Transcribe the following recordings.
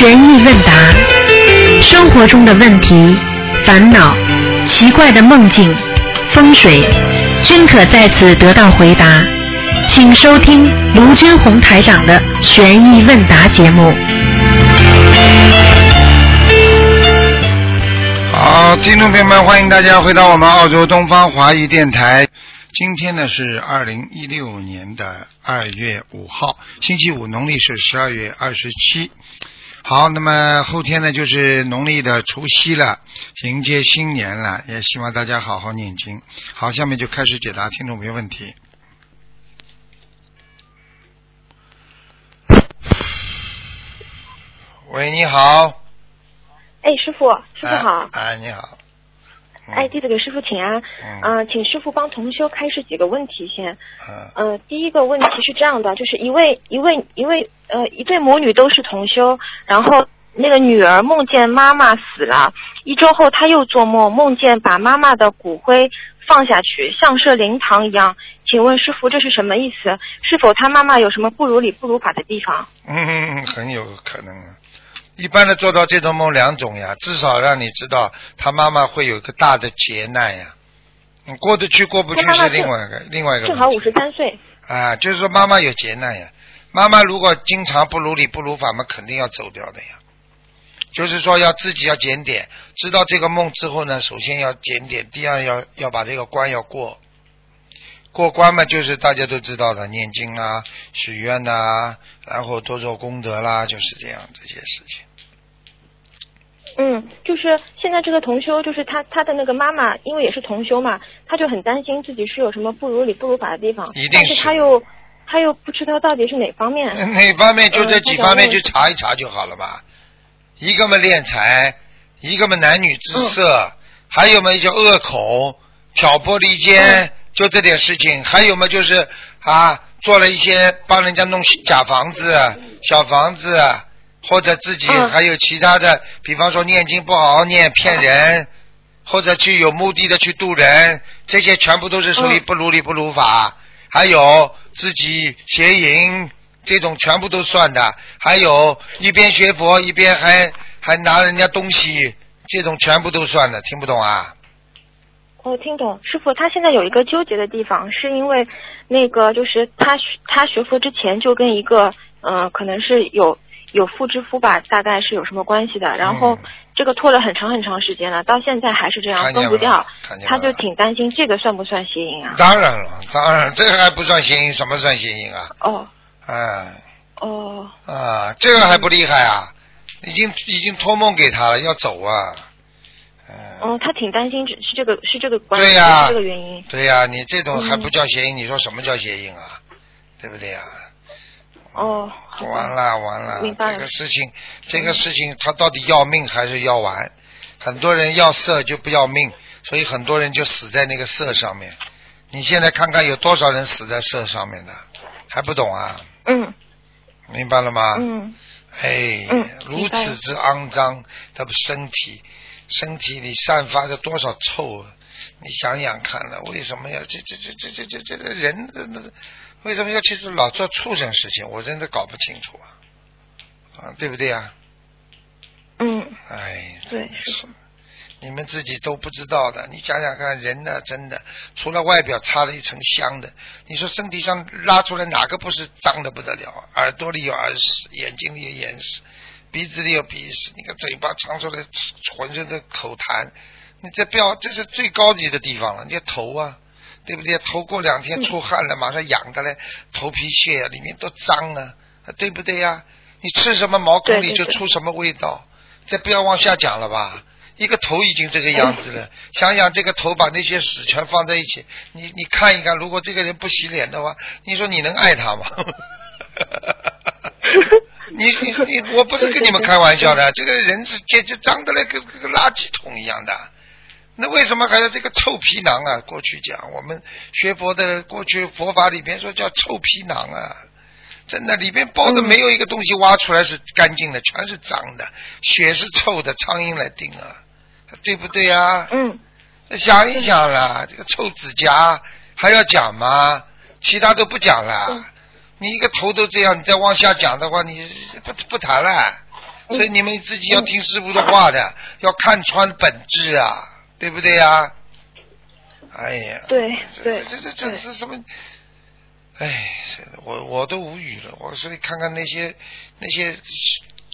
悬疑问答，生活中的问题、烦恼、奇怪的梦境、风水，均可在此得到回答。请收听卢军红台长的悬疑问答节目。好，听众朋友们，欢迎大家回到我们澳洲东方华语电台。今天呢是二零一六年的二月五号，星期五，农历是十二月二十七。好，那么后天呢就是农历的除夕了，迎接新年了，也希望大家好好念经。好，下面就开始解答听众朋友问题。喂，你好。哎，师傅，师傅好。哎，你好。哎，弟子给师傅请安。嗯。请师傅帮同修开始几个问题先。嗯。呃，第一个问题是这样的，就是一位一位一位呃一对母女都是同修，然后那个女儿梦见妈妈死了，一周后她又做梦，梦见把妈妈的骨灰放下去，像设灵堂一样。请问师傅这是什么意思？是否她妈妈有什么不如理不如法的地方？嗯，很有可能啊。一般的做到这种梦两种呀，至少让你知道他妈妈会有一个大的劫难呀，你过得去过不去是另外一个另外一个。正好五十三岁。啊，就是说妈妈有劫难呀，妈妈如果经常不如理不如法嘛，肯定要走掉的呀。就是说要自己要检点，知道这个梦之后呢，首先要检点，第二要要把这个关要过，过关嘛，就是大家都知道的，念经啊、许愿呐，然后多做功德啦，就是这样这些事情。嗯，就是现在这个同修，就是他他的那个妈妈，因为也是同修嘛，他就很担心自己是有什么不如理不如法的地方，但是他又他又不知道到底是哪方面。哪方面就这几方面去查一查就好了嘛。一个嘛敛财，一个嘛男女之色，还有嘛叫恶口、挑拨离间，就这点事情。还有嘛就是啊，做了一些帮人家弄假房子、小房子。或者自己还有其他的，比方说念经不好好念骗人，或者去有目的的去渡人，这些全部都是属于不如理不如法。还有自己邪淫，这种全部都算的。还有一边学佛一边还还拿人家东西，这种全部都算的。听不懂啊？我听懂，师傅他现在有一个纠结的地方，是因为那个就是他他学佛之前就跟一个嗯，可能是有。有妇之夫吧，大概是有什么关系的？然后这个拖了很长很长时间了，到现在还是这样分不掉，他就挺担心这个算不算邪淫啊？当然了，当然这个还不算谐音，什么算谐音啊？哦，哎，哦，啊，这个还不厉害啊？已经已经托梦给他了，要走啊。嗯，哦他挺担心，是这个是这个关系，这个原因。对呀，你这种还不叫邪淫？你说什么叫谐音啊？对不对呀？哦，完了完了，这个事情，这个事情，他到底要命还是要玩？很多人要色就不要命，所以很多人就死在那个色上面。你现在看看有多少人死在色上面的，还不懂啊？嗯，明白了吗？嗯，哎，如此之肮脏他的身体，身体里散发着多少臭？你想想看呢，为什么要这这这这这这这人那？为什么要去做老做畜生事情？我真的搞不清楚啊，啊，对不对啊？嗯。哎。对。是。你们自己都不知道的，你想想看，人呢，真的除了外表擦了一层香的，你说身体上拉出来哪个不是脏的不得了？耳朵里有耳屎，眼睛里有眼屎，鼻子里有鼻屎，你看嘴巴长出来浑身的口痰，你这不要，这是最高级的地方了。你头啊。对不对？头过两天出汗了，马上痒的嘞，头皮屑里面都脏啊，对不对呀？你吃什么毛孔里就出什么味道，再不要往下讲了吧。一个头已经这个样子了，想想这个头把那些屎全放在一起，你你看一看，如果这个人不洗脸的话，你说你能爱他吗？你你你，我不是跟你们开玩笑的，这个人是简直脏的嘞，跟跟个垃圾桶一样的。那为什么还有这个臭皮囊啊？过去讲我们学佛的，过去佛法里边说叫臭皮囊啊，真的里边包的没有一个东西挖出来是干净的，全是脏的，血是臭的，苍蝇来叮啊，对不对啊？嗯。想一想啦，这个臭指甲还要讲吗？其他都不讲了。你一个头都这样，你再往下讲的话，你不不谈了。所以你们自己要听师傅的话的，要看穿本质啊，对不对呀？哎呀，对对，这这这这什么？哎，我我都无语了。我所以看看那些那些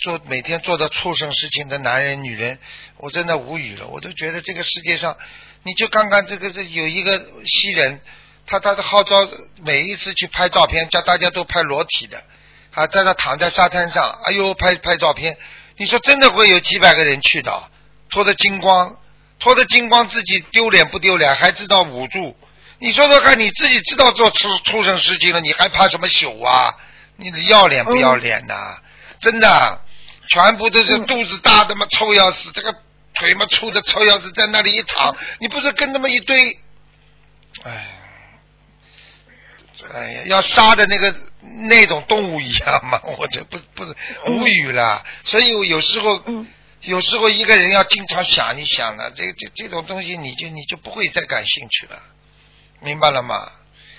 做每天做的畜生事情的男人女人，我真的无语了。我都觉得这个世界上，你就看看这个这有一个西人，他他的号召每一次去拍照片，叫大家都拍裸体的，啊，在那躺在沙滩上，哎呦拍拍照片。你说真的会有几百个人去的，脱得精光。脱得精光，自己丢脸不丢脸？还知道捂住？你说说看，你自己知道做出畜生事情了，你还怕什么羞啊？你要脸不要脸呐？真的，全部都是肚子大的嘛，臭要死！这个腿嘛粗的臭要死，在那里一躺，你不是跟那么一堆？哎，哎呀，要杀的那个那种动物一样嘛？我这不不是无语了。所以有时候。有时候一个人要经常想一想呢，这这这种东西你就你就不会再感兴趣了，明白了吗？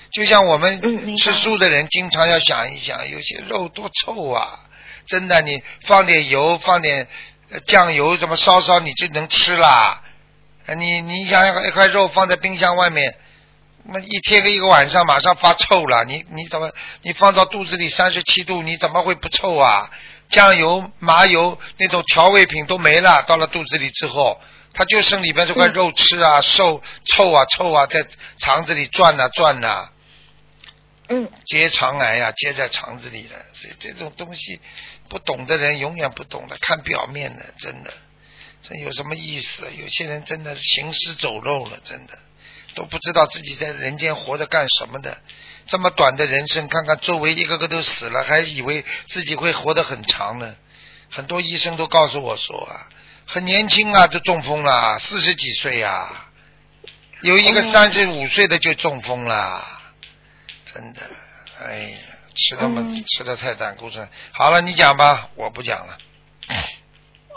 就像我们吃素的人，经常要想一想，有些肉多臭啊！真的，你放点油，放点酱油，怎么烧烧你就能吃啦？你你想想，一块肉放在冰箱外面，那一天个一个晚上，马上发臭了。你你怎么你放到肚子里三十七度，你怎么会不臭啊？酱油、麻油那种调味品都没了，到了肚子里之后，它就剩里边这块肉吃啊，瘦臭啊臭啊，在肠子里转呐转呐，嗯，结肠癌呀，结在肠子里了。所以这种东西，不懂的人永远不懂的，看表面的，真的，这有什么意思？有些人真的行尸走肉了，真的都不知道自己在人间活着干什么的。这么短的人生，看看周围一个个都死了，还以为自己会活得很长呢。很多医生都告诉我说啊，很年轻啊就中风了，四十几岁呀，有一个三十五岁的就中风了，真的，哎呀，吃的么吃的太胆固醇。好了，你讲吧，我不讲了。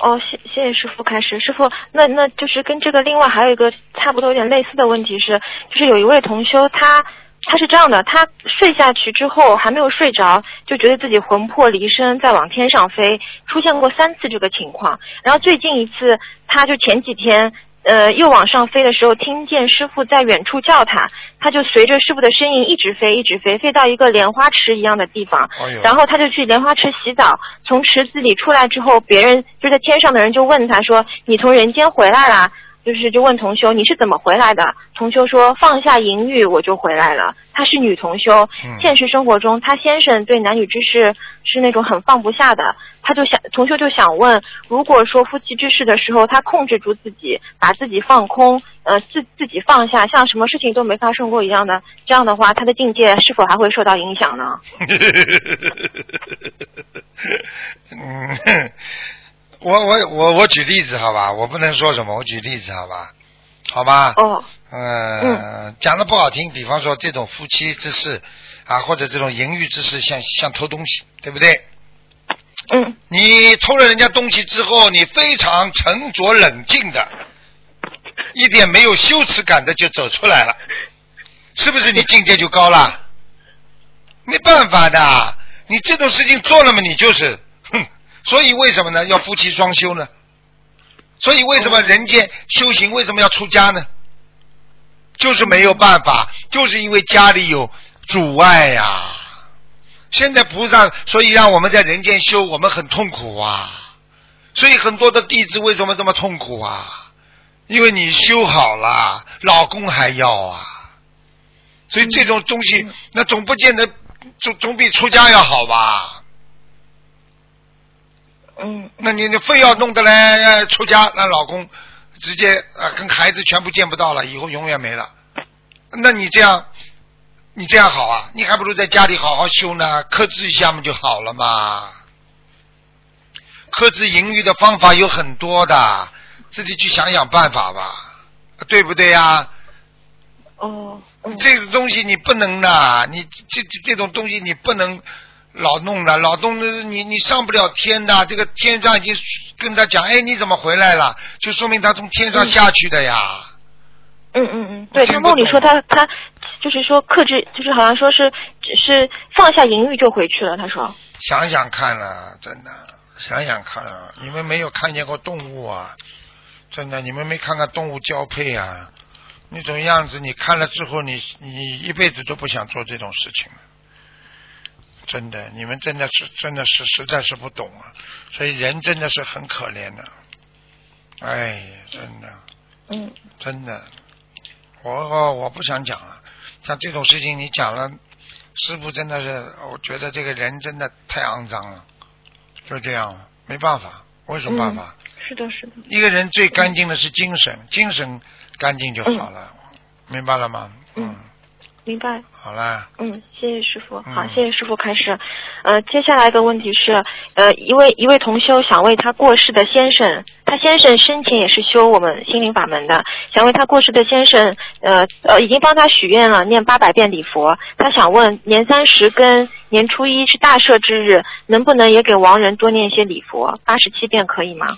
哦，谢谢谢师傅开始，师傅，那那就是跟这个另外还有一个差不多有点类似的问题是，就是有一位同修他。他是这样的，他睡下去之后还没有睡着，就觉得自己魂魄离身，在往天上飞，出现过三次这个情况。然后最近一次，他就前几天，呃，又往上飞的时候，听见师傅在远处叫他，他就随着师傅的身影一直飞，一直飞，飞到一个莲花池一样的地方，然后他就去莲花池洗澡。从池子里出来之后，别人就在天上的人就问他说：“你从人间回来啦？”就是就问同修你是怎么回来的？同修说放下淫欲我就回来了。她是女同修，现实生活中她先生对男女之事是那种很放不下的。她就想同修就想问，如果说夫妻之事的时候，她控制住自己，把自己放空，呃自自己放下，像什么事情都没发生过一样的，这样的话，她的境界是否还会受到影响呢？嗯。我我我我举例子好吧，我不能说什么，我举例子好吧，好吧。哦。嗯。讲的不好听，比方说这种夫妻之事啊，或者这种淫欲之事，像像偷东西，对不对？嗯。你偷了人家东西之后，你非常沉着冷静的，一点没有羞耻感的就走出来了，是不是你境界就高了？没办法的，你这种事情做了嘛，你就是。所以为什么呢？要夫妻双修呢？所以为什么人间修行为什么要出家呢？就是没有办法，就是因为家里有阻碍呀。现在菩萨，所以让我们在人间修，我们很痛苦啊。所以很多的弟子为什么这么痛苦啊？因为你修好了，老公还要啊。所以这种东西，那总不见得总总比出家要好吧？嗯，那你你非要弄得来出家，那老公直接啊跟孩子全部见不到了，以后永远没了。那你这样，你这样好啊？你还不如在家里好好修呢，克制一下嘛就好了嘛。克制淫欲的方法有很多的，自己去想想办法吧，对不对呀？哦。这个东西你不能的，你这这这种东西你不能。老弄的，老弄的，你你上不了天的。这个天上已经跟他讲，哎，你怎么回来了？就说明他从天上下去的呀。嗯嗯嗯，对他梦里说他他就是说克制，就是好像说是只是放下淫欲就回去了。他说。想想看了，真的想想看啊，你们没有看见过动物啊？真的，你们没看看动物交配啊？那种样子，你看了之后，你你一辈子都不想做这种事情。真的，你们真的是真的是实在是不懂啊！所以人真的是很可怜的。哎，真的，嗯，真的，我我我不想讲了。像这种事情你讲了，师傅真的是，我觉得这个人真的太肮脏了。就这样，没办法，我有什么办法？是的，是的。一个人最干净的是精神，精神干净就好了，明白了吗？嗯。明白。好啦。嗯，谢谢师傅。好，谢谢师傅开始。呃，接下来一个问题是，呃，一位一位同修想为他过世的先生，他先生生前也是修我们心灵法门的，想为他过世的先生，呃呃，已经帮他许愿了，念八百遍礼佛。他想问，年三十跟年初一是大赦之日，能不能也给亡人多念一些礼佛，八十七遍可以吗？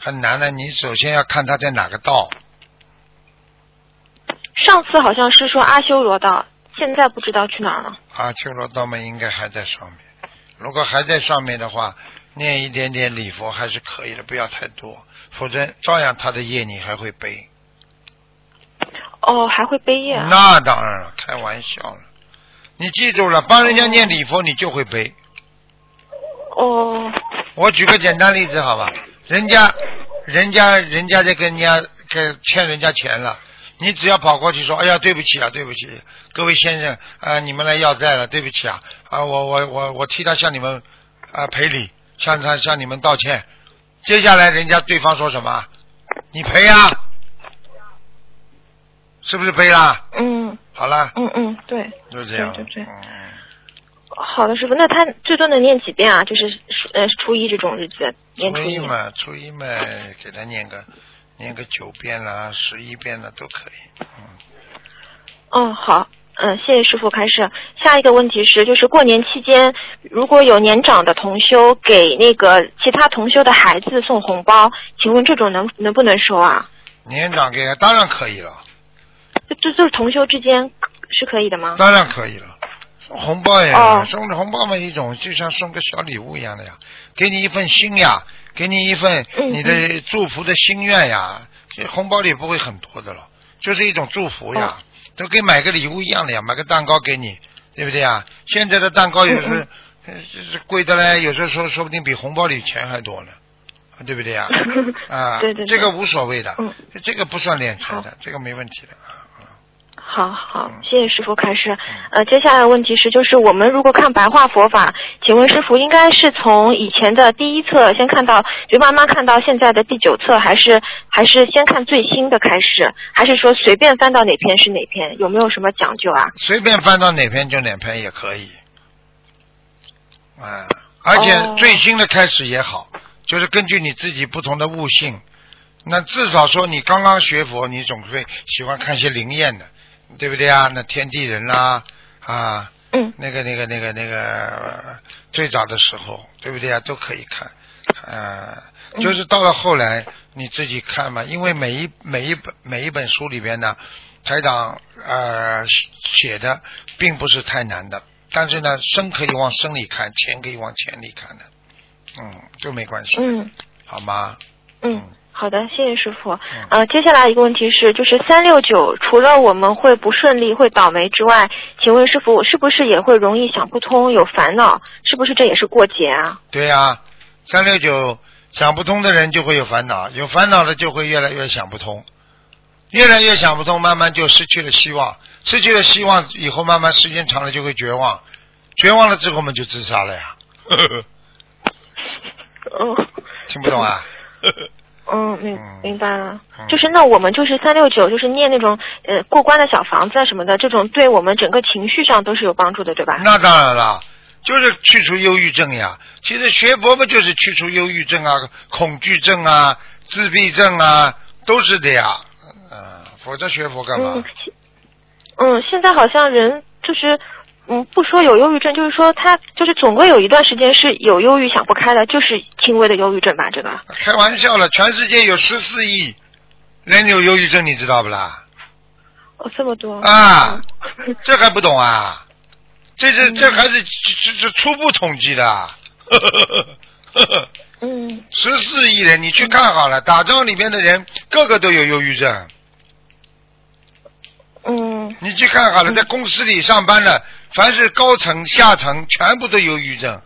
很难的，你首先要看他在哪个道。上次好像是说阿修罗道，现在不知道去哪儿了。阿修罗道嘛，应该还在上面。如果还在上面的话，念一点点礼佛还是可以的，不要太多，否则照样他的业你还会背。哦，还会背业？那当然了，开玩笑了。你记住了，帮人家念礼佛，你就会背。哦。我举个简单例子，好吧？人家，人家，人家在跟人家跟欠人家钱了。你只要跑过去说：“哎呀，对不起啊，对不起，各位先生啊，你们来要债了，对不起啊啊，我我我我替他向你们啊赔礼，向他向你们道歉。”接下来人家对方说什么？你赔啊？是不是赔啦？嗯。好了。嗯嗯，对。就这样。对对对。好的，师傅，那他最多能念几遍啊？就是呃初一这种日子，初一嘛，初一嘛，给他念个。念个九遍啦，十一遍啦都可以。嗯。哦，好，嗯，谢谢师傅开始。下一个问题是，就是过年期间，如果有年长的同修给那个其他同修的孩子送红包，请问这种能能不能收啊？年长给当然可以了。这这就是同修之间是可以的吗？当然可以了，送红包呀，送的红包嘛一种，就像送个小礼物一样的呀，给你一份心呀。给你一份你的祝福的心愿呀，这红包里不会很多的了，就是一种祝福呀，都跟买个礼物一样的呀，买个蛋糕给你，对不对呀？现在的蛋糕也是是贵的嘞，有时候说说不定比红包里钱还多呢，对不对呀？啊，这个无所谓的，这个不算敛财的，这个没问题的啊。好好，谢谢师傅开示。呃，接下来的问题是，就是我们如果看白话佛法，请问师傅应该是从以前的第一册先看到，就慢慢看到现在的第九册，还是还是先看最新的开始，还是说随便翻到哪篇是哪篇？有没有什么讲究啊？随便翻到哪篇就哪篇也可以。啊，而且最新的开始也好，就是根据你自己不同的悟性。那至少说你刚刚学佛，你总会喜欢看些灵验的。对不对啊？那天地人啦，啊，那个那个那个那个最早的时候，对不对啊？都可以看，呃，就是到了后来你自己看嘛。因为每一每一本每一本书里边呢，台长呃写的并不是太难的，但是呢，生可以往生里看，钱可以往钱里看的，嗯，就没关系，嗯，好吗？嗯。好的，谢谢师傅。呃，接下来一个问题是，就是三六九，除了我们会不顺利、会倒霉之外，请问师傅，我是不是也会容易想不通、有烦恼？是不是这也是过节啊？对呀，三六九想不通的人就会有烦恼，有烦恼的就会越来越想不通，越来越想不通，慢慢就失去了希望，失去了希望以后，慢慢时间长了就会绝望，绝望了之后我们就自杀了呀。哦，听不懂啊？嗯，明明白了，就是那我们就是三六九，就是念那种呃过关的小房子啊什么的，这种对我们整个情绪上都是有帮助的，对吧？那当然了，就是去除忧郁症呀。其实学佛不，就是去除忧郁症啊、恐惧症啊、自闭症啊，都是的呀。嗯，否则学佛干嘛？嗯，现在好像人就是。嗯，不说有忧郁症，就是说他就是总归有一段时间是有忧郁想不开的，就是轻微的忧郁症吧？这个开玩笑了，全世界有十四亿人有忧郁症，你知道不啦？哦，这么多啊！这还不懂啊？这这这还是这这初步统计的。嗯。十四亿人，你去看好了，打仗里面的人个个都有忧郁症。嗯。你去看好了，在公司里上班的，凡是高层、下层，全部都有抑郁症。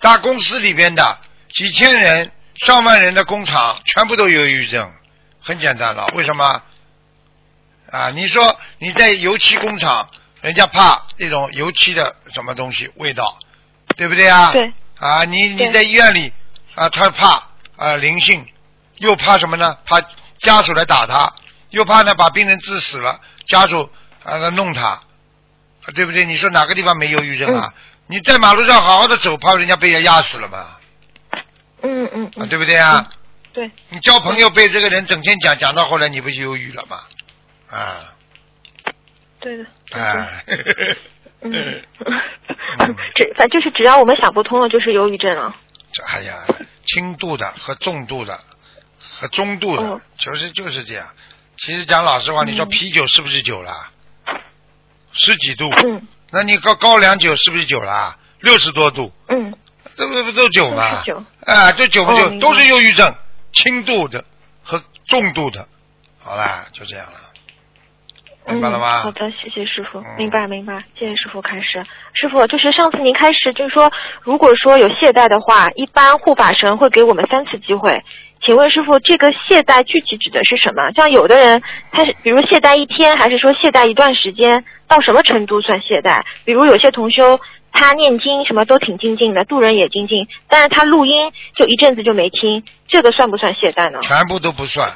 大公司里边的几千人、上万人的工厂，全部都有抑郁症。很简单了，为什么？啊，你说你在油漆工厂，人家怕那种油漆的什么东西味道，对不对啊？对。啊，你你在医院里啊，他怕啊灵性，又怕什么呢？怕家属来打他，又怕呢把病人治死了，家属啊来弄他，对不对？你说哪个地方没忧郁症啊？你在马路上好好的走，怕人家被人压死了嘛？嗯嗯。啊，对不对啊？对。你交朋友被这个人整天讲讲到后来，你不就忧郁了吗？啊，对的。哎，嗯，只反就是只要我们想不通了，就是忧郁症了。这哎呀，轻度的和重度的和中度的，就是就是这样。其实讲老实话，你说啤酒是不是酒了？十几度。嗯。那你高高粱酒是不是酒啦？六十多度。嗯。这不不都酒吗？酒。啊，这酒不就都是忧郁症，轻度的和重度的。好啦，就这样了。明白了吗？好的，谢谢师傅，明白明白，谢谢师傅开始。师傅，就是上次您开始就是说，如果说有懈怠的话，一般护法神会给我们三次机会。请问师傅，这个懈怠具体指的是什么？像有的人，他是比如懈怠一天，还是说懈怠一段时间？到什么程度算懈怠？比如有些同修，他念经什么都挺精进的，渡人也精进，但是他录音就一阵子就没听，这个算不算懈怠呢？全部都不算，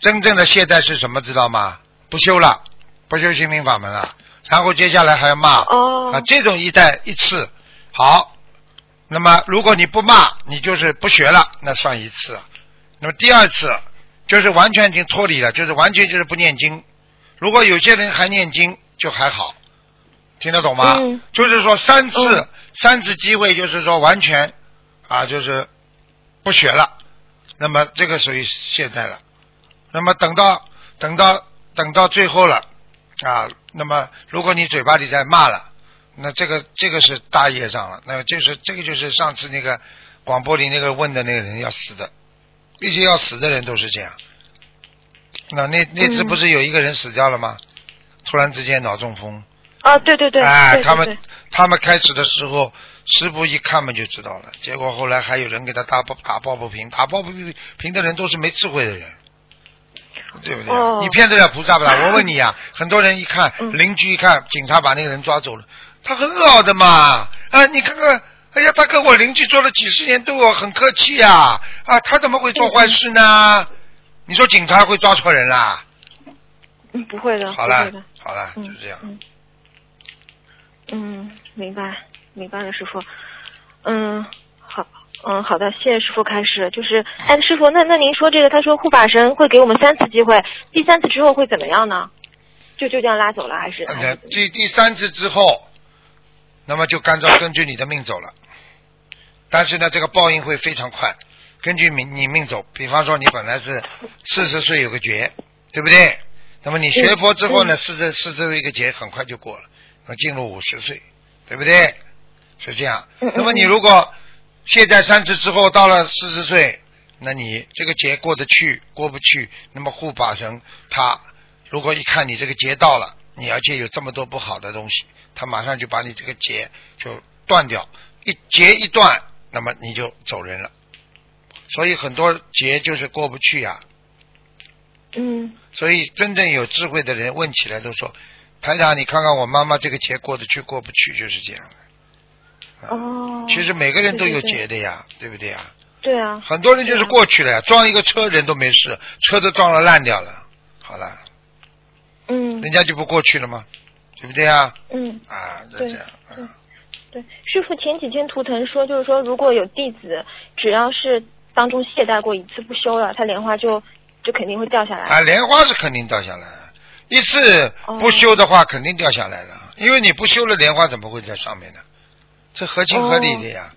真正的懈怠是什么？知道吗？不修了。不修心灵法门了，然后接下来还要骂哦啊，这种一代一次好，那么如果你不骂，你就是不学了，那算一次。那么第二次就是完全已经脱离了，就是完全就是不念经。如果有些人还念经，就还好，听得懂吗？嗯。就是说三次三次机会，就是说完全啊，就是不学了，那么这个属于现在了。那么等到等到等到最后了。啊，那么如果你嘴巴里在骂了，那这个这个是大业障了，那就是这个就是上次那个广播里那个问的那个人要死的，一些要死的人都是这样。那那那次不是有一个人死掉了吗？突然之间脑中风。啊，对对对。哎，他们他们开始的时候师傅一看嘛就知道了，结果后来还有人给他打抱打抱不平，打抱不平的人都是没智慧的人。对不对？你骗得了菩萨不啦？我问你呀，很多人一看邻居一看警察把那个人抓走了，他很好的嘛啊！你看看，哎呀，他跟我邻居做了几十年对我很客气呀啊！他怎么会做坏事呢？你说警察会抓错人啦？嗯，不会的。好了，好了，就这样。嗯，明白，明白了，师傅。嗯，好。嗯，好的，谢谢师傅开始。就是，哎，师傅，那那您说这个，他说护法神会给我们三次机会，第三次之后会怎么样呢？就就这样拉走了，还是？第第三次之后，那么就按照根据你的命走了。但是呢，这个报应会非常快，根据命你命走。比方说，你本来是四十岁有个劫，对不对？那么你学佛之后呢，四十四十一个劫很快就过了，那进入五十岁，对不对？是这样。那么你如果现在三次之后到了四十岁，那你这个劫过得去过不去？那么护法神他如果一看你这个劫到了，你而且有这么多不好的东西，他马上就把你这个劫就断掉，一劫一断，那么你就走人了。所以很多劫就是过不去呀。嗯。所以真正有智慧的人问起来都说：“台长，你看看我妈妈这个劫过得去过不去，就是这样。”哦，其实每个人都有劫的呀，对不对呀？对啊。很多人就是过去了呀，撞一个车人都没事，车都撞了烂掉了，好了。嗯。人家就不过去了吗？对不对啊？嗯。啊，就这样。嗯。对，师傅前几天图腾说，就是说如果有弟子只要是当中懈怠过一次不修了，他莲花就就肯定会掉下来。啊，莲花是肯定掉下来，一次不修的话肯定掉下来了，因为你不修了莲花怎么会在上面呢？这合情合理的呀，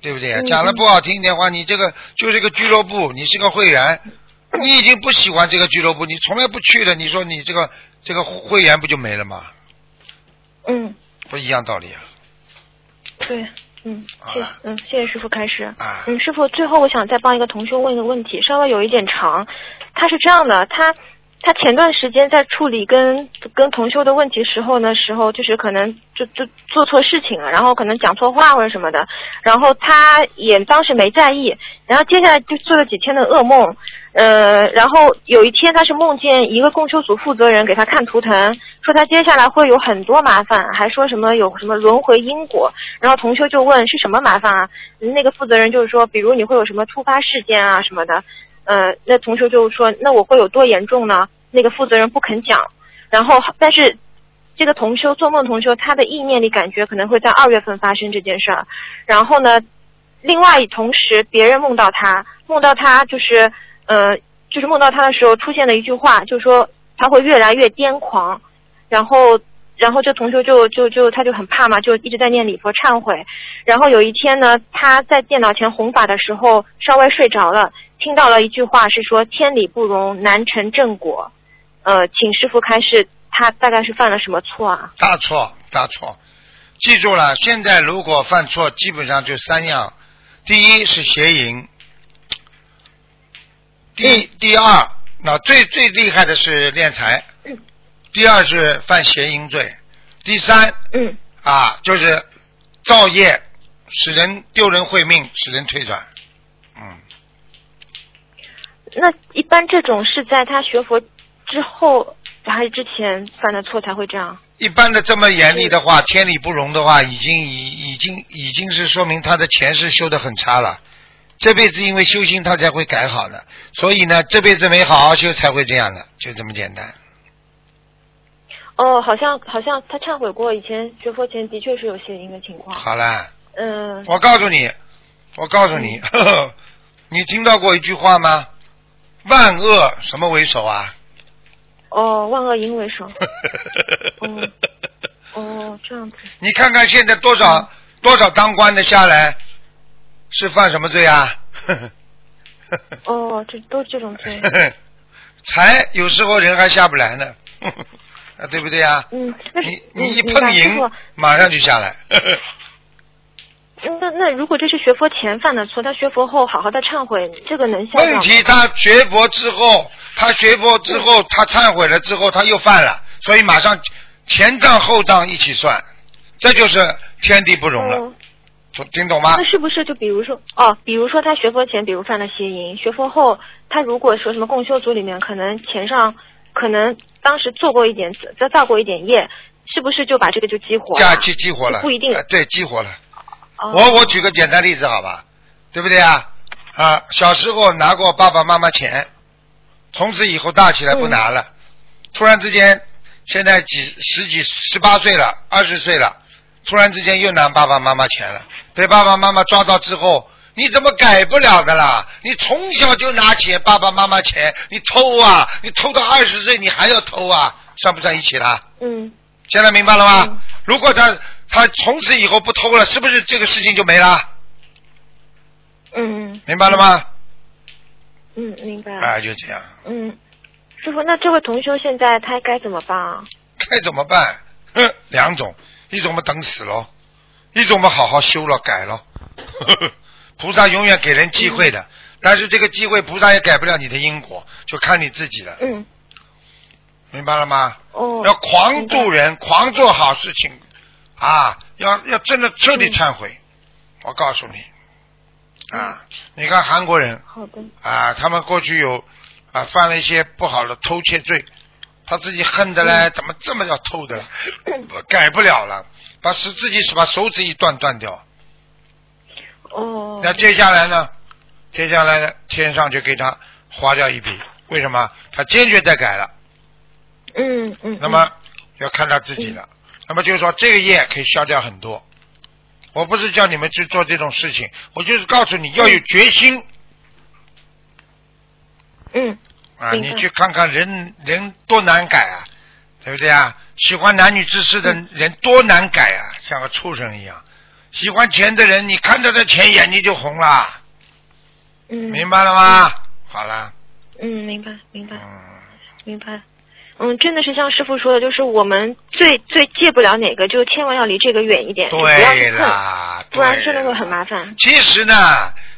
对不对？讲的不好听一点话，你这个就是个俱乐部，你是个会员，你已经不喜欢这个俱乐部，你从来不去的，你说你这个这个会员不就没了吗？嗯。不一样道理啊。对，嗯，谢嗯，谢谢师傅开始。啊。嗯，师傅，最后我想再帮一个同学问一个问题，稍微有一点长。他是这样的，他他前段时间在处理跟跟同修的问题时候呢，时候就是可能就就做错事情了，然后可能讲错话或者什么的，然后他也当时没在意，然后接下来就做了几天的噩梦。呃，然后有一天他是梦见一个供修组负责人给他看图腾，说他接下来会有很多麻烦，还说什么有什么轮回因果。然后同修就问是什么麻烦啊？那个负责人就是说，比如你会有什么突发事件啊什么的。呃，那同修就说那我会有多严重呢？那个负责人不肯讲。然后但是这个同修做梦同修他的意念里感觉可能会在二月份发生这件事儿。然后呢，另外同时别人梦到他，梦到他就是。呃，就是梦到他的时候出现了一句话，就说他会越来越癫狂，然后，然后这同学就就就他就很怕嘛，就一直在念礼佛忏悔。然后有一天呢，他在电脑前弘法的时候稍微睡着了，听到了一句话是说天理不容难成正果。呃，请师傅开示，他大概是犯了什么错啊？大错大错，记住了，现在如果犯错，基本上就三样，第一是邪淫。第第二，那最最厉害的是敛财，第二是犯邪淫罪，第三，嗯，啊，就是造业，使人丢人会命，使人退转，嗯。那一般这种是在他学佛之后还是之前犯的错才会这样？一般的这么严厉的话，天理不容的话，已经已已经已经是说明他的前世修的很差了。这辈子因为修心，他才会改好的。所以呢，这辈子没好好修，才会这样的，就这么简单。哦，好像好像他忏悔过，以前学佛前的确是有邪淫的情况。好了。嗯。我告诉你，我告诉你，你听到过一句话吗？万恶什么为首啊？哦，万恶淫为首。哦。哦，这样子。你看看现在多少多少当官的下来。是犯什么罪啊？哦，这都这种罪。才有时候人还下不来呢，啊，对不对啊？嗯，你你一碰赢，马上就下来。那那如果这是学佛前犯的错，他学佛后好好的忏悔，这个能消问题他学佛之后，他学佛之后，他忏悔了之后，他又犯了，所以马上前账后账一起算，这就是天地不容了。听懂吗？那是不是就比如说哦，比如说他学佛前，比如犯了邪淫，学佛后，他如果说什么共修组里面可能钱上可能当时做过一点，再造过一点业，是不是就把这个就激活？假期激活了，不一定。对，激活了。我我举个简单例子，好吧？对不对啊？啊，小时候拿过爸爸妈妈钱，从此以后大起来不拿了，突然之间现在几十几十八岁了，二十岁了。突然之间又拿爸爸妈妈钱了，被爸爸妈妈抓到之后，你怎么改不了的啦？你从小就拿钱，爸爸妈妈钱，你偷啊？你偷到二十岁，你还要偷啊？算不算一起啦？嗯。现在明白了吗？如果他他从此以后不偷了，是不是这个事情就没了？嗯。明白了吗？嗯，明白。啊，就这样。嗯，师傅，那这位同修现在他该怎么办啊？该怎么办？嗯，两种。一种嘛等死喽，一种嘛好好修了改了。菩萨永远给人机会的，但是这个机会菩萨也改不了你的因果，就看你自己了。嗯，明白了吗？哦。要狂度人，狂做好事情啊！要要真的彻底忏悔。我告诉你啊，你看韩国人，好的啊，他们过去有啊犯了一些不好的偷窃罪。他自己恨的嘞，怎么这么要偷的？改不了了，把手自己是把手指一断断掉。哦。那接下来呢？接下来呢？天上就给他划掉一笔。为什么？他坚决在改了。嗯嗯。那么要看他自己了。那么就是说，这个业可以消掉很多。我不是叫你们去做这种事情，我就是告诉你要有决心。嗯。啊，你去看看人人多难改啊，对不对啊？喜欢男女之事的人多难改啊，像个畜生一样。喜欢钱的人，你看到这钱眼睛就红了。嗯。明白了吗？好了。嗯，明白，明白。嗯。明白。嗯，真的是像师傅说的，就是我们最最戒不了哪个，就千万要离这个远一点，对啦，不然真的会很麻烦。其实呢，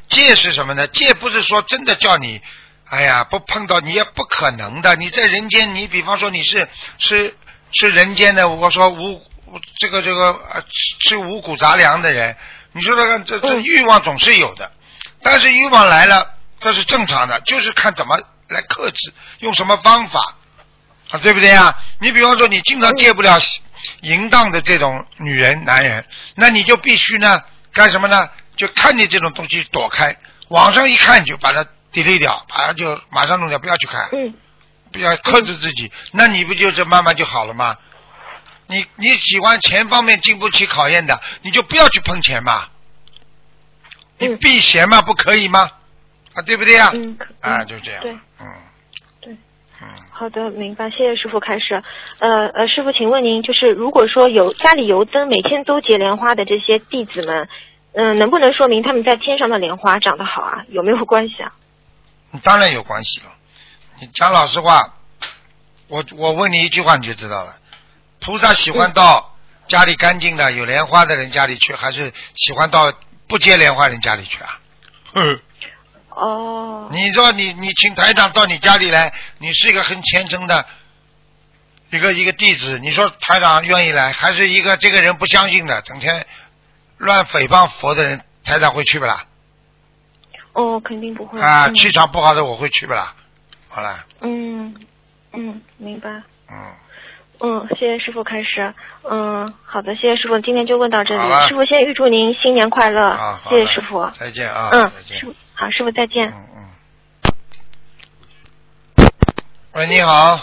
戒是什么呢？戒不是说真的叫你，哎呀，不碰到你也不可能的。你在人间，你比方说你是是是人间的，我说五这个这个吃五谷杂粮的人，你说这个这这欲望总是有的，但是欲望来了，这是正常的，就是看怎么来克制，用什么方法啊，对不对啊？你比方说你经常戒不了。淫荡的这种女人、男人，那你就必须呢干什么呢？就看见这种东西躲开，网上一看就把它 delete 掉，把它就马上弄掉，不要去看，不要克制自己，那你不就是慢慢就好了吗？你你喜欢钱方面经不起考验的，你就不要去碰钱嘛，你避嫌嘛，不可以吗？啊，对不对呀？啊，就是这样，对嗯。对好的，明白，谢谢师傅开始。呃呃，师傅，请问您，就是如果说有家里油灯，每天都结莲花的这些弟子们，嗯，能不能说明他们在天上的莲花长得好啊？有没有关系啊？当然有关系了。你讲老实话，我我问你一句话你就知道了。菩萨喜欢到家里干净的有莲花的人家里去，还是喜欢到不接莲花人家里去啊？哼。哦，你说你你请台长到你家里来，你是一个很虔诚的一个一个弟子，你说台长愿意来，还是一个这个人不相信的，整天乱诽谤佛的人，台长会去不啦？哦，肯定不会。啊，气场不好的我会去不啦？好了。嗯嗯，明白。嗯嗯，谢谢师傅开始。嗯，好的，谢谢师傅，今天就问到这里。师傅先预祝您新年快乐。啊，谢谢师傅。再见啊。嗯，师傅。好，师傅再见。嗯嗯。喂，你好。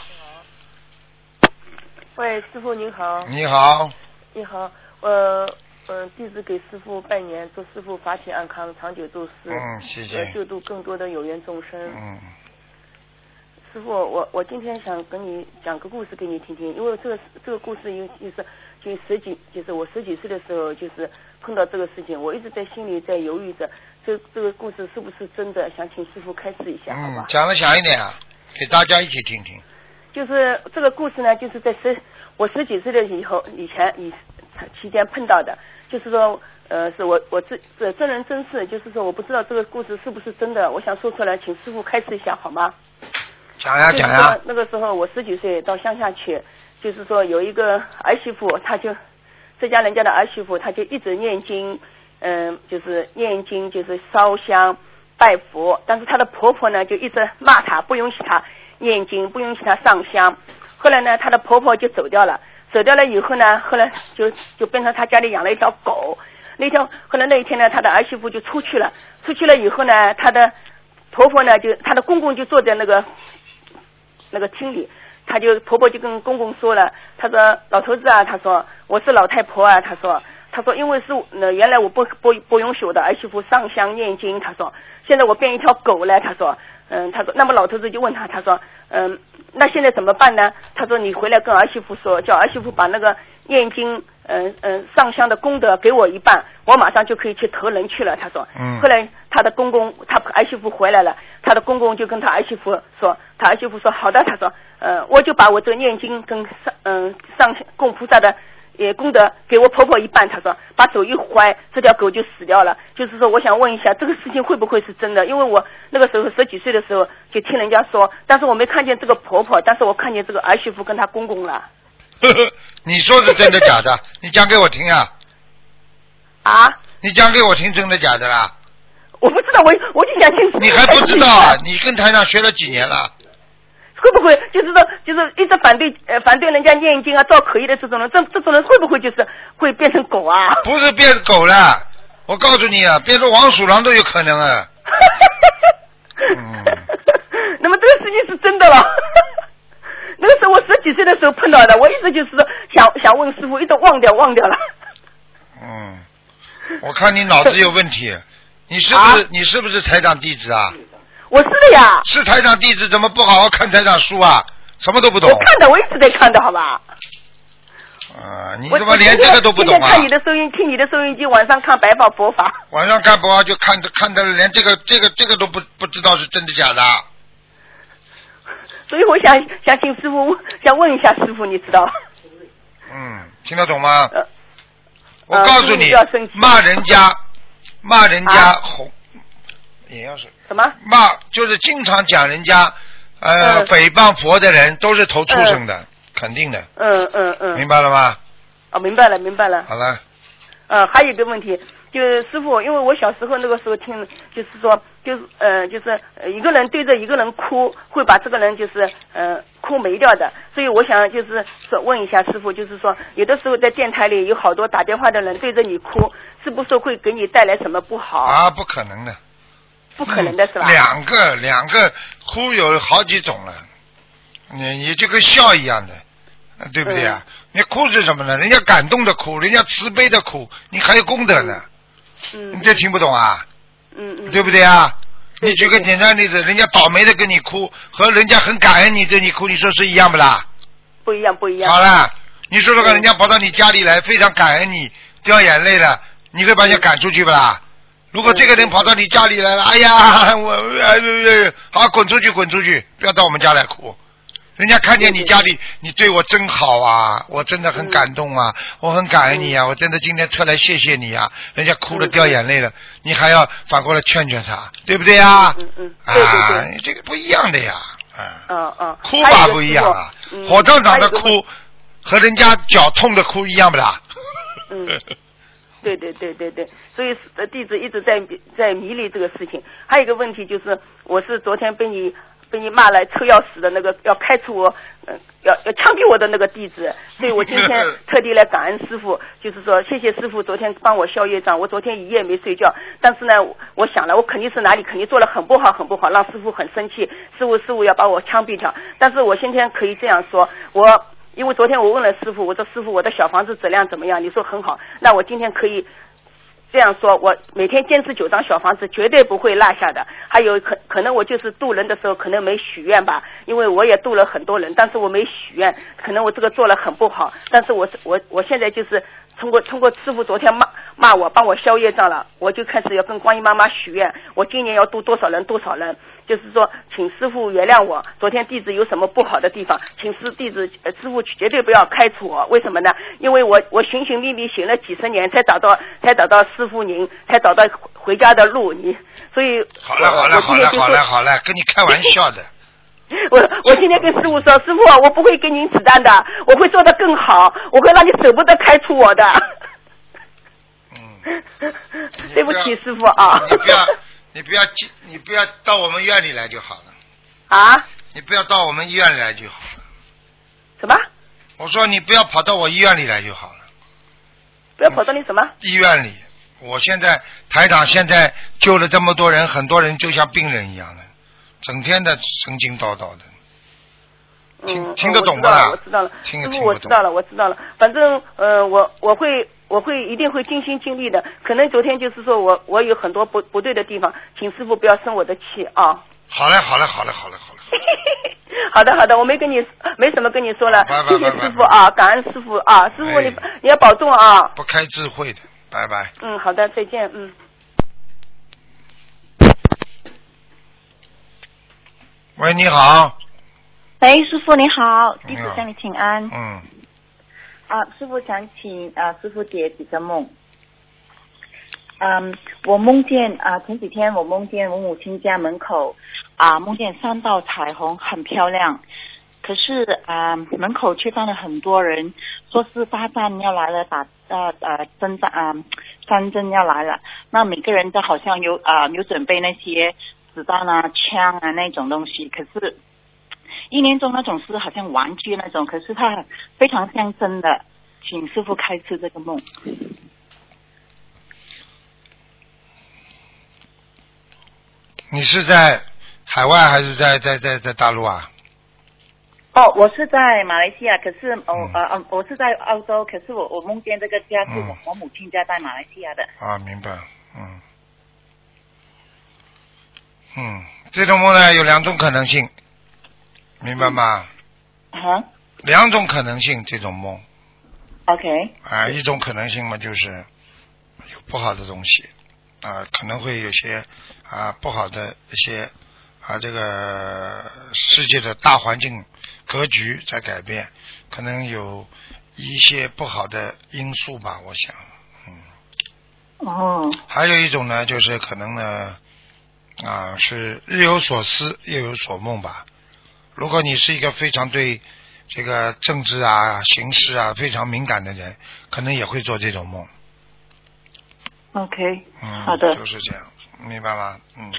喂，师傅您好。你好。你好，呃，嗯，弟子给师傅拜年，祝师傅法体安康，长久住世。嗯，谢谢。救度更多的有缘众生。嗯。师傅，我我今天想跟你讲个故事给你听听，因为这个这个故事有就是就十几，就是我十几岁的时候就是碰到这个事情，我一直在心里在犹豫着。这这个故事是不是真的？想请师傅开示一下，好吧？讲的响一点啊，给大家一起听听。就是这个故事呢，就是在十我十几岁的以后以前以期间碰到的，就是说呃，是我我这这真人真事，就是说我不知道这个故事是不是真的，我想说出来，请师傅开示一下，好吗？讲呀讲呀。那个时候我十几岁到乡下去，就是说有一个儿媳妇，她就这家人家的儿媳妇，她就一直念经。嗯，就是念经，就是烧香拜佛，但是她的婆婆呢，就一直骂她，不允许她念经，不允许她上香。后来呢，她的婆婆就走掉了，走掉了以后呢，后来就就变成她家里养了一条狗。那天后来那一天呢，她的儿媳妇就出去了，出去了以后呢，她的婆婆呢，就她的公公就坐在那个那个厅里，她就婆婆就跟公公说了，她说老头子啊，她说我是老太婆啊，她说。他说：“因为是那原来我不不不允许我的儿媳妇上香念经。他说，现在我变一条狗了。他说，嗯，他说，那么老头子就问他，他说，嗯，那现在怎么办呢？他说，你回来跟儿媳妇说，叫儿媳妇把那个念经，嗯嗯，上香的功德给我一半，我马上就可以去投人去了。他说，嗯。后来他的公公，他儿媳妇回来了，他的公公就跟他儿媳妇说，他儿媳妇说好的。他说，呃，我就把我这个念经跟上嗯上供菩萨的。”也功德给我婆婆一半，他说把手一怀，这条狗就死掉了。就是说，我想问一下，这个事情会不会是真的？因为我那个时候十几岁的时候就听人家说，但是我没看见这个婆婆，但是我看见这个儿媳妇跟她公公了。呵呵，你说是真的假的？你讲给我听啊！啊？你讲给我听，真的假的啦？我不知道，我我就想清楚。你还不知道啊？你跟台上学了几年了？会不会就是说，就是一直反对呃反对人家念经啊、造口业的这种人，这这种人会不会就是会变成狗啊？不是变狗了，我告诉你啊，变成黄鼠狼都有可能啊。嗯。那么这个事情是真的了。那个时候我十几岁的时候碰到的，我一直就是说想想问师傅，一直忘掉忘掉了。嗯，我看你脑子有问题，你是不是你是不是台长弟子啊？我是的呀，是台长弟子，怎么不好好看台长书啊？什么都不懂。我看的，我一直在看的，好吧？啊，你怎么连这个都不懂啊？看你的收音，听你的收音机，晚上看白宝佛法。晚上看佛就看着看的，连这个这个这个都不不知道是真的假的。所以我想想请师傅，想问一下师傅，你知道？嗯，听得懂吗？呃我告诉你，骂人家，骂人家红，也要是什么？骂就是经常讲人家，呃，诽谤佛的人都是投畜生的，肯定的。嗯嗯嗯。明白了吗？哦，明白了，明白了。好了。嗯，还有一个问题，就是师傅，因为我小时候那个时候听，就是说，就是呃，就是一个人对着一个人哭，会把这个人就是呃哭没掉的。所以我想就是说问一下师傅，就是说有的时候在电台里有好多打电话的人对着你哭，是不是会给你带来什么不好？啊，不可能的。不可能的是吧？两个两个哭有好几种了，你你就跟笑一样的。对不对啊？你哭是什么呢？人家感动的哭，人家慈悲的哭，你还有功德呢。嗯。你这听不懂啊？嗯嗯。对不对啊？你举个简单例子，人家倒霉的跟你哭，和人家很感恩你对你哭，你说是一样不啦？不一样，不一样。好了，你说说看，人家跑到你家里来，非常感恩你，掉眼泪了，你会把人家赶出去不啦？如果这个人跑到你家里来了，哎呀，我好滚出去，滚出去，不要到我们家来哭。人家看见你家里，你对我真好啊，我真的很感动啊，我很感恩你啊，我真的今天特来谢谢你啊。人家哭了掉眼泪了，你还要反过来劝劝他，对不对呀？嗯嗯，啊，这个不一样的呀，啊，嗯嗯，哭法不一样啊，火葬场的哭和人家脚痛的哭一样不啦？嗯，对对对对对，所以弟子一直在在迷离这个事情。还有一个问题就是，我是昨天被你。被你骂来臭要死的那个要开除我，嗯，要要枪毙我的那个弟子，所以我今天 特地来感恩师傅，就是说谢谢师傅昨天帮我消业障，我昨天一夜没睡觉，但是呢，我想了，我肯定是哪里肯定做了很不好很不好，让师傅很生气，师傅师傅要把我枪毙掉，但是我今天可以这样说，我因为昨天我问了师傅，我说师傅我的小房子质量怎么样？你说很好，那我今天可以。这样说，我每天坚持九张小房子，绝对不会落下的。还有可可能我就是渡人的时候，可能没许愿吧，因为我也渡了很多人，但是我没许愿，可能我这个做了很不好。但是我我我现在就是通过通过师傅昨天骂骂我，帮我消业障了，我就开始要跟观音妈妈许愿，我今年要渡多少人多少人。就是说，请师傅原谅我。昨天弟子有什么不好的地方，请师弟子呃师傅绝对不要开除我。为什么呢？因为我我寻寻觅觅寻了几十年，才找到才找到师傅您，才找到回家的路。你所以，好了好了好了好了好了，跟你开玩笑的。我我今天跟师傅说，师傅我不会给您子弹的，我会做的更好，我会让你舍不得开除我的。嗯。对不起，师傅啊。你不要。你不要进，你不要到我们院里来就好了。啊？你不要到我们医院里来就好了。什么？我说你不要跑到我医院里来就好了。不要跑到你什么？医院里，我现在台长现在救了这么多人，很多人就像病人一样的，整天的神经叨叨的。听听得懂吗？我知道了，师傅，我知道了，我知道了。反正呃，我我会。我会一定会尽心尽力的，可能昨天就是说我我有很多不不对的地方，请师傅不要生我的气啊。好嘞，好嘞，好嘞，好嘞，好嘞。好的，好的，我没跟你没什么跟你说了，谢谢师傅啊，感恩师傅啊，师傅你你要保重啊。不开智慧的，拜拜。嗯，好的，再见，嗯。喂，你好。喂，师傅你好，弟子向你请安。嗯。啊，师傅想请啊，师傅解几个梦。嗯，我梦见啊，前几天我梦见我母亲家门口啊，梦见三道彩虹，很漂亮。可是啊，门口却站了很多人，说是大战要来了，打啊啊征战啊，战争要来了。那每个人都好像有啊有准备那些子弹啊、枪啊那种东西，可是。一年中那种是好像玩具那种，可是它非常像真的，请师傅开示这个梦。你是在海外还是在在在在大陆啊？哦，我是在马来西亚，可是哦呃呃，我是在澳洲，可是我我梦见这个家是我我母亲家在马来西亚的。啊，明白，嗯，嗯，这种梦呢有两种可能性。明白吗？啊，两种可能性，这种梦。OK。啊，一种可能性嘛，就是有不好的东西啊，可能会有些啊不好的一些啊这个世界的大环境格局在改变，可能有一些不好的因素吧，我想，嗯哦。还有一种呢，就是可能呢，啊，是日有所思，夜有所梦吧。如果你是一个非常对这个政治啊、形势啊非常敏感的人，可能也会做这种梦。OK，嗯，好的就是这样，明白吗？嗯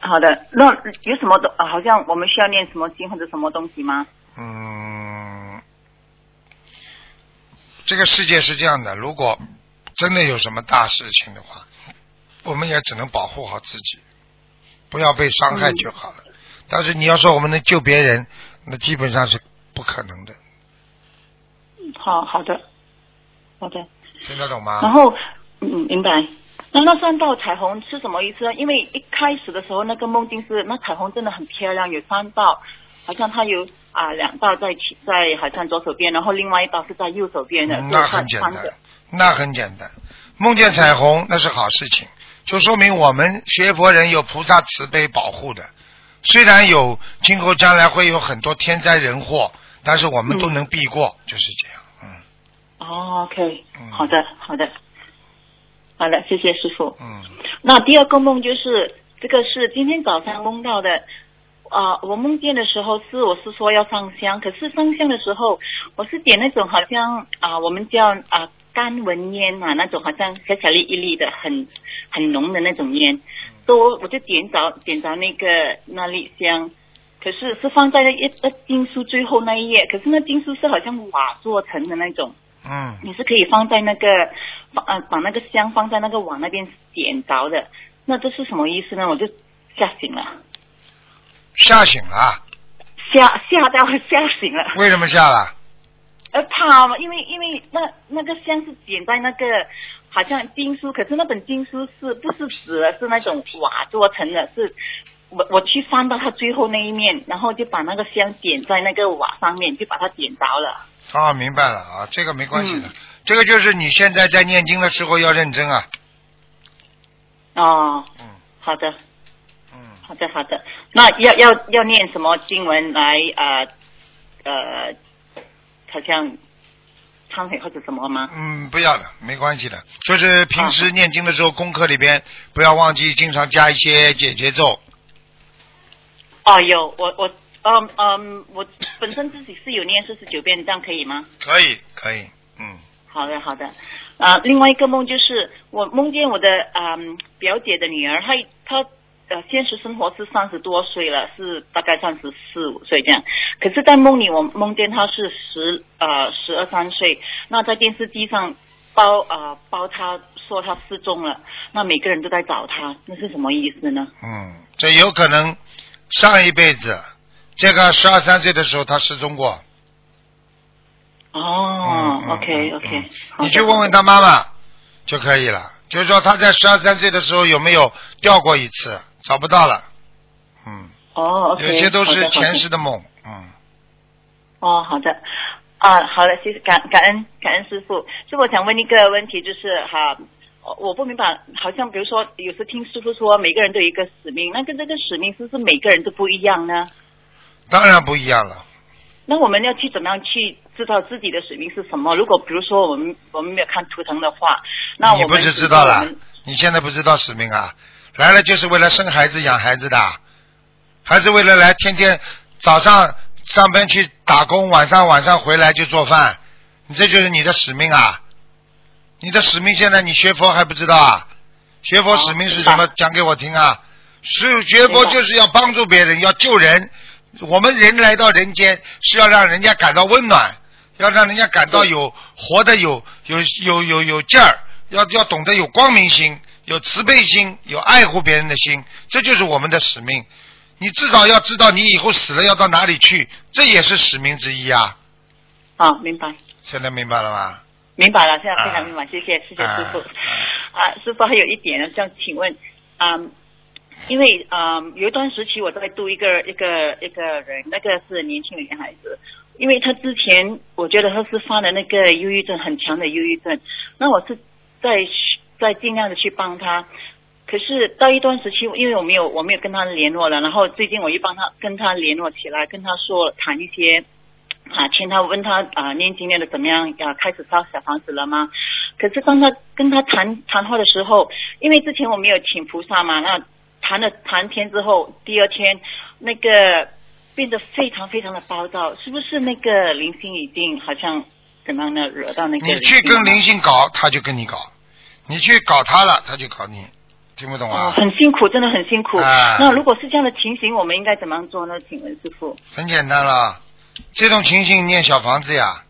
好的。那有什么东？啊好像我们需要念什么经或者什么东西吗？嗯，这个世界是这样的，如果真的有什么大事情的话，我们也只能保护好自己，不要被伤害就好了。但是你要说我们能救别人，那基本上是不可能的，好好的，好的。听得懂吗？然后，嗯，明白。那那三道彩虹是什么意思呢？因为一开始的时候，那个梦境是那彩虹真的很漂亮，有三道，好像它有啊两道在起在好像左手边，然后另外一道是在右手边的，嗯那很简单。，那很简单。梦见彩虹那是好事情，就说明我们学佛人有菩萨慈悲保护的。虽然有今后将来会有很多天灾人祸，但是我们都能避过，就是这样。嗯。哦，OK，嗯。好的，好的，好的，谢谢师傅。嗯。那第二个梦就是这个是今天早上梦到的，啊、我梦见的时候是我是说要上香，可是上香的时候我是点那种好像啊、我们叫啊、干纹烟啊，那种好像小小粒一粒的很很浓的那种烟，我我就点着点着那个那粒香。可是是放在那一呃经书最后那一页，可是那经书是好像瓦做成的那种，嗯，你是可以放在那个放呃把那个香放在那个瓦那边点着的，那这是什么意思呢？我就吓醒了，吓醒了，吓吓到吓醒了，为什么吓了？呃怕嘛，因为因为那那个香是点在那个好像经书，可是那本经书是不是纸的，是那种瓦做成的，是。我我去翻到它最后那一面，然后就把那个香点在那个瓦上面，就把它点着了。哦，明白了啊，这个没关系的，嗯这个就是你现在在念经的时候要认真啊。哦，嗯好的，嗯，好的，好的。那要要要念什么经文来呃呃，好像忏悔或者什么吗？嗯，不要的，没关系的。就是平时念经的时候，功课里边不要忘记经常加一些解节奏。哦，有我我嗯嗯，我本身自己是有念四十九遍，这样可以吗？可以，可以，嗯，好的，好的。啊、另外一个梦就是我梦见我的嗯表姐的女儿，她她呃现实生活是三十多岁了，是大概三十四五岁这样。可是，在梦里我梦见他是十呃十二三岁，那在电视机上包呃包他说他失踪了，那每个人都在找他，那是什么意思呢？嗯，这有可能上一辈子，这个十二三岁的时候他失踪过。哦、OK，嗯你去问问他妈妈就可以了。就是说他在十二三岁的时候有没有掉过一次，找不到了。嗯，哦有些都是前世的梦。嗯，哦，好的，啊，好的，谢谢感感恩感恩师傅。师傅，我想问一个问题，就是哈，我我不明白，好像比如说，有时听师傅说每个人都有一个使命，那跟这个使命是不是每个人都不一样呢？当然不一样了。那我们要去怎么样去知道自己的使命是什么？如果比如说我们我们没有看图腾的话，那我们你不是知道了？你现在不知道使命啊？来了就是为了生孩子养孩子的，还是为了来天天早上上班去打工，晚上晚上回来就做饭？你这就是你的使命啊！你的使命现在你学佛还不知道啊？学佛使命是什么？哦讲给我听啊！是学佛就是要帮助别人，要救人。我们人来到人间是要让人家感到温暖，要让人家感到有活得有有有有有劲儿，要要懂得有光明心，有慈悲心，有爱护别人的心，这就是我们的使命。你至少要知道你以后死了要到哪里去，这也是使命之一啊！啊，明白。现在明白了吗？明白了，现在非啊常明白，谢谢谢谢师傅。啊啊，师傅还有一点呢，想请问，嗯，因为嗯有一段时期我在度一个一个一个人，那个是年轻的女孩子，因为她之前我觉得她是犯了那个忧郁症很强的忧郁症，那我是在再尽量的去帮他。可是到一段时期，因为我没有我没有跟他联络了，然后最近我又帮他跟他联络起来，跟他说谈一些啊，劝他问他啊，念经念的怎么样？啊，开始烧小房子了吗？可是当他跟他谈谈话的时候，因为之前我没有请菩萨嘛，那谈了谈天之后，第二天那个变得非常非常的暴躁，是不是那个灵性已经好像怎么样呢？惹到那个你去跟灵性搞，他就跟你搞；你去搞他了，他就搞你。听不懂啊？哦，很辛苦，真的很辛苦。啊那如果是这样的情形，我们应该怎么样做呢？请问师傅？很简单了，这种情形念小房子呀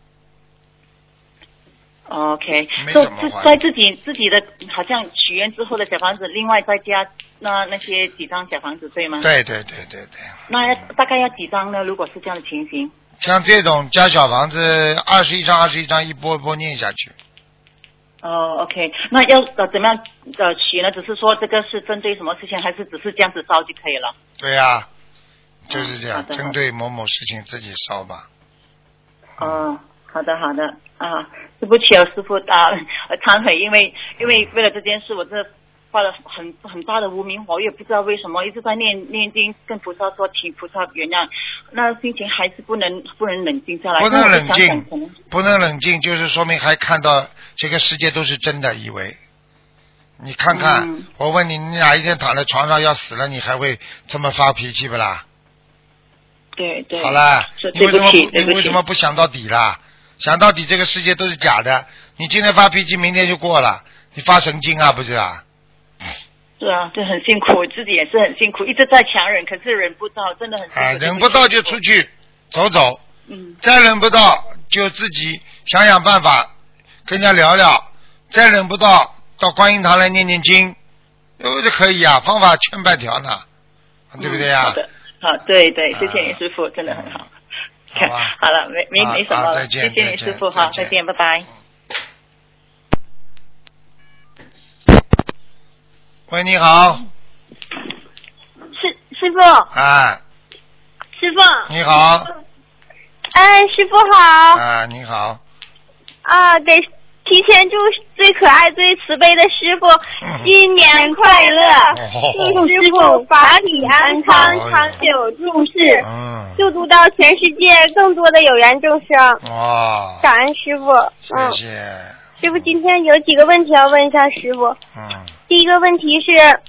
，OK，没就自什么话在自己自己的好像许愿之后的小房子，另外再加那那些几张小房子，对吗？。对对对对对。那要大概要几张呢？如果是这样的情形？像这种加小房子，二十一张二十一张，一波一波念下去。哦，OK，那要呃怎么样呃取呢？只是说这个是针对什么事情，还是只是这样子烧就可以了？对呀、就是这样，针对某某事情自己烧吧。哦，好的好的啊，对不起啊，师傅啊，呃忏悔，因为因为为了这件事，我真的发了很很大的无名火，我也不知道为什么一直在念念经，跟菩萨说请菩萨原谅，那心情还是不能不能冷静下来，不能冷静，不能冷静，就是说明还看到这个世界都是真的，以为。你看看，嗯我问你，你哪一天躺在床上要死了，你还会这么发脾气不啦？对对，好啦，你为什么你为什么不想到底啦？想到底这个世界都是假的，你今天发脾气，明天就过了，你发神经啊，不是啊？是啊，这很辛苦，我自己也是很辛苦，一直在强忍，可是忍不到，真的很辛苦。啊，忍不到就出去走走，嗯再忍不到就自己想想办法跟人家聊聊，再忍不到到观音堂来念念经，都是可以啊，方法千百条呢，对不对呀、嗯好的，好，对对，谢谢啊你师傅，真的很好。好 好了，没没没什么再见谢谢你师傅，好，再见再见，拜拜。喂，你好，师师傅，哎，师傅，你好，哎，师傅好。啊，你好，啊！给提前祝最可爱、最慈悲的师傅嗯。新年快乐，哦。祝师傅法体安康长久住世，嗯，救度到全世界更多的有缘众生。哇，感恩师傅，嗯。谢，谢，师傅今天有几个问题要问一下师傅。嗯，第一个问题是，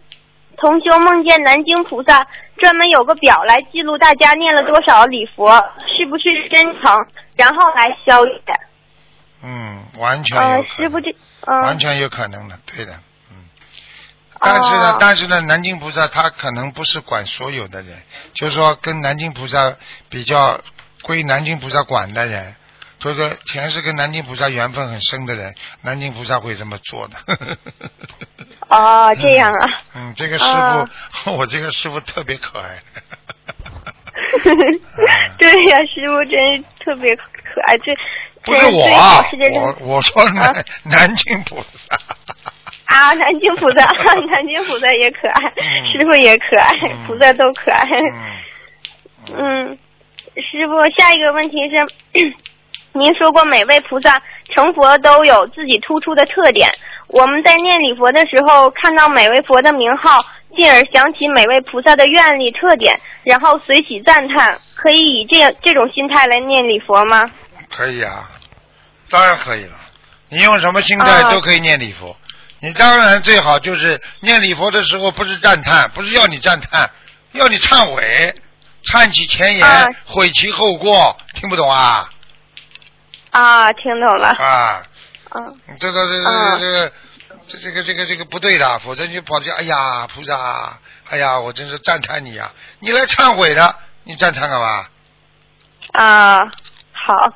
同修梦见南京菩萨专门有个表来记录大家念了多少礼佛，是不是真诚，然后来消业。嗯，完全有呃，可能，师傅这，嗯、完全有可能的，对的，嗯。但是呢，哦但是呢，南京菩萨他可能不是管所有的人，就是说跟南京菩萨比较归南京菩萨管的人，就是说前世跟南京菩萨缘分很深的人，南京菩萨会这么做的。哦，这样啊。嗯，这个师哦傅，我这个师傅特别可爱。对呀、师傅真是特别可爱，这不是我啊我我说南、啊南京菩萨。啊，南京菩萨，南京菩萨也可爱，嗯师傅也可爱，嗯菩萨都可爱。嗯，嗯，师傅，下一个问题是，您说过每位菩萨成佛都有自己突出的特点。我们在念礼佛的时候，看到每位佛的名号，进而想起每位菩萨的愿力特点，然后随喜赞叹，可以以这样这种心态来念礼佛吗？可以啊，当然可以了。你用什么心态啊都可以念礼佛。你当然最好就是念礼佛的时候，不是赞叹，不是要你赞叹，要你忏悔，忏其前言，啊悔其后过，听不懂啊？啊，听懂了。啊，嗯这个这啊个这个这这个这个这个不对的，否则你就跑去，哎呀，菩萨，哎呀，我真是赞叹你啊！你来忏悔的，你赞叹干嘛？啊，好。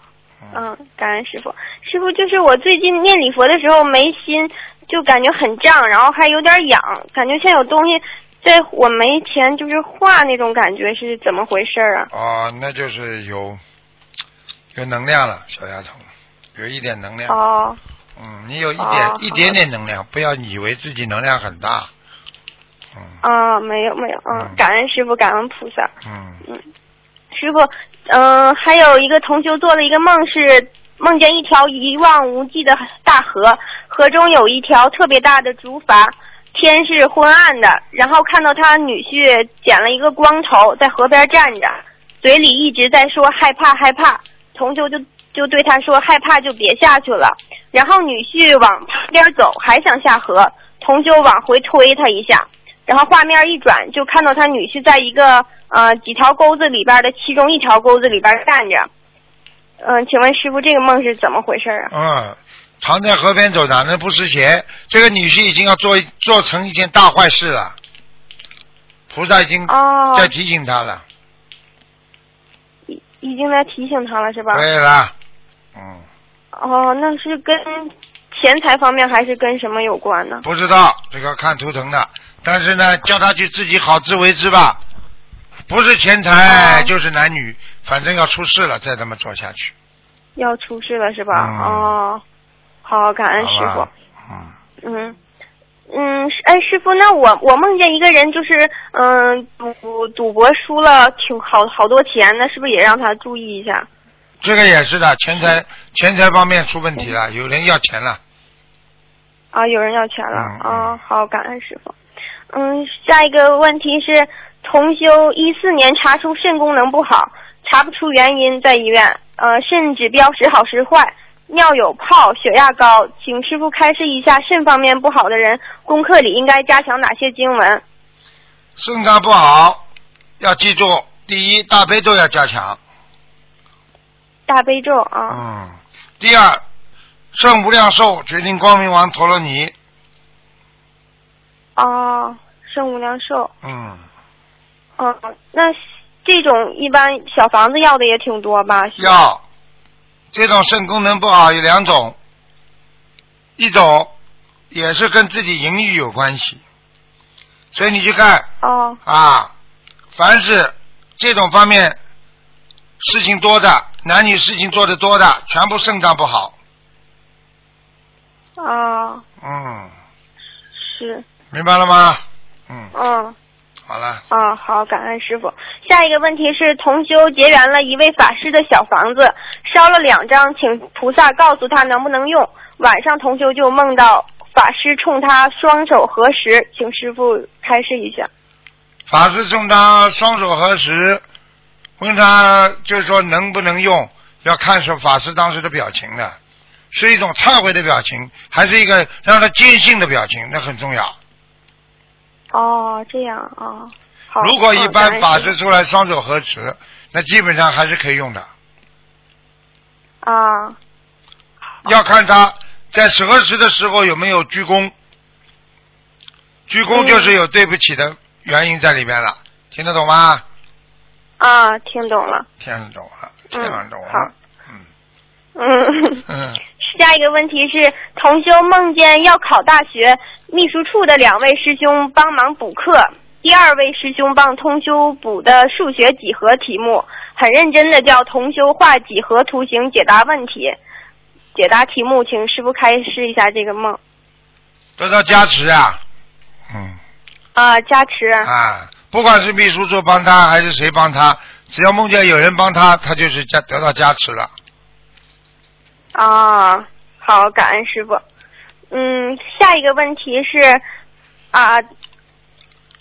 嗯，感恩师傅。师傅，就是我最近念礼佛的时候眉心就感觉很胀，然后还有点痒，感觉像有东西在我眉前就是画那种感觉，是怎么回事啊？啊，那就是有有能量了，小丫头，有一点能量。哦。嗯，你有一点、哦。一点点能量，不要以为自己能量很大。嗯。啊，没有没有，嗯嗯，感恩师傅，感恩菩萨。嗯，师傅，嗯、还有一个同修做了一个梦，是梦见一条一望无际的大河，河中有一条特别大的竹筏，天是昏暗的，然后看到他女婿剪了一个光头在河边站着，嘴里一直在说害怕害怕，同修就就对他说害怕就别下去了，然后女婿往旁边走，还想下河，同修往回推他一下，然后画面一转，就看到他女婿在一个呃几条沟子里边的其中一条沟子里边站着。嗯，请问师傅，这个梦是怎么回事啊？嗯，常在河边走，哪能不湿鞋？这个女婿已经要做做成一件大坏事了，菩萨已经哦，在提醒他了。已已经在提醒他了，是吧？对了，嗯，哦，那是跟钱财方面还是跟什么有关呢？不知道这个看图腾的，但是呢，叫他去自己好自为之吧。不是钱财、哦就是男女，反正要出事了，再这么做下去。要出事了是吧？嗯哦，好，感恩师傅。嗯，嗯嗯，是哎，师傅，那我我梦见一个人就是嗯赌赌博输了挺好好多钱，那是不是也让他注意一下？这个也是的，钱财钱财方面出问题了，有人要钱了。啊，有人要钱了嗯啊，好，感恩师傅。嗯，下一个问题是，同修一四年查出肾功能不好，查不出原因，在医院，呃，肾指标时好时坏，尿有泡，血压高，请师傅开示一下肾方面不好的人，功课里应该加强哪些经文？肾脏不好，要记住，第一大悲咒要加强，大悲咒啊，嗯，第二圣无量寿决定光明王陀罗尼，哦，圣无量寿，嗯，嗯，那这种一般小房子要的也挺多吧？要这种肾功能不好有两种，一种也是跟自己淫欲有关系，所以你去看哦。啊，凡是这种方面事情多的，男女事情做的多的，全部肾脏不好，啊，嗯，是，明白了吗？嗯，嗯。好了，啊，好，感恩师傅。下一个问题是，同修结缘了一位法师的小房子，烧了两张，请菩萨告诉他能不能用。晚上同修就梦到法师冲他双手合十，请师傅开示一下。法师冲他双手合十，问他就是说能不能用，要看是法师当时的表情的，是一种忏悔的表情，还是一个让他坚信的表情，那很重要。哦，这样啊，好。如果一嗯般法。师出来双手合十，那基本上还是可以用的。啊，要看他在合十的时候有没有鞠躬，鞠躬就是有对不起的原因在里边了，听得懂吗？啊，听懂了。听懂了，嗯听得懂好了，嗯嗯。嗯。下一个问题是，同修梦见要考大学，秘书处的两位师兄帮忙补课，第二位师兄帮通修补的数学几何题目，很认真的叫同修画几何图形解答问题，解答题目，请师傅开示一下这个梦。得到加持啊，嗯。啊，加持。啊，不管是秘书处帮他还是谁帮他，只要梦见有人帮他，他就是加得到加持了。啊，好，感恩师傅。嗯，下一个问题是啊，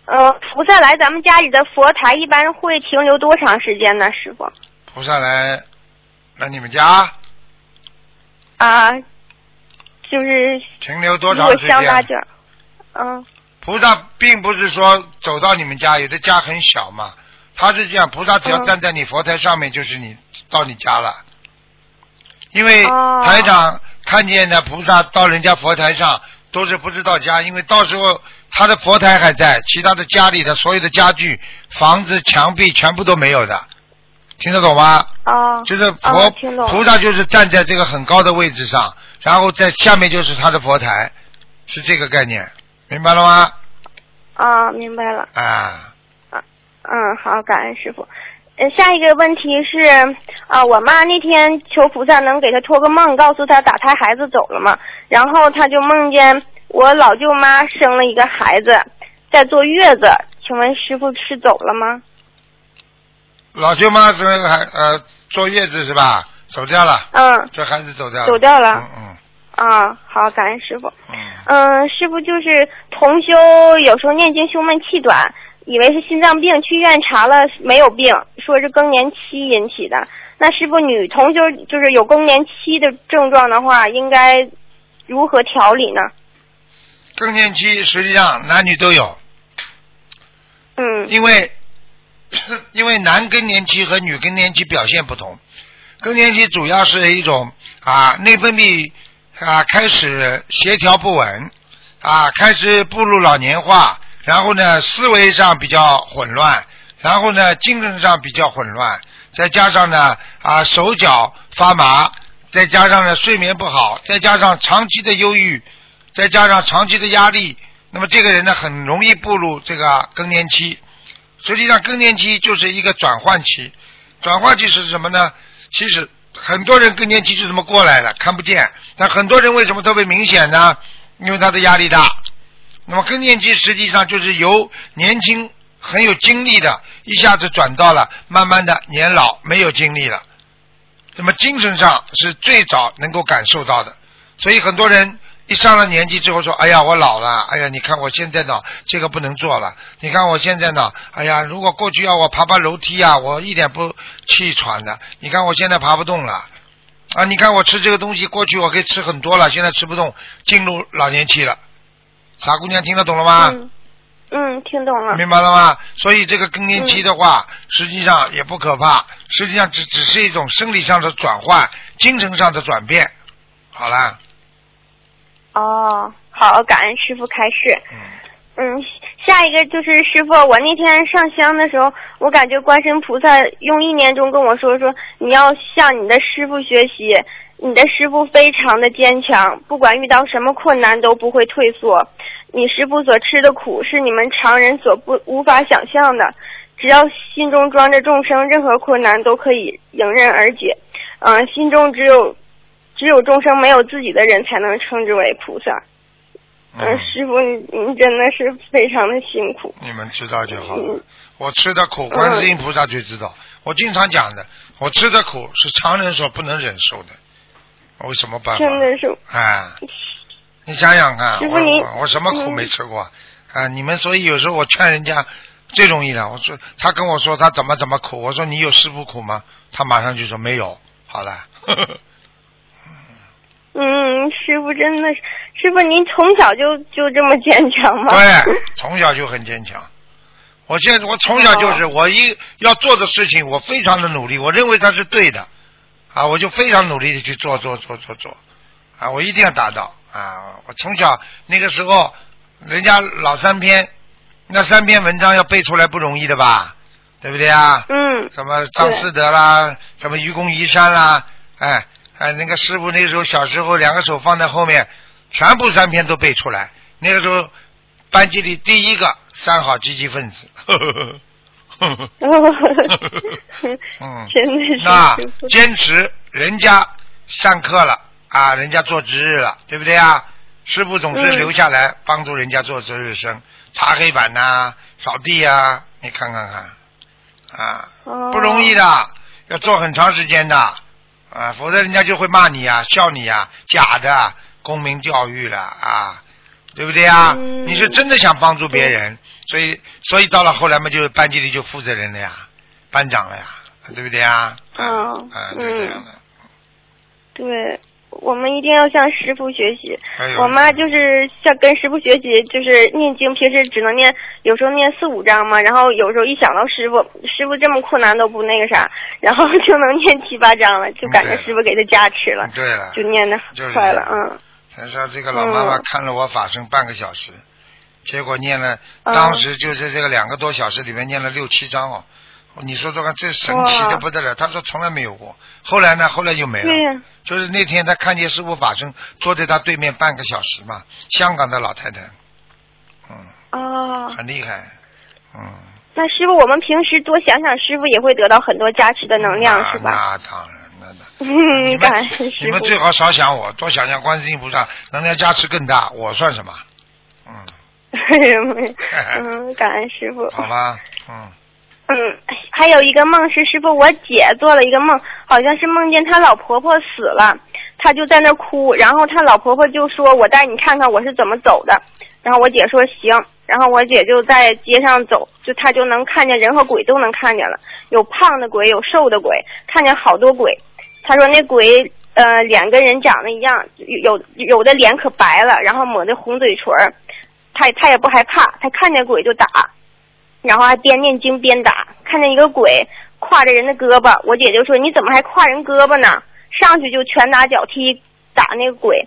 呃，菩萨来咱们家里的佛台一般会停留多长时间呢，师傅？菩萨来来你们家啊，就是停留多如果长时间？香大卷儿，嗯，菩萨并不是说走到你们家，有的家很小嘛，他是这样，菩萨只要嗯站在你佛台上面，就是你到你家了。因为哦台长看见的菩萨到人家佛台上都是不知道家，因为到时候他的佛台还在，其他的家里的所有的家具、房子、墙壁全部都没有的，听得懂吗？啊，就是佛、菩萨就是站在这个很高的位置上，然后在下面就是他的佛台，是这个概念，明白了吗？啊，明白了，啊，嗯，好，感恩师傅。呃，下一个问题是啊，我妈那天求菩萨能给她托个梦，告诉她打胎孩子走了嘛，然后她就梦见我老舅妈生了一个孩子，在坐月子，请问师傅是走了吗？老舅妈是那个孩呃坐月子是吧？走掉了，嗯，这孩子走掉了。走掉了嗯啊，好，感恩师傅。嗯嗯，师傅就是同修，有时候念经胸闷气短，以为是心脏病，去医院查了没有病，说是更年期引起的。那师傅，女同就就是有更年期的症状的话，应该如何调理呢？更年期实际上男女都有，嗯因为 因为男更年期和女更年期表现不同，更年期主要是一种啊内分泌啊开始协调不稳啊开始步入老年化，然后呢思维上比较混乱，然后呢精神上比较混乱，再加上呢啊手脚发麻，再加上呢睡眠不好，再加上长期的忧郁，再加上长期的压力，那么这个人呢很容易步入这个更年期。实际上，更年期就是一个转换期。转换期是什么呢？其实很多人更年期就这么过来了，看不见。但很多人为什么特别明显呢？因为他的压力大。那么更年期实际上就是由年轻很有精力的，一下子转到了慢慢的年老没有精力了。那么精神上是最早能够感受到的，所以很多人一上了年纪之后说：“哎呀，我老了，哎呀，你看我现在呢，这个不能做了。你看我现在呢，哎呀，如果过去要我爬爬楼梯啊，我一点不气喘的。你看我现在爬不动了，啊，你看我吃这个东西，过去我可以吃很多了，现在吃不动，进入老年期了。傻姑娘听得懂了吗？嗯嗯，听懂了。明白了吗？所以这个更年期的话，实际上也不可怕，实际上只只是一种生理上的转换，精神上的转变。好了，哦，好，感恩师傅开示。嗯，嗯，下一个就是师傅，我那天上香的时候，我感觉观世音菩萨用意念中跟我说说，你要向你的师傅学习，你的师傅非常的坚强，不管遇到什么困难都不会退缩。你师傅所吃的苦是你们常人所不无法想象的，只要心中装着众生，任何困难都可以迎刃而解。嗯、心中只有只有众生没有自己的人才能称之为菩萨。嗯，嗯，师傅，你你真的是非常的辛苦。你们知道就好。我吃的苦，观世音菩萨就知道。我经常讲的，我吃的苦是常人所不能忍受的，我有什么办法？真的是，哎，你想想看，我我我什么苦嗯没吃过啊？你们所以有时候我劝人家最容易了。我说他跟我说他怎么怎么苦，我说你有师傅苦吗？他马上就说没有。好了，嗯，师傅真的是，师傅您从小就就这么坚强吗？对，从小就很坚强。我现在我从小就是、哦我一要做的事情，我非常的努力，我认为它是对的啊，我就非常努力的去做做做做做啊，我一定要达到啊！我从小那个时候，人家老三篇，那三篇文章要背出来不容易的吧，对不对啊？嗯，什么张思德啦，什么愚公移山啦，哎哎，那个师傅那时候小时候两个手放在后面，全部三篇都背出来。那个时候班级里第一个三好积极分子。呵呵呵呵呵嗯，真的是那。坚持，人家上课了啊，人家做值日了，对不对啊？师傅总是嗯留下来帮助人家做值日生，擦黑板呐、扫地啊，你看看看，啊，哦不容易的，要做很长时间的啊，否则人家就会骂你啊，笑你啊，假的公民教育了啊，对不对啊？嗯你是真的想帮助别人，所以所以到了后来嘛，就是班级里就负责人了呀，班长了呀，对不对啊？嗯啊，就是这样的。对，我们一定要向师傅学习。我妈就是像跟师傅学习，就是念经，平时只能念，有时候念四五章嘛，然后有时候一想到师傅，师傅这么困难都不那个啥，然后就能念七八章了，就感觉师傅给他加持了，对了，就念的就是快了，嗯。他说这个老妈妈嗯看了我法身半个小时，结果念了，嗯当时就是这个两个多小时里面念了六七章哦。你说说看，这神奇的不得了。他说从来没有过，后来呢，后来就没了。就是那天他看见师傅法身坐在他对面半个小时嘛，香港的老太太，嗯，哦，很厉害，嗯。那师傅，我们平时多想想，师傅也会得到很多加持的能量，那是吧？那当然，嗯，感们恩师傅你们。最好少想我，多想想观世音菩萨，能量加持更大，我算什么？嗯，嗯，感恩师傅。好吧，嗯，嗯，还有一个梦是师傅，我姐做了一个梦，好像是梦见她老婆婆死了，她就在那哭，然后她老婆婆就说：“我带你看看我是怎么走的。”然后我姐说行，然后我姐就在街上走，就她就能看见人和鬼都能看见了，有胖的鬼，有瘦的鬼，看见好多鬼。他说那鬼呃，脸跟人长得一样，有有的脸可白了，然后抹的红嘴唇，他他也不害怕，他看见鬼就打，然后还边念经边打，看见一个鬼挎着人的胳膊，我姐就说你怎么还挎人胳膊呢？上去就拳打脚踢打那个鬼，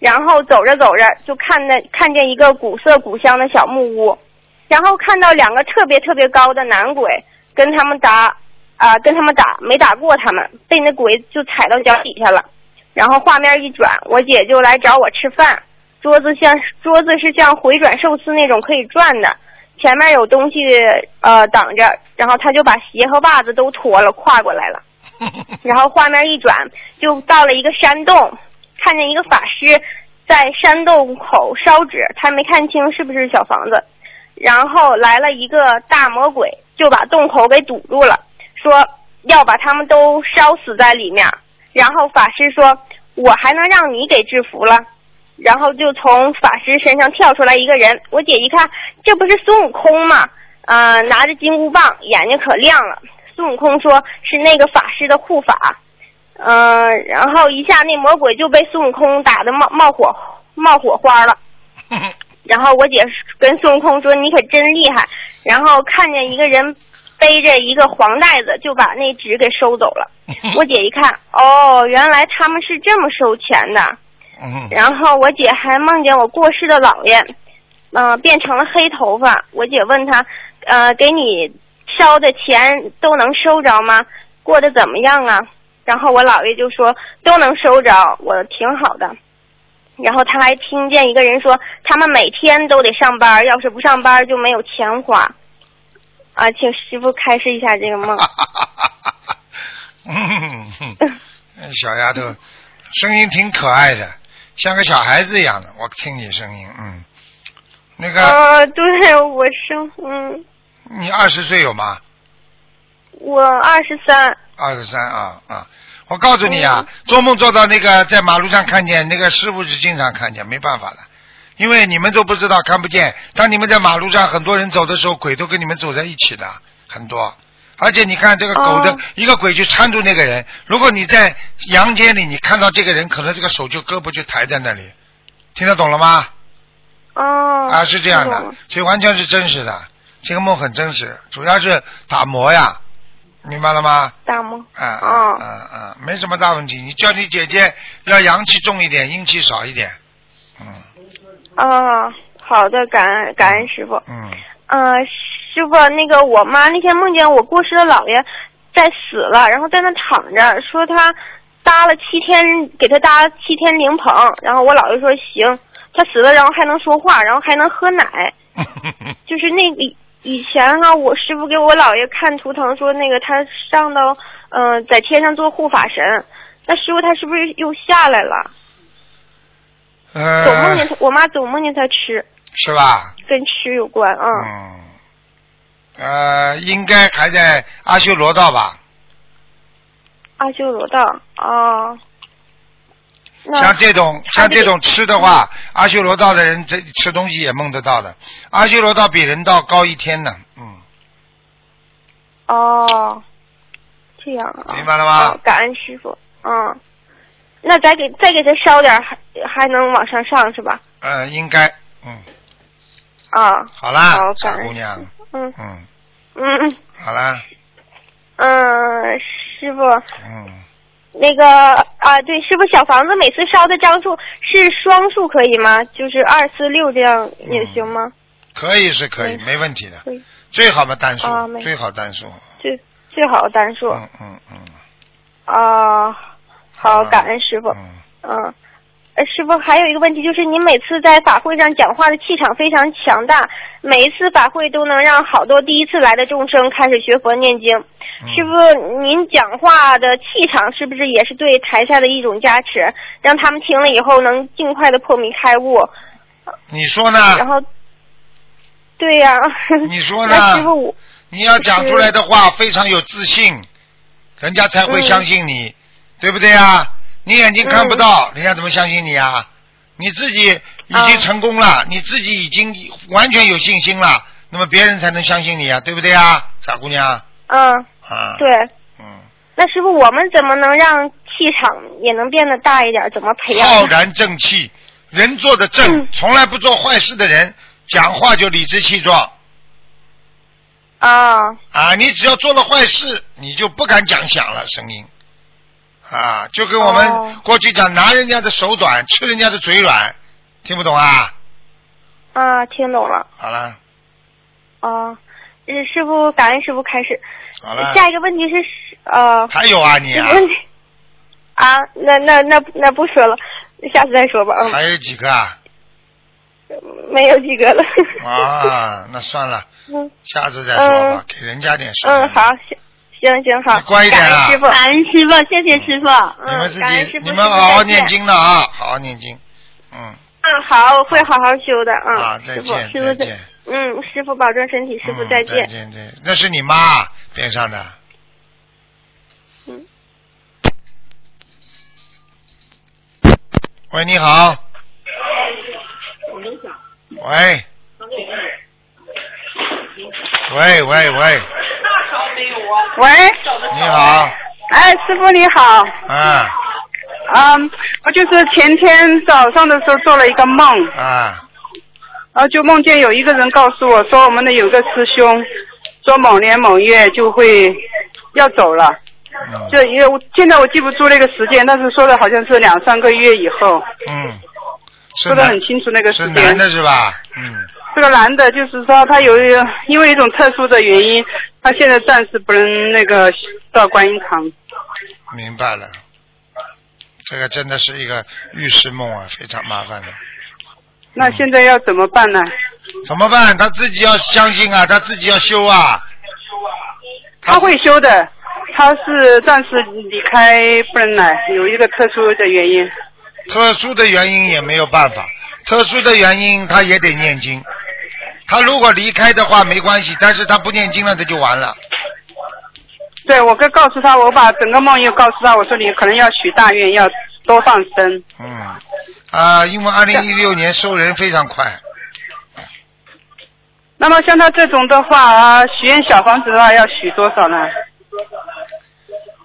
然后走着走着就看见看见一个古色古香的小木屋，然后看到两个特别特别高的男鬼跟他们打。啊，跟他们打没打过他们，被那鬼就踩到脚底下了。然后画面一转，我姐就来找我吃饭。桌子像桌子是像回转寿司那种可以转的，前面有东西呃挡着。然后他就把鞋和袜子都脱了，跨过来了。然后画面一转，就到了一个山洞，看见一个法师在山洞口烧纸，他没看清是不是小房子。然后来了一个大魔鬼，就把洞口给堵住了。说要把他们都烧死在里面，然后法师说：“我还能让你给制服了。”然后就从法师身上跳出来一个人，我姐一看，这不是孙悟空吗？啊，拿着金箍棒，眼睛可亮了。孙悟空说是那个法师的护法，嗯，然后一下那魔鬼就被孙悟空打的冒冒火冒火花了。然后我姐跟孙悟空说：“你可真厉害。”然后看见一个人。背着一个黄袋子就把那纸给收走了。我姐一看，哦，原来他们是这么收钱的。然后我姐还梦见我过世的姥爷，嗯，变成了黑头发。我姐问他，呃，给你烧的钱都能收着吗？过得怎么样啊？然后我姥爷就说都能收着，我挺好的。然后他还听见一个人说，他们每天都得上班，要是不上班就没有钱花。啊，请师傅开示一下这个梦。嗯，小丫头，声音挺可爱的，像个小孩子一样的。我听你声音，嗯，那个。啊，对，我生，嗯。你二十岁有吗？我二十三。二十三啊啊！我告诉你啊，做梦做到那个在马路上看见那个师傅是经常看见，没办法了。因为你们都不知道看不见，当你们在马路上很多人走的时候，鬼都跟你们走在一起的很多。而且你看这个狗的一个鬼去搀住那个人，如果你在阳间里，你看到这个人，可能这个手就胳膊就抬在那里，听得懂了吗？哦。啊，是这样的，所以完全是真实的，这个梦很真实，主要是打磨呀，明白了吗？打磨。啊。啊啊啊，没什么大问题。你叫你姐姐要阳气重一点，阴气少一点，嗯。啊，好的，感恩感恩师傅。嗯。呃，师傅，那个我妈那天梦见我过世的姥爷在死了，然后在那躺着，说他搭了七天，给他搭七天灵棚，然后我姥爷说行，他死了，然后还能说话，然后还能喝奶。就是那个以前哈，我师傅给我姥爷看图腾，说那个他上到嗯在天上做护法神，那师傅他是不是又下来了？总梦见他，我妈总梦见他吃，是吧？跟吃有关啊。嗯。呃，应该还在阿修罗道吧？阿修罗道啊。像这种像这种吃的话，阿修罗道的人这吃东西也梦得到的。阿修罗道比人道高一天呢，嗯。哦，这样啊。明白了吗？感恩师傅，嗯。那再给再给他烧点，还还能往上上是吧？嗯，应该，嗯。啊。好啦，小姑娘。嗯。嗯。嗯。好啦。嗯，师傅。嗯。那个啊，对，师傅，小房子每次烧的张数是双数可以吗？就是二四六这样也行吗？可以是可以，没问题的。最好嘛单数，最好单数。最最好单数。嗯嗯嗯。啊。好，感恩师傅。嗯，呃，师傅还有一个问题，就是您每次在法会上讲话的气场非常强大，每一次法会都能让好多第一次来的众生开始学佛念经。师傅，您讲话的气场是不是也是对台下的一种加持，让他们听了以后能尽快的破迷开悟？你说呢？然后，对呀。你说呢？师傅，你要讲出来的话非常有自信，人家才会相信你。对不对呀？你眼睛看不到，人家怎么相信你啊？你自己已经成功了，你自己已经完全有信心了，那么别人才能相信你啊，对不对啊，傻姑娘？嗯。啊。对。嗯。那师傅，我们怎么能让气场也能变得大一点？怎么培养？浩然正气，人做的正，从来不做坏事的人，讲话就理直气壮。啊。啊，你只要做了坏事，你就不敢讲响了声音。啊，就跟我们过去讲，拿人家的手短，吃人家的嘴软，听不懂啊？啊，听懂了。好了。啊，师傅，感恩师傅开始。好了。下一个问题是，呃。还有啊，你啊。啊，那那那那不说了，下次再说吧。还有几个啊？没有几个了。啊，那算了。嗯。下次再说吧，给人家点时间。嗯，好，行行行好。乖一点啊！师傅，感恩师傅，谢谢师傅。你们自己，你们好好念经的啊，好好念经。嗯。嗯，好，我会好好修的啊。啊，再见，再见。嗯，师傅保重身体，师傅再见。再见，再见。那是你妈边上的。嗯。喂，你好。喂。喂喂喂。喂。你好。哎，师傅你好。嗯。嗯，我就是前天早上的时候做了一个梦。啊。然后就梦见有一个人告诉我说，我们的有个师兄，说某年某月就会要走了。嗯。就因为我现在我记不住那个时间，但是说的好像是两三个月以后。嗯。说的很清楚那个时间。是男的是吧？嗯。这个男的，就是说他有因为一种特殊的原因，他现在暂时不能那个到观音堂。明白了。这个真的是一个预示梦啊，非常麻烦的。那现在要怎么办呢？怎么办？他自己要相信啊，他自己要修啊。他会修的，他是暂时离开不能来，有一个特殊的原因。特殊的原因也没有办法，特殊的原因他也得念经。他如果离开的话没关系，但是他不念经了，他就完了。对，我跟告诉他，我把整个梦又告诉他，我说你可能要许大愿，要多放生。嗯，啊，因为二零一六年收人非常快。那么像他这种的话啊，许愿小房子的话要许多少呢？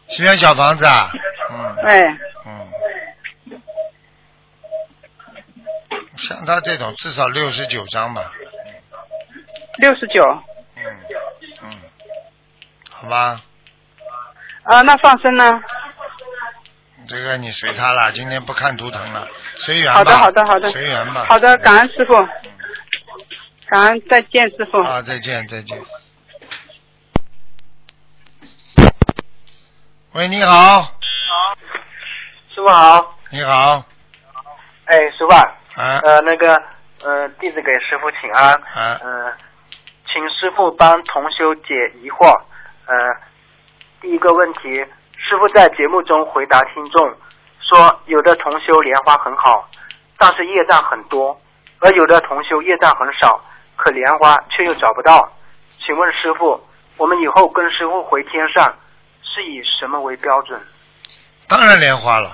许愿小房子啊，嗯。对。嗯。像他这种至少六十九张吧。六十九。嗯嗯，好吧。啊，那放生呢？这个你随他了，今天不看图腾了，随缘吧。好的，好的，好的。随缘吧。好的，感恩师傅。感恩，再见，师傅。啊，再见，再见。喂，你好。好。师傅好。你好。哎，师傅。啊。呃，那个，呃，弟子给师傅请安。啊。嗯，请师傅帮同修解疑惑。呃。第一个问题，师傅在节目中回答听众说，有的同修莲花很好，但是业障很多；而有的同修业障很少，可莲花却又找不到。请问师傅，我们以后跟师傅回天上是以什么为标准？当然莲花了。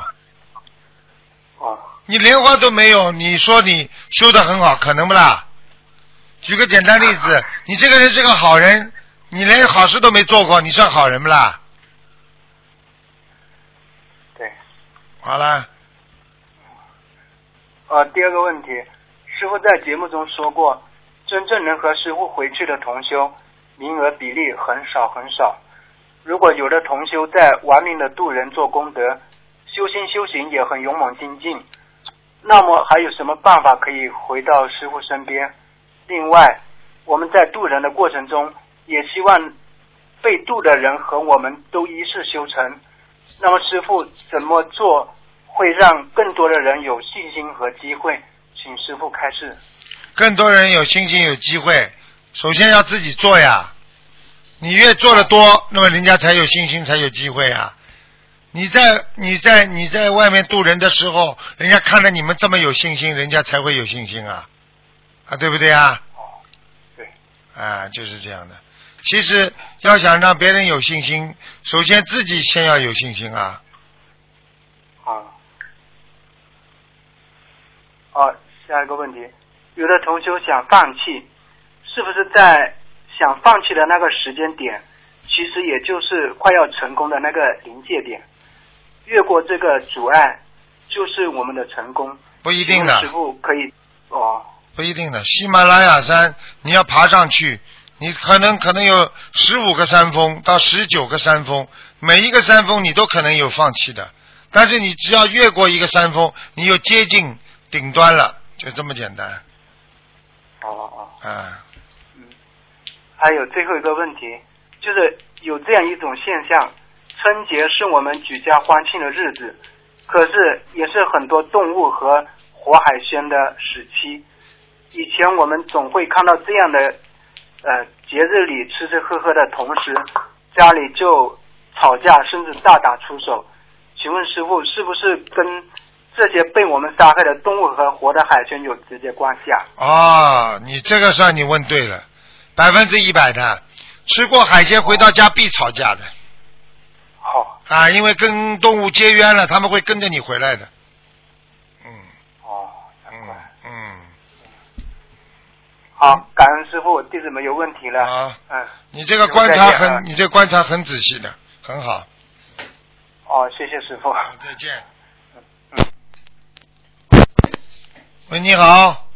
哦。你莲花都没有，你说你修的很好，可能不啦？举个简单例子，你这个人是个好人。你连好事都没做过，你算好人不啦？对。好了。呃，第二个问题，师傅在节目中说过，真正能和师傅回去的同修，名额比例很少很少。如果有的同修在玩命的渡人做功德，修心修行也很勇猛精进，那么还有什么办法可以回到师傅身边？另外，我们在渡人的过程中。也希望被渡的人和我们都一世修成。那么师傅怎么做会让更多的人有信心和机会？请师傅开示。更多人有信心有机会，首先要自己做呀。你越做的多，那么人家才有信心，才有机会啊。你在你在你在外面渡人的时候，人家看着你们这么有信心，人家才会有信心啊，啊，对不对啊？对。啊，就是这样的。其实要想让别人有信心，首先自己先要有信心啊。好。好，下一个问题，有的同修想放弃，是不是在想放弃的那个时间点，其实也就是快要成功的那个临界点，越过这个阻碍就是我们的成功。不一定的师傅可以哦，不一定的。喜马拉雅山你要爬上去，你可能可能有十五个山峰到十九个山峰，每一个山峰你都可能有放弃的，但是你只要越过一个山峰，你又接近顶端了，就这么简单。哦哦，啊，还有最后一个问题，就是有这样一种现象，春节是我们举家欢庆的日子，可是也是很多动物和活海鲜的时期。以前我们总会看到这样的，呃，节日里吃吃喝喝的同时，家里就吵架，甚至大打出手。请问师傅，是不是跟这些被我们杀害的动物和活的海鲜有直接关系啊？哦，你这个算你问对了，百分之一百的，吃过海鲜回到家必吵架的。好。啊，因为跟动物结冤了，他们会跟着你回来的。嗯。哦。嗯嗯。好，感恩师傅，弟子们有问题了。啊。嗯。你这个观察很，你这个观察很仔细的，很好。哦，谢谢师傅。再见。喂，你好。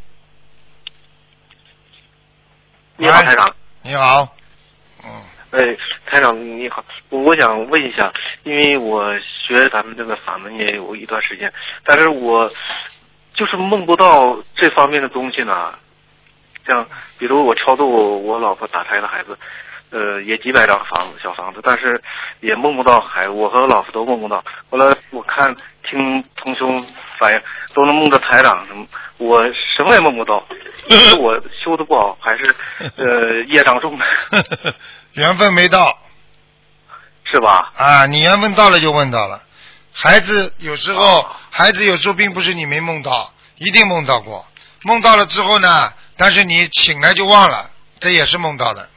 你好，台长。你好。嗯哎，台长你好，我想问一下，因为我学咱们这个法门也有一段时间，但是我就是梦不到这方面的东西呢。像比如我超度我老婆打胎的孩子，呃，也几百张房子小房子，但是也梦不到孩，我和我老婆都梦不到。后来我看听同兄反映，都能梦到台长什么，我什么也梦不到，是我修的不好，还是呃 业障重呢？缘分没到。是吧？啊，你缘分到了就问到了。孩子有时候，孩子有时候并不是你没梦到，一定梦到过。梦到了之后呢，但是你醒来就忘了，这也是梦到的。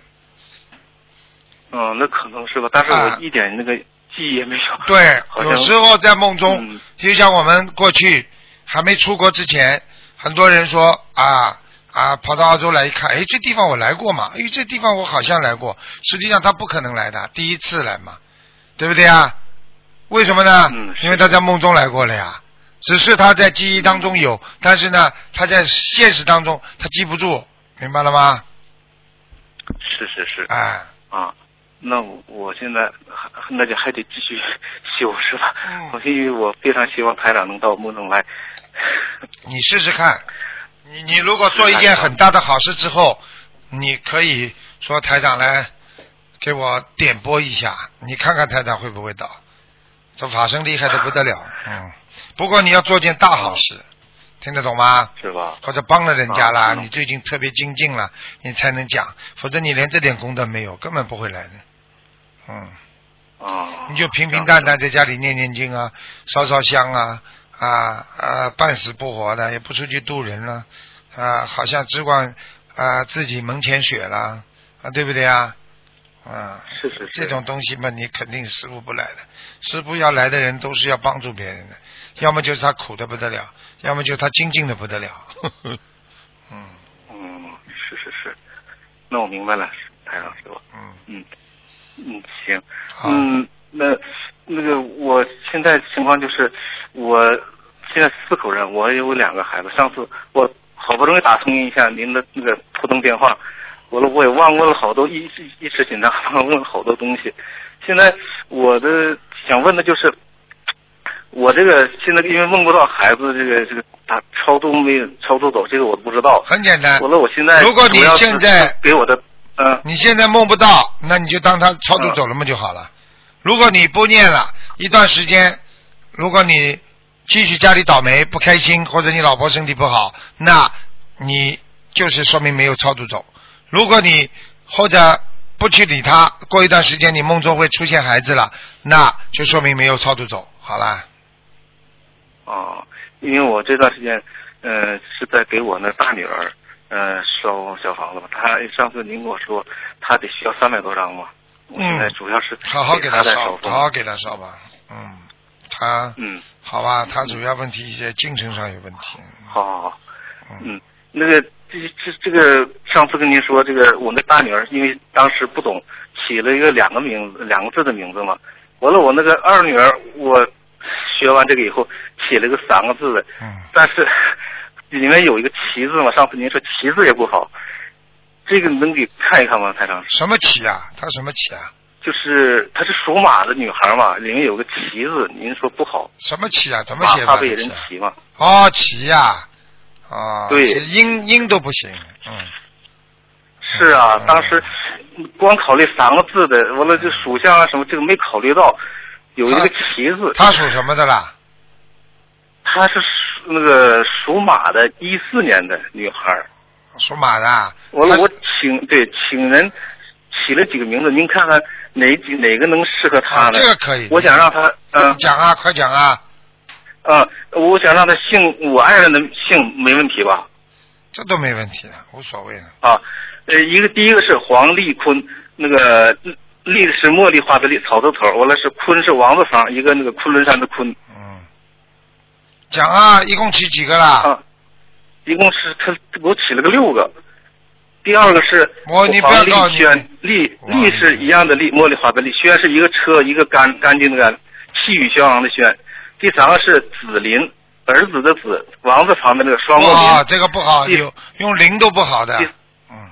嗯，那可能是吧，但是我一点那个记忆也没有。啊对，有时候在梦中，嗯就像我们过去还没出国之前，很多人说啊啊，跑到澳洲来一看，哎，这地方我来过嘛，哎，这地方我好像来过，实际上他不可能来的，第一次来嘛，对不对啊？为什么呢？嗯因为他在梦中来过了呀，只是他在记忆当中有，但是呢，他在现实当中他记不住，明白了吗？是是是。哎。啊，那我我现在那就还得继续 修是吧？嗯我因为我非常希望台长能到梦中来。你试试看，你你如果做一件很大的好事之后，你可以说台长来给我点拨一下，你看看台长会不会到。这法身厉害的不得了，嗯。不过你要做件大好事，听得懂吗？是吧？或者帮了人家啦，啊你最近特别精进了，你才能讲，否则你连这点功德没有，根本不会来的。嗯。啊。你就平平淡淡在家里念念经啊，烧烧香啊，啊啊，半死不活的，也不出去渡人了，啊，好像只管啊自己门前雪了，啊，对不对啊？啊，是是是。这种东西嘛，你肯定师傅不来的。师傅要来的人都是要帮助别人的，要么就是他苦的不得了，要么就是他精进的不得了。嗯嗯，是是是，那我明白了，台长师傅。嗯嗯嗯，行。嗯，那那个我现在情况就是，我现在四口人，我有两个孩子。上次我好不容易打通一下您的那个普通电话，我了我也忘问了好多，一一一时紧张 忘问了好多东西。现在我的想问的就是，我这个现在因为梦不到孩子，这个这个他超度没有超度走，这个我不知道。很简单。完了，我现在如果你现在给我的嗯，你现在梦不到，那你就当他超度走了嘛就好了。如果你不念了一段时间，如果你继续家里倒霉不开心，或者你老婆身体不好，那你就是说明没有超度走。如果你或者不去理他，过一段时间你梦中会出现孩子了，那就说明没有超度走。好啦，哦，因为我这段时间，呃，是在给我那大女儿，呃，烧小房子嘛。她上次您跟我说，她得需要三百多张嘛。我现在主要是好好给，她烧好好给她烧吧。嗯，她嗯，好吧，她主要问题一些精神上有问题。好好好，嗯，那个这这这个上次跟您说这个我那大女儿，因为当时不懂起了一个两个名字两个字的名字嘛。完了，我那个二女儿，我学完这个以后起了个三个字的，嗯，但是里面有一个旗字嘛。上次您说旗字也不好，这个能给看一看吗，台长？什么旗啊？她什么旗啊？就是她是属马的女孩嘛，里面有个旗字，您说不好。什么旗啊？怎么写法？马被人骑嘛。哦，旗呀，啊，对，音音都不行，嗯。是啊，当时光考虑三个字的，完了就属相啊什么，这个没考虑到有一个旗字。他属什么的啦？他是属那个属马的，一四年的女孩。属马的。完了，我请对请人起了几个名字，您看看哪几哪个能适合他呢？这个可以。我想让他嗯。讲啊，快讲啊！嗯，我想让他姓我爱人的姓，没问题吧？这都没问题的，无所谓的。啊。呃，一个第一个是黄立坤，那个立是茉莉花的立，草字头，完了是坤是王字旁，一个那个昆仑山的坤。嗯。讲啊，一共起几个啦？啊，一共是他给我起了个六个。第二个是黄立轩，立立是一样的立，茉莉花的立，轩是一个车一个干干净的干，气宇轩昂的轩。第三个是子林，儿子的子，王字旁的那个双木林。啊，这个不好，用用林都不好的。嗯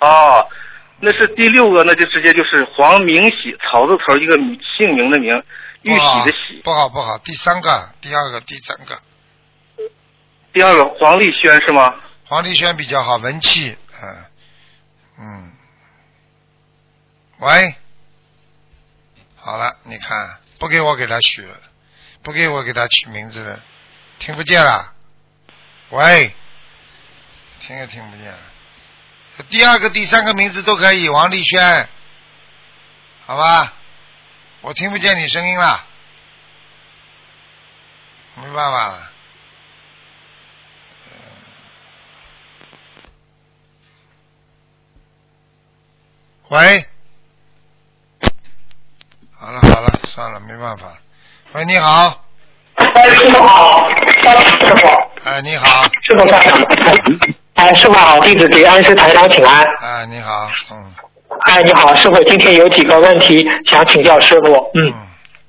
哦，那是第六个，那就直接就是黄明喜，草字头一个姓名的名，玉玺的玺。不好不好，第三个，第二个，第三个。第二个黄丽轩是吗？黄丽轩比较好，文气，嗯嗯。喂，好了，你看，不给我给他取，不给我给他取名字了，听不见了。喂，听也听不见了。第二个、第三个名字都可以，王丽轩，好吧？我听不见你声音了，没办法了。喂，好了好了，算了，没办法。喂，你好。哎，师傅好，师傅。哎，你好。师傅在。哎，师傅好，弟子给安师台长请安。哎，你好，嗯。哎，你好，师傅，今天有几个问题想请教师傅。嗯。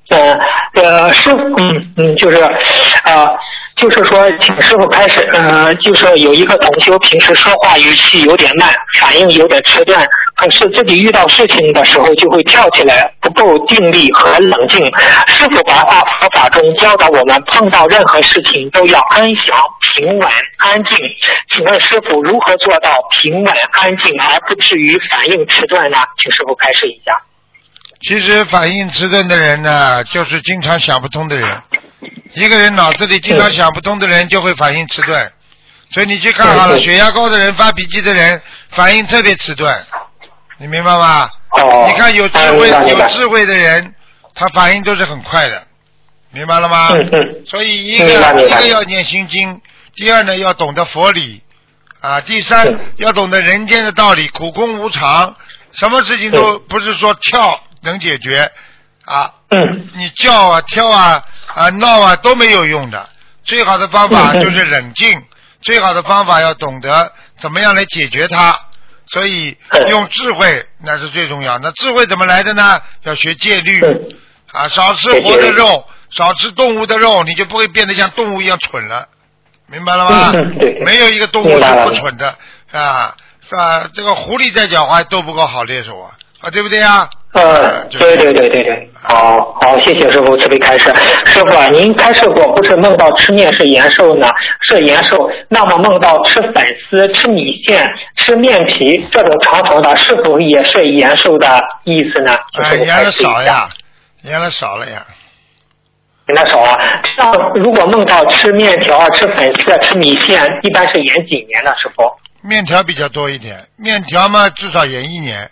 呃呃，师傅，嗯嗯，就是啊，就是说，请师傅开始，呃，就是有一个同修平时说话语气有点慢，反应有点迟钝。可是自己遇到事情的时候就会跳起来，不够定力和冷静。师傅白话佛法中教导我们，碰到任何事情都要安详、平稳、安静。请问师傅如何做到平稳、安静而不至于反应迟钝呢？请师傅开始一下。其实反应迟钝的人呢，就是经常想不通的人。一个人脑子里经常想不通的人，就会反应迟钝。所以你去看好了，血压高的人、发脾气的人，反应特别迟钝。你明白吗？哦。你看有智慧有智慧的人，他反应都是很快的，明白了吗？嗯嗯。所以一个一个要念心经，第二呢要懂得佛理，啊，第三要懂得人间的道理，苦空无常，什么事情都不是说跳能解决，啊，你叫啊跳啊啊闹啊都没有用的，最好的方法 就是冷静，最好的方法要懂得怎么样来解决它。所以用智慧那是最重要。那智慧怎么来的呢？要学戒律啊，少吃活的肉，少吃动物的肉，你就不会变得像动物一样蠢了，明白了吗？没有一个动物是不蠢的啊，是吧？这个狐狸再狡猾都不够好猎手啊，啊，对不对啊？呃，对对对对对，好好，谢谢师傅慈悲开示。师傅啊，您开示过，不是梦到吃面是延寿呢？是延寿，那么梦到吃粉丝、吃米线、吃面皮这种长头的，是否也是延寿的意思呢？哎，延的少呀，延的少了呀。延的少啊？像如果梦到吃面条、吃粉丝、吃米线，一般是延几年呢？师傅？面条比较多一点，面条嘛至少延一年。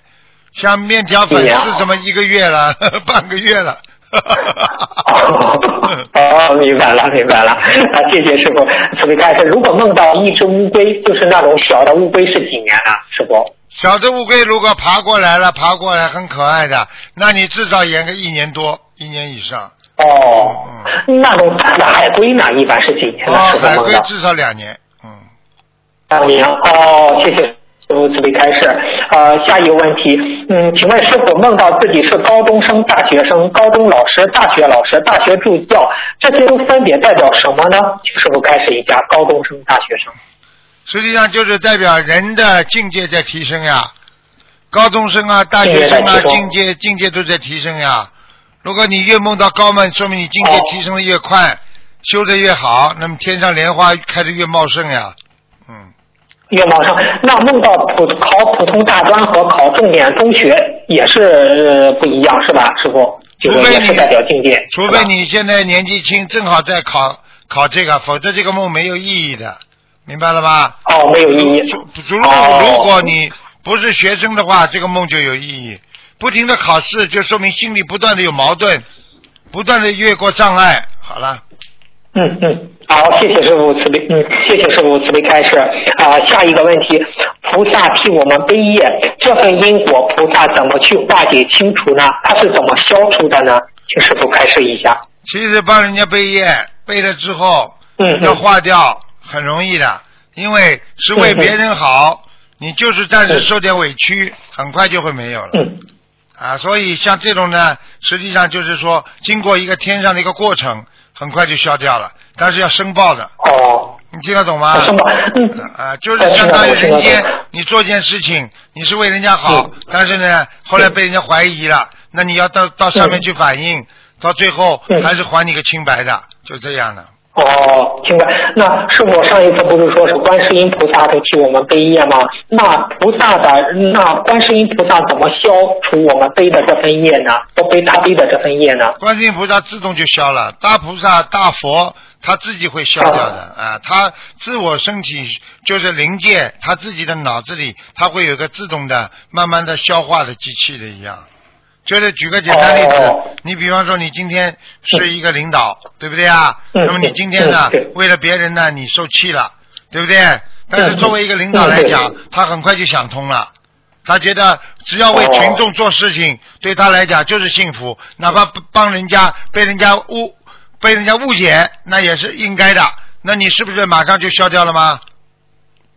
像面条粉丝什么一个月了，半个月了。哦，明白了，明白了。啊，谢谢师傅。慈悲开示，如果梦到一只乌龟，就是那种小的乌龟，是几年呢？师傅？小的乌龟如果爬过来了，爬过来很可爱的，那你至少演个一年多，一年以上。哦。嗯。那种大的海龟呢？一般是几年呢？哦，海龟至少两年。嗯。两年。哦，谢谢。师傅慈悲开始，呃，下一个问题，嗯，请问师傅梦到自己是高中生、大学生、高中老师、大学老师、大学助教，这些都分别代表什么呢？请师傅开始一下，高中生、大学生。实际上就是代表人的境界在提升呀，高中生啊、大学生啊，境界境界都在提升呀。如果你越梦到高门，说明你境界提升的越快，修的越好，那么天上莲花开的越茂盛呀。嗯，越往上。那梦到普考普通大专和考重点中学也是不一样，是吧，师傅？除非你代表境界，除非你现在年纪轻，正好在考考这个，否则这个梦没有意义的，明白了吧？哦，没有意义。如如果你不是学生的话，这个梦就有意义。不停的考试，就说明心里不断的有矛盾，不断的越过障碍。好了。嗯嗯，好，谢谢师傅慈悲，嗯，谢谢师傅慈悲开示。啊，下一个问题，菩萨替我们背业，这份因果菩萨怎么去化解清除呢？他是怎么消除的呢？请师傅开示一下。其实帮人家背业，背了之后，嗯，要化掉很容易的，因为是为别人好，你就是暂时受点委屈，很快就会没有了。嗯。啊，所以像这种呢，实际上就是说，经过一个天上的一个过程，很快就消掉了，但是要申报的。哦。你听得懂吗？申报。嗯。啊，就是相当于人间，你做件事情，你是为人家好，但是呢，后来被人家怀疑了，那你要到到上面去反映，到最后还是还你个清白的，就这样的。哦，明白。那师傅上一次不是说是观世音菩萨在替我们背业吗？那菩萨的那观世音菩萨怎么消除我们背的这份业呢？不背他背的这份业呢？观世音菩萨自动就消了，大菩萨大佛他自己会消掉的啊，他自我身体就是灵界，他自己的脑子里他会有个自动的慢慢的消化的机器的一样。就是举个简单例子，你比方说你今天是一个领导，对不对啊？那么你今天呢，为了别人呢，你受气了，对不对？但是作为一个领导来讲，他很快就想通了，他觉得只要为群众做事情，对他来讲就是幸福，哪怕帮人家被人家误被人家误解，那也是应该的。那你是不是马上就消掉了吗？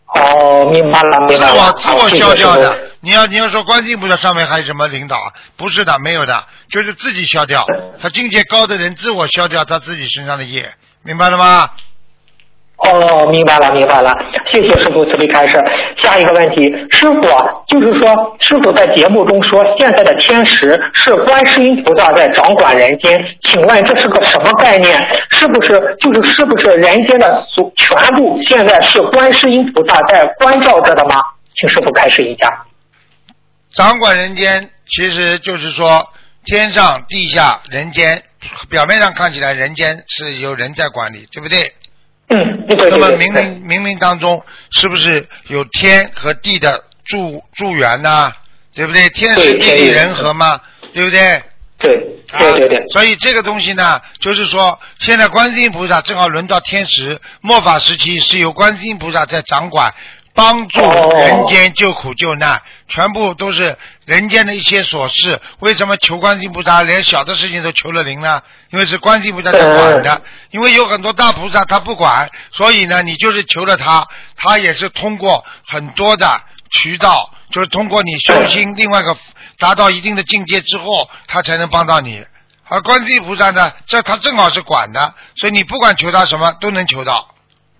哦，明白了，明白了。自我自我消掉的，你要你要说观音菩萨上面还有什么领导啊？不是的，没有的，就是自己消掉。他境界高的人自我消掉他自己身上的业，明白了吗？哦，明白了，明白了。谢谢师傅慈悲开示。下一个问题，师傅就是说，师傅在节目中说，现在的天时是观世音菩萨在掌管人间，请问这是个什么概念？是不是就是是不是人间的所全部现在是观世音菩萨在关照着的吗？请师傅开示一下。掌管人间，其实就是说天上地下人间，表面上看起来人间是由人在管理，对不对？嗯，那么冥冥冥冥当中，是不是有天和地的助助缘呢？对不对？天时地利人和嘛，对不对？对，对对对。所以这个东西呢，就是说，现在观世音菩萨正好轮到天时，末法时期是由观世音菩萨在掌管。帮助人间救苦救难，全部都是人间的一些琐事。为什么求观世音菩萨连小的事情都求了灵呢？因为是观世音菩萨在管的。因为有很多大菩萨他不管，所以呢，你就是求了他，他也是通过很多的渠道，就是通过你修心，另外一个达到一定的境界之后，他才能帮到你。而观世音菩萨呢，这他正好是管的，所以你不管求他什么都能求到。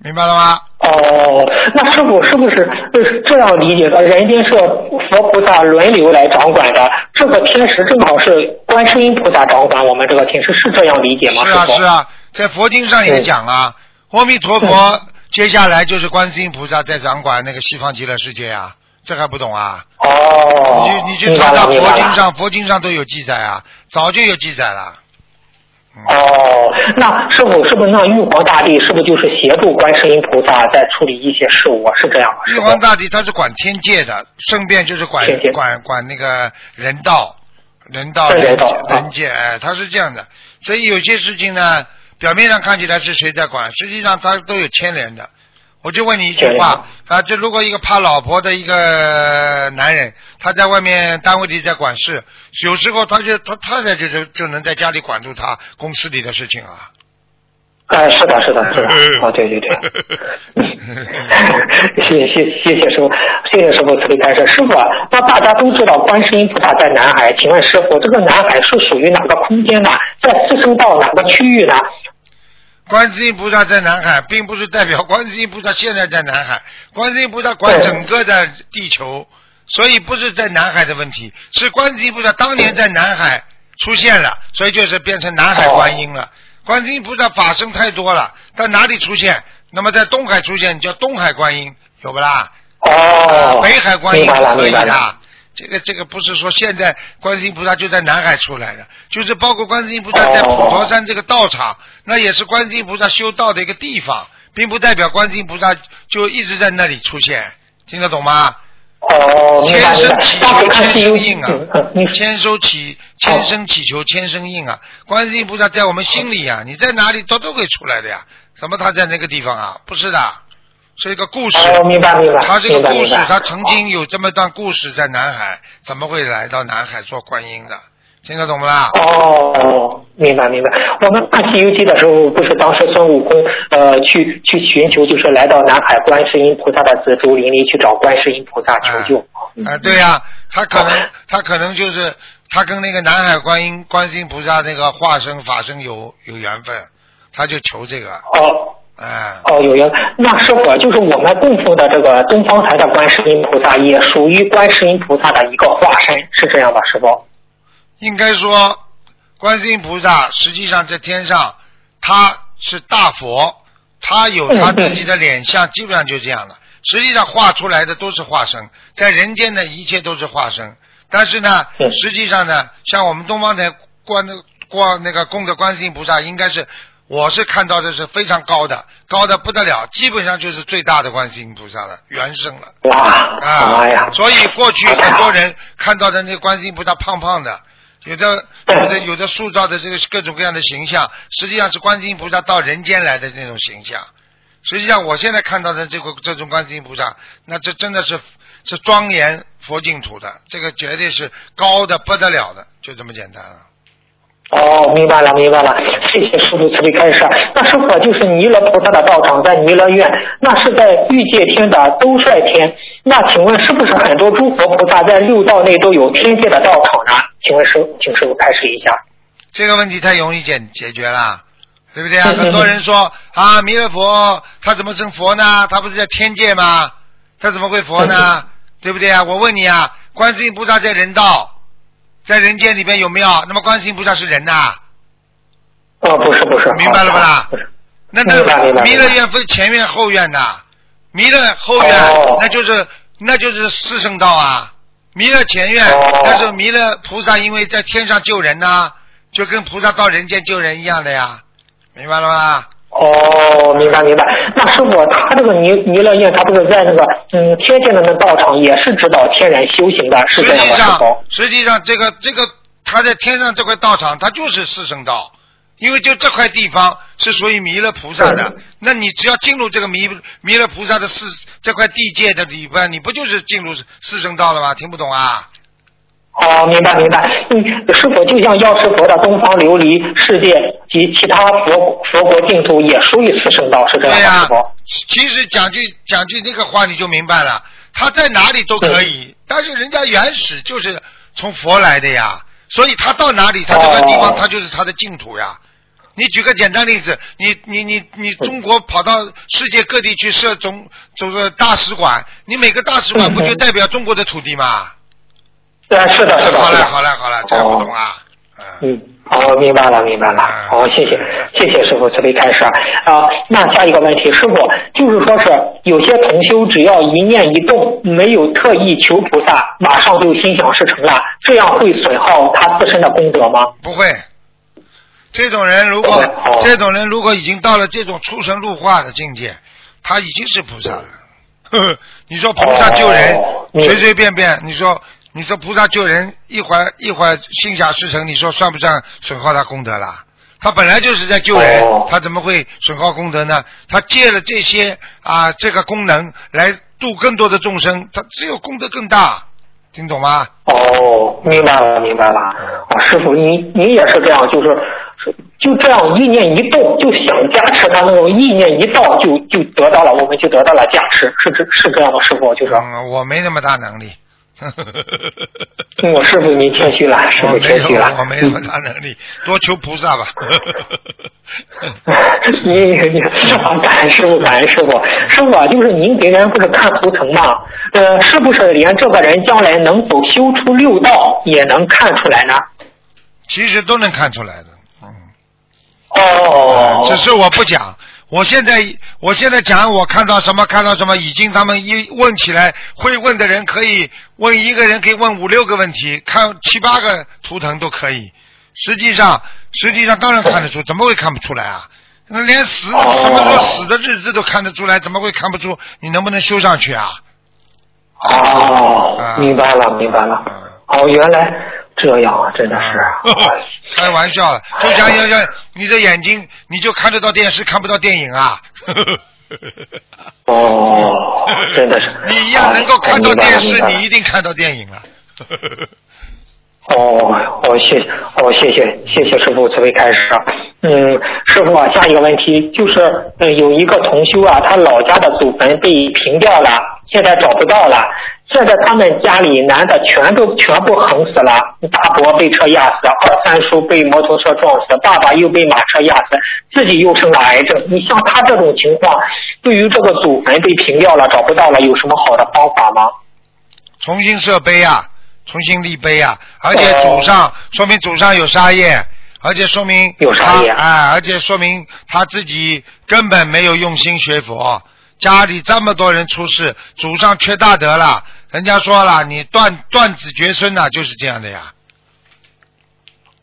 明白了吗？哦，那师傅是不是这样理解的？人间是佛菩萨轮流来掌管的，这个天时正好是观世音菩萨掌管我们这个天时，是这样理解吗？是啊，是啊，在佛经上也讲啊，阿弥陀佛，接下来就是观世音菩萨在掌管那个西方极乐世界啊，这还不懂啊？哦，你你去查查佛经上，佛经上都有记载啊，早就有记载了。哦，那师傅是不是那玉皇大帝是不是就是协助观世音菩萨在处理一些事务啊？是这样吗？玉皇大帝他是管天界的，顺便就是管管管那个人道，人道人人界，哎，他是这样的。所以有些事情呢，表面上看起来是谁在管，实际上他都有牵连的。我就问你一句话啊，这如果一个怕老婆的一个男人，他在外面单位里在管事，有时候他就他太太就就就能在家里管住他公司里的事情啊。哎，是的，是的，是的，哦，对对对，谢谢谢谢师傅，谢谢师傅慈悲开示。师傅，那大家都知道观世音菩萨在南海，请问师傅，这个南海是属于哪个空间呢？在四声道哪个区域呢？观世音菩萨在南海，并不是代表观世音菩萨现在在南海，观世音菩萨管整个的地球，所以不是在南海的问题，是观世音菩萨当年在南海出现了，所以就是变成南海观音了。观世音菩萨法身太多了，在哪里出现？那么在东海出现叫东海观音，有不啦？哦，北海观音可以的。这个这个不是说现在观世音菩萨就在南海出来的，就是包括观世音菩萨在普陀山这个道场，那也是观世音菩萨修道的一个地方，并不代表观世音菩萨就一直在那里出现，听得懂吗？哦，千生祈求千生应啊，千手祈千生祈求千生应啊，观世音菩萨在我们心里呀，你在哪里他都会出来的呀，怎么他在那个地方啊？不是的，是一个故事。哦，明白明白。他这个故事，他曾经有这么段故事在南海，怎么会来到南海做观音的？听得懂不啦？哦，明白明白。我们看《西游记》的时候，不是当时孙悟空呃去去寻求，就是来到南海观世音菩萨的紫竹林里去找观世音菩萨求救。啊，对呀，他可能他可能就是他跟那个南海观音观世音菩萨那个化身法身有有缘分，他就求这个。哦。哎。哦，有缘。那师傅就是我们供奉的这个东方台的观世音菩萨，也属于观世音菩萨的一个化身，是这样吧，师傅？应该说，观世音菩萨实际上在天上，他是大佛，他有他自己的脸相，基本上就这样的。实际上画出来的都是化身，在人间的一切都是化身。但是呢，实际上呢，像我们东方台观的观那个供的观世音菩萨，应该是我是看到的是非常高的，高的不得了，基本上就是最大的观世音菩萨了，原生了。哇！啊呀！所以过去很多人看到的那个观世音菩萨胖胖的。有的 有的有的塑造的这个各种各样的形象，实际上是观世音菩萨到人间来的那种形象。实际上，我现在看到的这个这种观世音菩萨，那这真的是是庄严佛净土的，这个绝对是高的不得了的，就这么简单了。哦，明白了，明白了，谢谢师傅慈悲开示。那师傅就是弥勒菩萨的道场在弥勒院，那是在欲界天的兜率天。那请问是不是很多诸佛菩萨在六道内都有天界的道场呢？请问师，请师傅开示一下。这个问题太容易解解决了，对不对啊？很多人说啊，弥勒佛他怎么成佛呢？他不是在天界吗？他怎么会佛呢？对不对啊？我问你啊，观世音菩萨在人道。在人间里边有没有？那么观世音菩萨是人呐？哦，不是不是。明白了不啦？那那弥勒院分前院后院的，弥勒后院那就是那就是四圣道啊。弥勒前院那是弥勒菩萨，因为在天上救人呐，就跟菩萨到人间救人一样的呀，明白了吗？哦，明白明白。那师傅，他这个弥弥勒院，他不是在那个嗯天界的那道场，也是指导天人修行的，是这样吗？实际上，这个这个他在天上这块道场，他就是四圣道，因为就这块地方是属于弥勒菩萨的。那你只要进入这个弥弥勒菩萨的四这块地界的里边，你不就是进入四圣道了吗？听不懂啊？哦，明白明白。嗯，是否就像药师佛的东方琉璃世界及其他佛佛国净土也属于四圣道，是这样吗？对呀。其实讲句讲句那个话你就明白了，他在哪里都可以，但是人家原始就是从佛来的呀，所以他到哪里，他这个地方他就是他的净土呀。你举个简单例子，你你你你中国跑到世界各地去设总这个大使馆，你每个大使馆不就代表中国的土地吗？是的，是的。好嘞，好嘞，好嘞，这样不懂啊。嗯，好，明白了，明白了。好，谢谢，谢谢师傅慈悲开示啊。那下一个问题，师傅就是说是有些同修只要一念一动，没有特意求菩萨，马上就心想事成了，这样会损耗他自身的功德吗？不会。这种人如果这种人如果已经到了这种出神入化的境界，他已经是菩萨了。你说菩萨救人，随随便便，你说。你说菩萨救人，一会儿一会儿心想事成，你说算不算损耗他功德了？他本来就是在救人，他怎么会损耗功德呢？他借了这些啊这个功能来度更多的众生，他只有功德更大，听懂吗？哦，明白了，明白了。啊，师傅，你你也是这样，就是就这样意念一动就想加持他那种意念一到就就得到了，我们就得到了加持，是这是这样的，师傅就是。嗯，我没那么大能力。我师傅您谦虚了，师傅谦虚了。我没那么大能力，多求菩萨吧。你你啊，感恩师傅，感恩师傅。师傅啊，就是您给人不是看图腾吗？呃，是不是连这个人将来能否修出六道也能看出来呢？其实都能看出来的，嗯。哦。只是我不讲。我现在我现在讲，我看到什么看到什么，已经他们一问起来，会问的人可以问一个人可以问五六个问题，看七八个图腾都可以。实际上，实际上当然看得出，怎么会看不出来啊？那连死什么时候死的日子都看得出来，怎么会看不出？你能不能修上去啊？哦，明白了，明白了。哦，原来。这样啊，真的是 开玩笑，就像像像你的眼睛，你就看得到电视，看不到电影啊。哦，真的是。你一样能够看到电视，你一定看到电影了。哦，哦，谢，哦，谢谢，谢谢师傅慈悲开示。嗯，师傅啊，下一个问题就是，嗯，有一个同修啊，他老家的祖坟被平掉了，现在找不到了。现在他们家里男的全都全部横死了，大伯被车压死，二三叔被摩托车撞死，爸爸又被马车压死，自己又生了癌症。你像他这种情况，对于这个祖坟被平掉了，找不到了，有什么好的方法吗？重新设碑啊，重新立碑啊，而且祖上说明祖上有杀业，而且说明有杀业，哎，而且说明他自己根本没有用心学佛，家里这么多人出事，祖上缺大德了。人家说了，你断断子绝孙呐，就是这样的呀。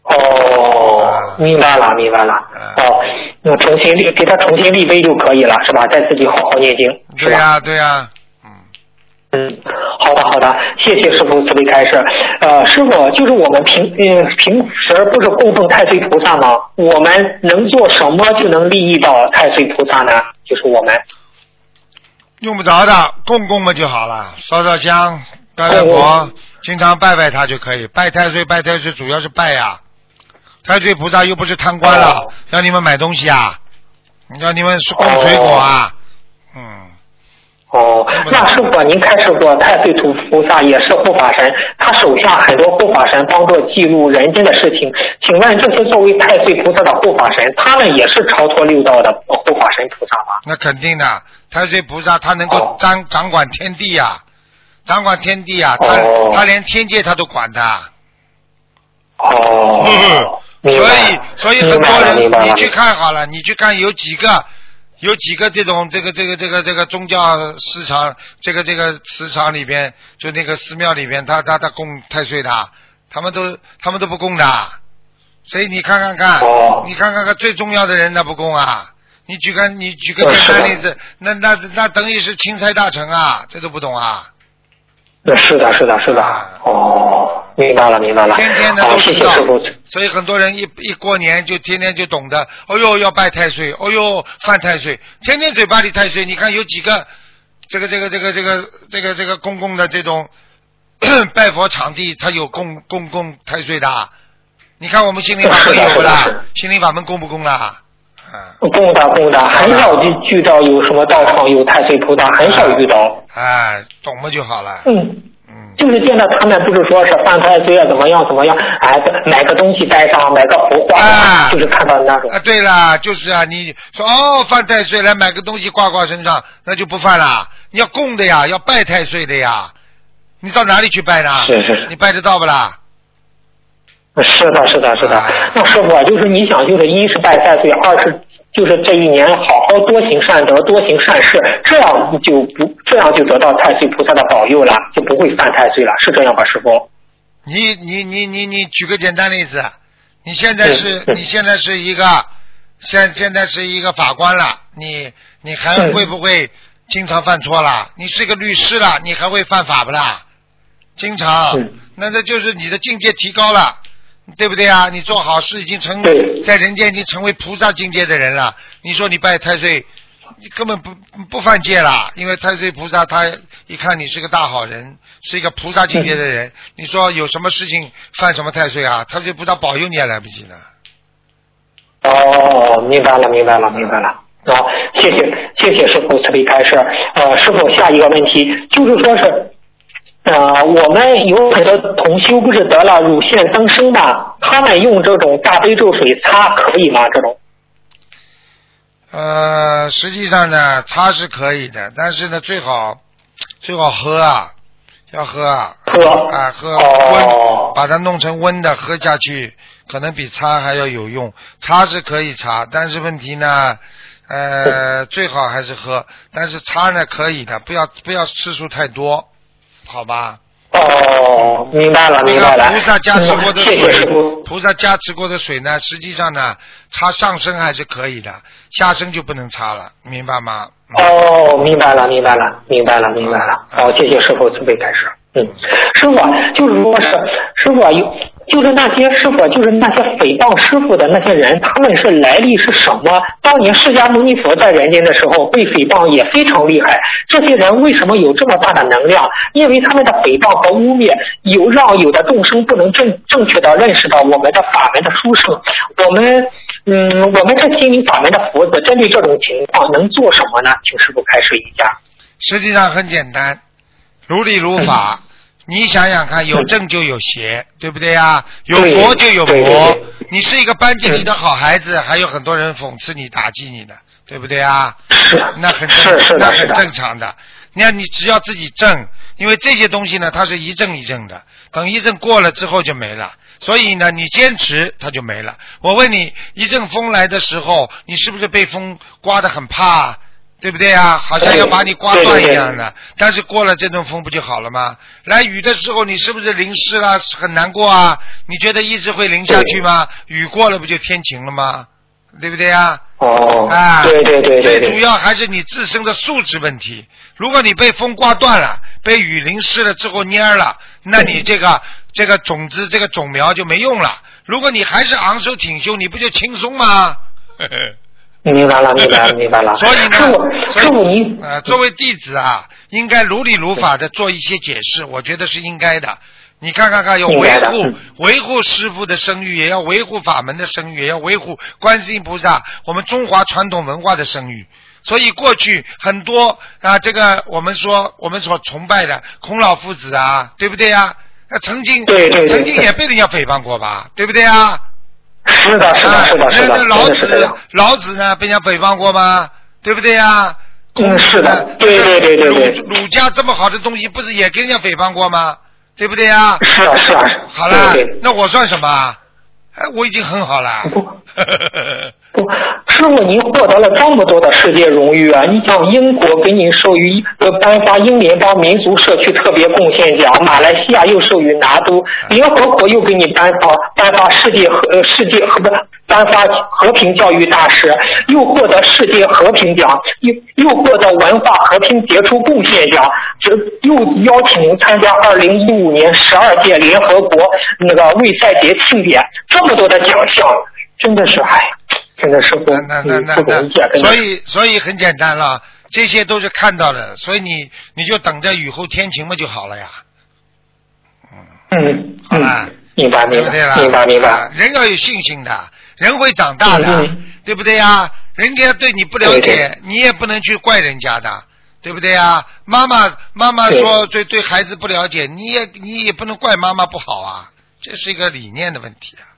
哦，明白了，明白了。哦，那重新立，给他重新立碑就可以了，是吧？再自己好好念经，对呀，对呀。嗯嗯，好的，好的，谢谢师傅慈悲开示。呃，师傅，就是我们平嗯平时不是供奉太岁菩萨吗？我们能做什么就能利益到太岁菩萨呢？就是我们。用不着的，供供嘛就好了，烧烧香，拜拜佛，经常拜拜他就可以。拜太岁，拜太岁，主要是拜呀。太岁菩萨又不是贪官了，让你们买东西啊，让你们供水果啊，嗯。哦，那师傅，您开示过，太岁图菩萨也是护法神，他手下很多护法神帮助记录人间的事情。请问这些作为太岁菩萨的护法神，他们也是超脱六道的护法神？那肯定的，太岁菩萨他能够掌掌管天地呀，掌管天地呀，他他连天界他都管的。哦，所以所以很多人，你去看好了，你去看有几个。有几个这种这个这个这个这个宗教市场，这个这个磁场里边，就那个寺庙里边，他他他供太岁的，他们都他们都不供的，所以你看看看，你看看看最重要的人他不供啊，你举个你举个简单例子，那那那等于是钦差大臣啊，这都不懂啊。是的，是的，是的。哦，明白了，明白了。天天的都知道，所以很多人一一过年就天天就懂得，哦呦要拜太岁，哦呦犯太岁，天天嘴巴里太岁。你看有几个这个这个这个这个这个这个公共的这种 拜佛场地，他有供供供太岁的。你看我们心灵法门有不啦，心灵法门供不供啊？供的供的，很少就遇到有什么道场有太岁菩萨，很少遇到。哎，懂了就好了。嗯嗯，就是见到他们不是说是犯太岁啊，怎么样怎么样？哎，买个东西带上，买个幅画，就是看到那种。啊，对了，就是啊，你说哦犯太岁来买个东西挂挂身上，那就不犯了。你要供的呀，要拜太岁的呀。你到哪里去拜呢？是是。你拜得到不啦？是的，是的，是的。那师傅，就是你想，就是一是拜太岁，二是就是这一年好好多行善德，多行善事，这样就不这样就得到太岁菩萨的保佑了，就不会犯太岁了，是这样吧，师傅？你你你你你举个简单例子，你现在是你现在是一个现现在是一个法官了，你你还会不会经常犯错啦？你是个律师了，你还会犯法不啦？经常，那这就是你的境界提高了。对不对啊？你做好事已经成在人间已经成为菩萨境界的人了。你说你拜太岁，你根本不不犯戒了，因为太岁菩萨他一看你是个大好人，是一个菩萨境界的人。你说有什么事情犯什么太岁啊？太岁菩萨保佑你也来不及了。哦，明白了，明白了，明白了。好，谢谢，谢谢师傅慈悲开示。呃，师傅下一个问题就是说是，呃，我们有很多同修不是得了乳腺增生嘛？他们用这种大悲咒水擦可以吗？这种？呃，实际上呢，擦是可以的，但是呢，最好最好喝啊，要喝啊，喝啊喝温，把它弄成温的喝下去，可能比擦还要有用。擦是可以擦，但是问题呢，呃，最好还是喝，但是擦呢可以的，不要不要次数太多，好吧？哦，明白了，明白了。菩萨加持过的水，菩萨加持过的水呢，实际上呢，擦上身还是可以的，下身就不能擦了，明白吗？哦，明白了，明白了，明白了，明白了。好，谢谢师傅慈悲开始。嗯，师傅啊就是说是师傅啊有，就是那些师傅，就是那些诽谤师傅的那些人，他们是来历是什么？当年释迦牟尼佛在人间的时候被诽谤也非常厉害，这些人为什么有这么大的能量？因为他们的诽谤和污蔑，有让有的众生不能正正确的认识到我们的法门的殊胜。我们嗯，我们这心灵法门的佛子，针对这种情况能做什么呢？请师傅开示一下。实际上很简单，如理如法。你想想看，有正就有邪，对不对呀？有佛就有魔。你是一个班级里的好孩子，还有很多人讽刺你、打击你的，对不对啊？那很正那很正常的。你看，你只要自己正，因为这些东西呢，它是一阵一阵的，等一阵过了之后就没了。所以呢，你坚持它就没了。我问你，一阵风来的时候，你是不是被风刮得很怕？对不对啊？好像要把你刮断一样的。但是过了这阵风不就好了吗？来雨的时候，你是不是淋湿了，很难过啊？你觉得一直会淋下去吗？雨过了不就天晴了吗？对不对啊？哦，啊，对对对对对最主要还是你自身的素质问题。如果你被风刮断了，被雨淋湿了之后蔫了，那你这个这个种子这个种苗就没用了。如果你还是昂首挺胸，你不就轻松吗？明白了，明白了，明白了。所以呢，师傅，师傅您呃，作为弟子啊，应该如理如法的做一些解释，我觉得是应该的。你看看看，要维护嗯维护师傅的声誉，也要维护法门的声誉，也要维护观世音菩萨我们中华传统文化的声誉。所以过去很多啊，这个我们说我们所崇拜的孔老夫子啊，对不对呀？那曾经对对对曾经也被人家诽谤过吧，对不对啊？是的，是的，是的，是的，真那那老子。老子呢，被人家诽谤过吗？对不对呀？嗯，是的，对对对对对，儒儒家这么好的东西，不是也跟人家诽谤过吗？对不对呀？是啊是啊，好了那我算什么我已经很好了。不，师傅，您获得了这么多的世界荣誉啊！你像英国给您授予呃颁发英联邦民族社区特别贡献奖，马来西亚又授予拿督，联合国又给你颁发颁发世界和世界和不颁发和平教育大使，又获得世界和平奖，又又获得文化和平杰出贡献奖，这又邀请您参加二零一五年十二届联合国那个卫赛节庆典，这么多的奖项，真的是哎。真的是不那那那不容易啊！那，所以所以很简单了，这些都是看到的，所以你你就等着雨后天晴嘛就好了呀。嗯好了嗯，明白明？白明白明白啊。人要有信心的，人会长大的，嗯对不对呀？人家对你不了对解，你也不能去怪人家的，对不对呀？妈妈妈妈对说对对孩子不了解，你也你也不能怪妈妈不好啊，这是一个理念的问题啊。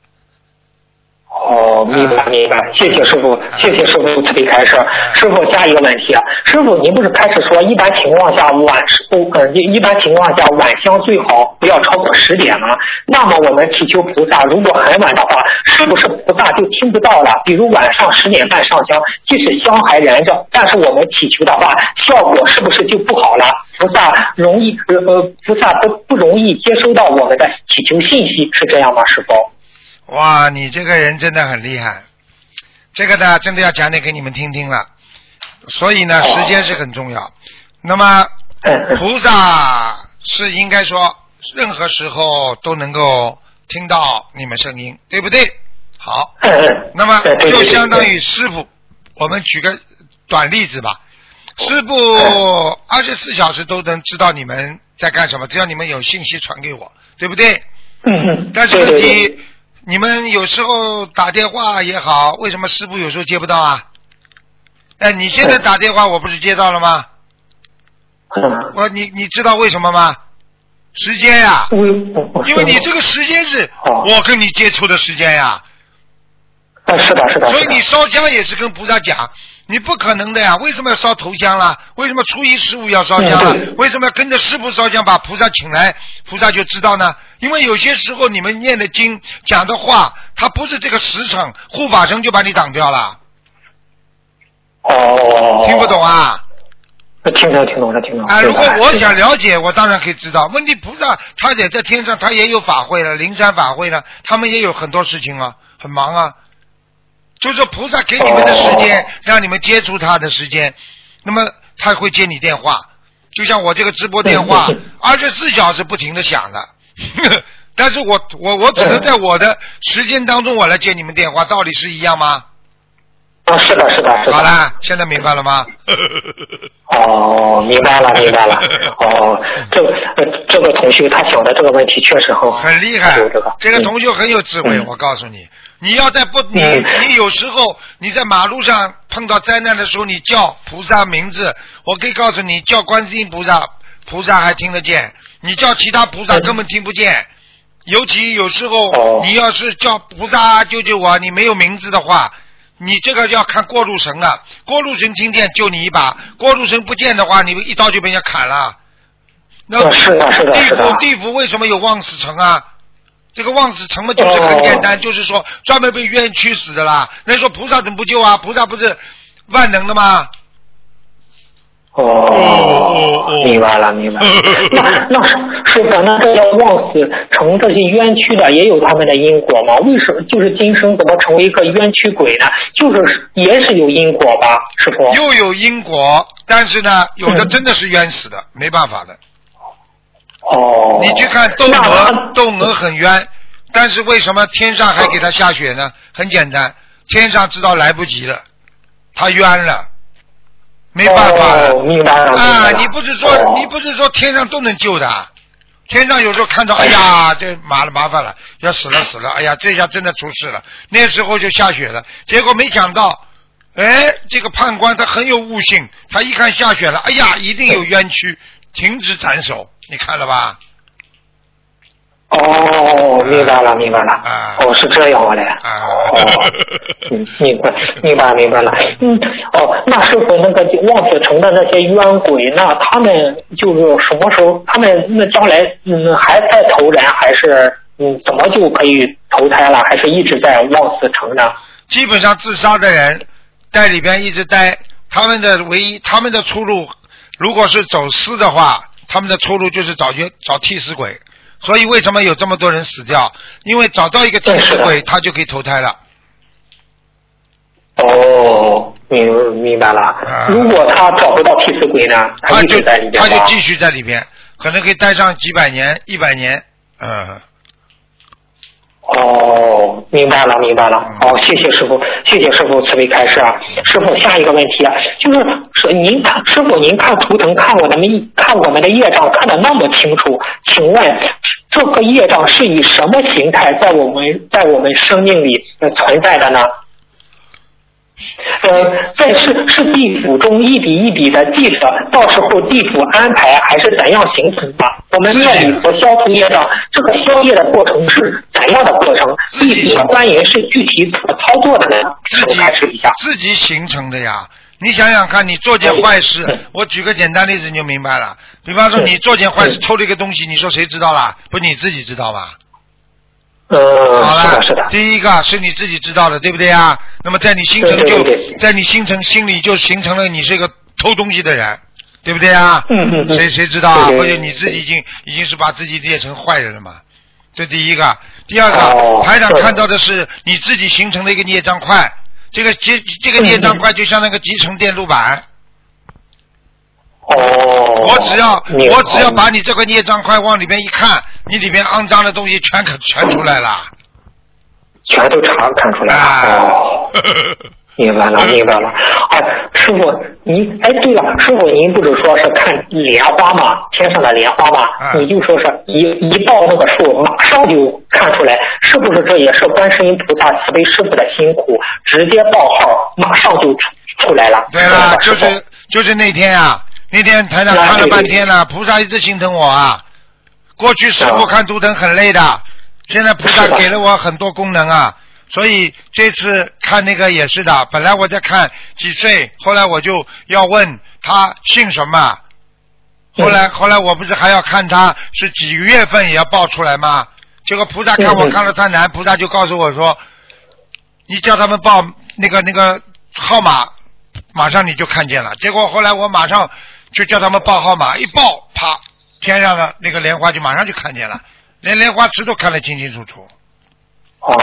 哦，明白明白，谢谢师傅，谢谢师傅慈悲开示。师傅，下一个问题，师傅您不是开始说一般情况下晚不呃一一般情况下晚香最好不要超过十点吗？那么我们祈求菩萨，如果很晚的话，是不是菩萨就听不到了？比如晚上十点半上香，即使香还燃着，但是我们祈求的话，效果是不是就不好了？菩萨容易呃呃菩萨不不容易接收到我们的祈求信息，是这样吗？师傅？哇，你这个人真的很厉害，这个呢，真的要讲点给你们听听了。所以呢，时间是很重要。那么，菩萨是应该说，任何时候都能够听到你们声音，对不对？好，那么就相当于师傅。我们举个短例子吧，师傅二十四小时都能知道你们在干什么，只要你们有信息传给我，对不对？但是问题，你们有时候打电话也好，为什么师傅有时候接不到啊？哎，你现在打电话，我不是接到了吗？我你你知道为什么吗？时间呀，因为你这个时间是我跟你接触的时间呀。啊，是的，是的。所以你烧香也是跟菩萨讲，你不可能的呀。为什么要烧头香啦？为什么初一十五要烧香了？为什么要跟着师傅烧香，把菩萨请来，菩萨就知道呢？因为有些时候你们念的经、讲的话，它不是这个时辰，护法神就把你挡掉了。哦。听不懂啊？听懂，听懂了，听懂了。啊，如果我想了解，我当然可以知道。问题菩萨他也在天上，他也有法会了，灵山法会了，他们也有很多事情啊，很忙啊。就是菩萨给你们的时间，让你们接触他的时间，那么他会接你电话，就像我这个直播电话，二十四小时不停的响的。但是我我我只能在我的时间当中我来接你们电话，道理是一样吗？啊，是的，是的，是的。好了，现在明白了吗？哦，明白了，明白了。哦，这个这个同学他想的这个问题确实很很厉害。这个同学很有智慧，我告诉你，你要在不你你有时候你在马路上碰到灾难的时候，你叫菩萨名字，我可以告诉你，叫观世音菩萨，菩萨还听得见；你叫其他菩萨根本听不见。尤其有时候你要是叫菩萨救救我，你没有名字的话。你这个要看过路神了，过路神听见救你一把，过路神不见的话，你们一刀就被人家砍了。那是的，是的，地府地府为什么有望死城啊？这个望死城嘛，就是很简单，就是说专门被冤屈死的啦。那说菩萨怎么不救啊？菩萨不是万能的吗？哦，明白了，明白了。那那师师傅，那这些枉死成这些冤屈的，也有他们的因果吗？为什么就是今生怎么成为一个冤屈鬼呢？就是也是有因果吧，师傅。又有因果，但是呢，有的真的是冤死的，没办法的。哦。你去看窦娥，窦娥很冤，但是为什么天上还给他下雪呢？很简单，天上知道来不及了，他冤了。没办法了，啊！你不是说你不是说天上都能救的，天上有时候看到，哎呀，这麻了麻烦了，要死了死了，哎呀，这下真的出事了。那时候就下雪了，结果没想到，哎，这个判官他很有悟性，他一看下雪了，哎呀，一定有冤屈，停止斩首，你看了吧？哦，明白了，明白了。哦，是这样的。哦，明白，明白，明白了。嗯，哦，那是否，那个望子成的那些冤鬼，那他们就是什么时候？他们那将来嗯还在投人，还是嗯怎么就可以投胎了？还是一直在望子城呢？基本上自杀的人在里边一直待，他们的唯一他们的出路，如果是走私的话，他们的出路就是找冤找替死鬼。所以为什么有这么多人死掉？因为找到一个替死鬼，他就可以投胎了。哦，明明白了。如果他找不到替死鬼呢？他就他就继续在里边，可能可以待上几百年、一百年。嗯。哦，明白了，明白了。好，谢谢师傅，谢谢师傅慈悲开示啊。师傅，下一个问题啊，就是说您看，师傅您看图腾，看我的看我们的业障看的那么清楚，请问这个业障是以什么形态在我们在我们生命里存在的呢？呃，在是是地府中一笔一笔的记着，到时候地府安排还是怎样形成的？我们念礼佛消除业障，这个消业的过程是怎样的过程？地府的官员是具体怎么操作的呢？自己自己形成的呀。你想想看，你做件坏事，我举个简单例子你就明白了。比方说你做件坏事偷了一个东西，你说谁知道了？不你自己知道吧？呃，好了，是的，第一个是你自己知道的，对不对啊？那么在你心城就，在你心城心里就形成了你是一个偷东西的人，对不对啊？嗯嗯谁谁知道啊？或者你自己已经已经是把自己列成坏人了嘛？这第一个，第二个，台长看到的是你自己形成的一个孽障块，这个结这个孽障块就像那个集成电路板。哦，我只要我只要把你这个孽障块往里边一看，你里边肮脏的东西全可全出来了，全都查看出来了。明白了，明白了。啊，师傅，您哎，对了，师傅，您不是说是看莲花吗？天上的莲花吗？你就说是一一报那个数，马上就看出来，是不是这也是观世音菩萨慈悲师傅的辛苦？直接报号，马上就出出来了。对了，就是就是那天啊，那天台上看了半天了，菩萨一直心疼我啊。过去师傅看图腾很累的，现在菩萨给了我很多功能啊。所以这次看那个也是的，本来我在看几岁，后来我就要问他姓什么，后来后来我不是还要看他是几月份也要报出来吗？结果菩萨看我看了太难，菩萨就告诉我说，你叫他们报那个那个号码，马上你就看见了。结果后来我马上就叫他们报号码，一报，啪，天上的那个莲花就马上就看见了，连莲花池都看得清清楚楚。哦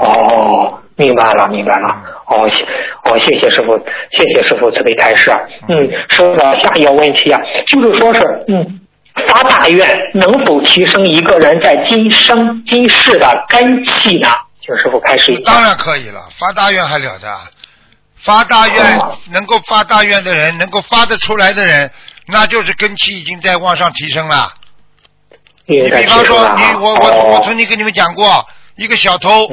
哦，明白了，明白了。哦，谢哦，谢谢师傅，谢谢师傅慈悲开示。嗯，师傅，下一个问题啊，就是说是，嗯，发大愿能否提升一个人在今生今世的根气呢？请师傅开示。当然可以了，发大愿还了得？发大愿能够发大愿的人，能够发得出来的人，那就是根气已经在往上提升了。你比方说，你我我我曾经跟你们讲过。一个小偷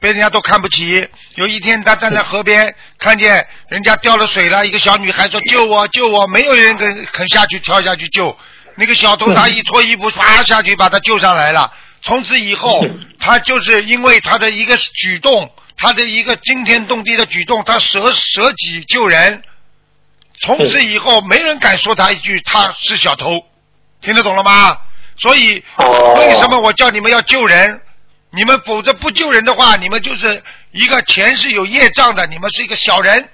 被人家都看不起。有一天，他站在河边，看见人家掉了水了。一个小女孩说：“救我，救我！”没有人肯肯下去跳下去救。那个小偷他一脱衣服，啪下去把他救上来了。从此以后，他就是因为他的一个举动，他的一个惊天动地的举动，他舍舍己救人。从此以后，没人敢说他一句他是小偷。听得懂了吗？所以，为什么我叫你们要救人？你们否则不救人的话，你们就是一个前世有业障的，你们是一个小人，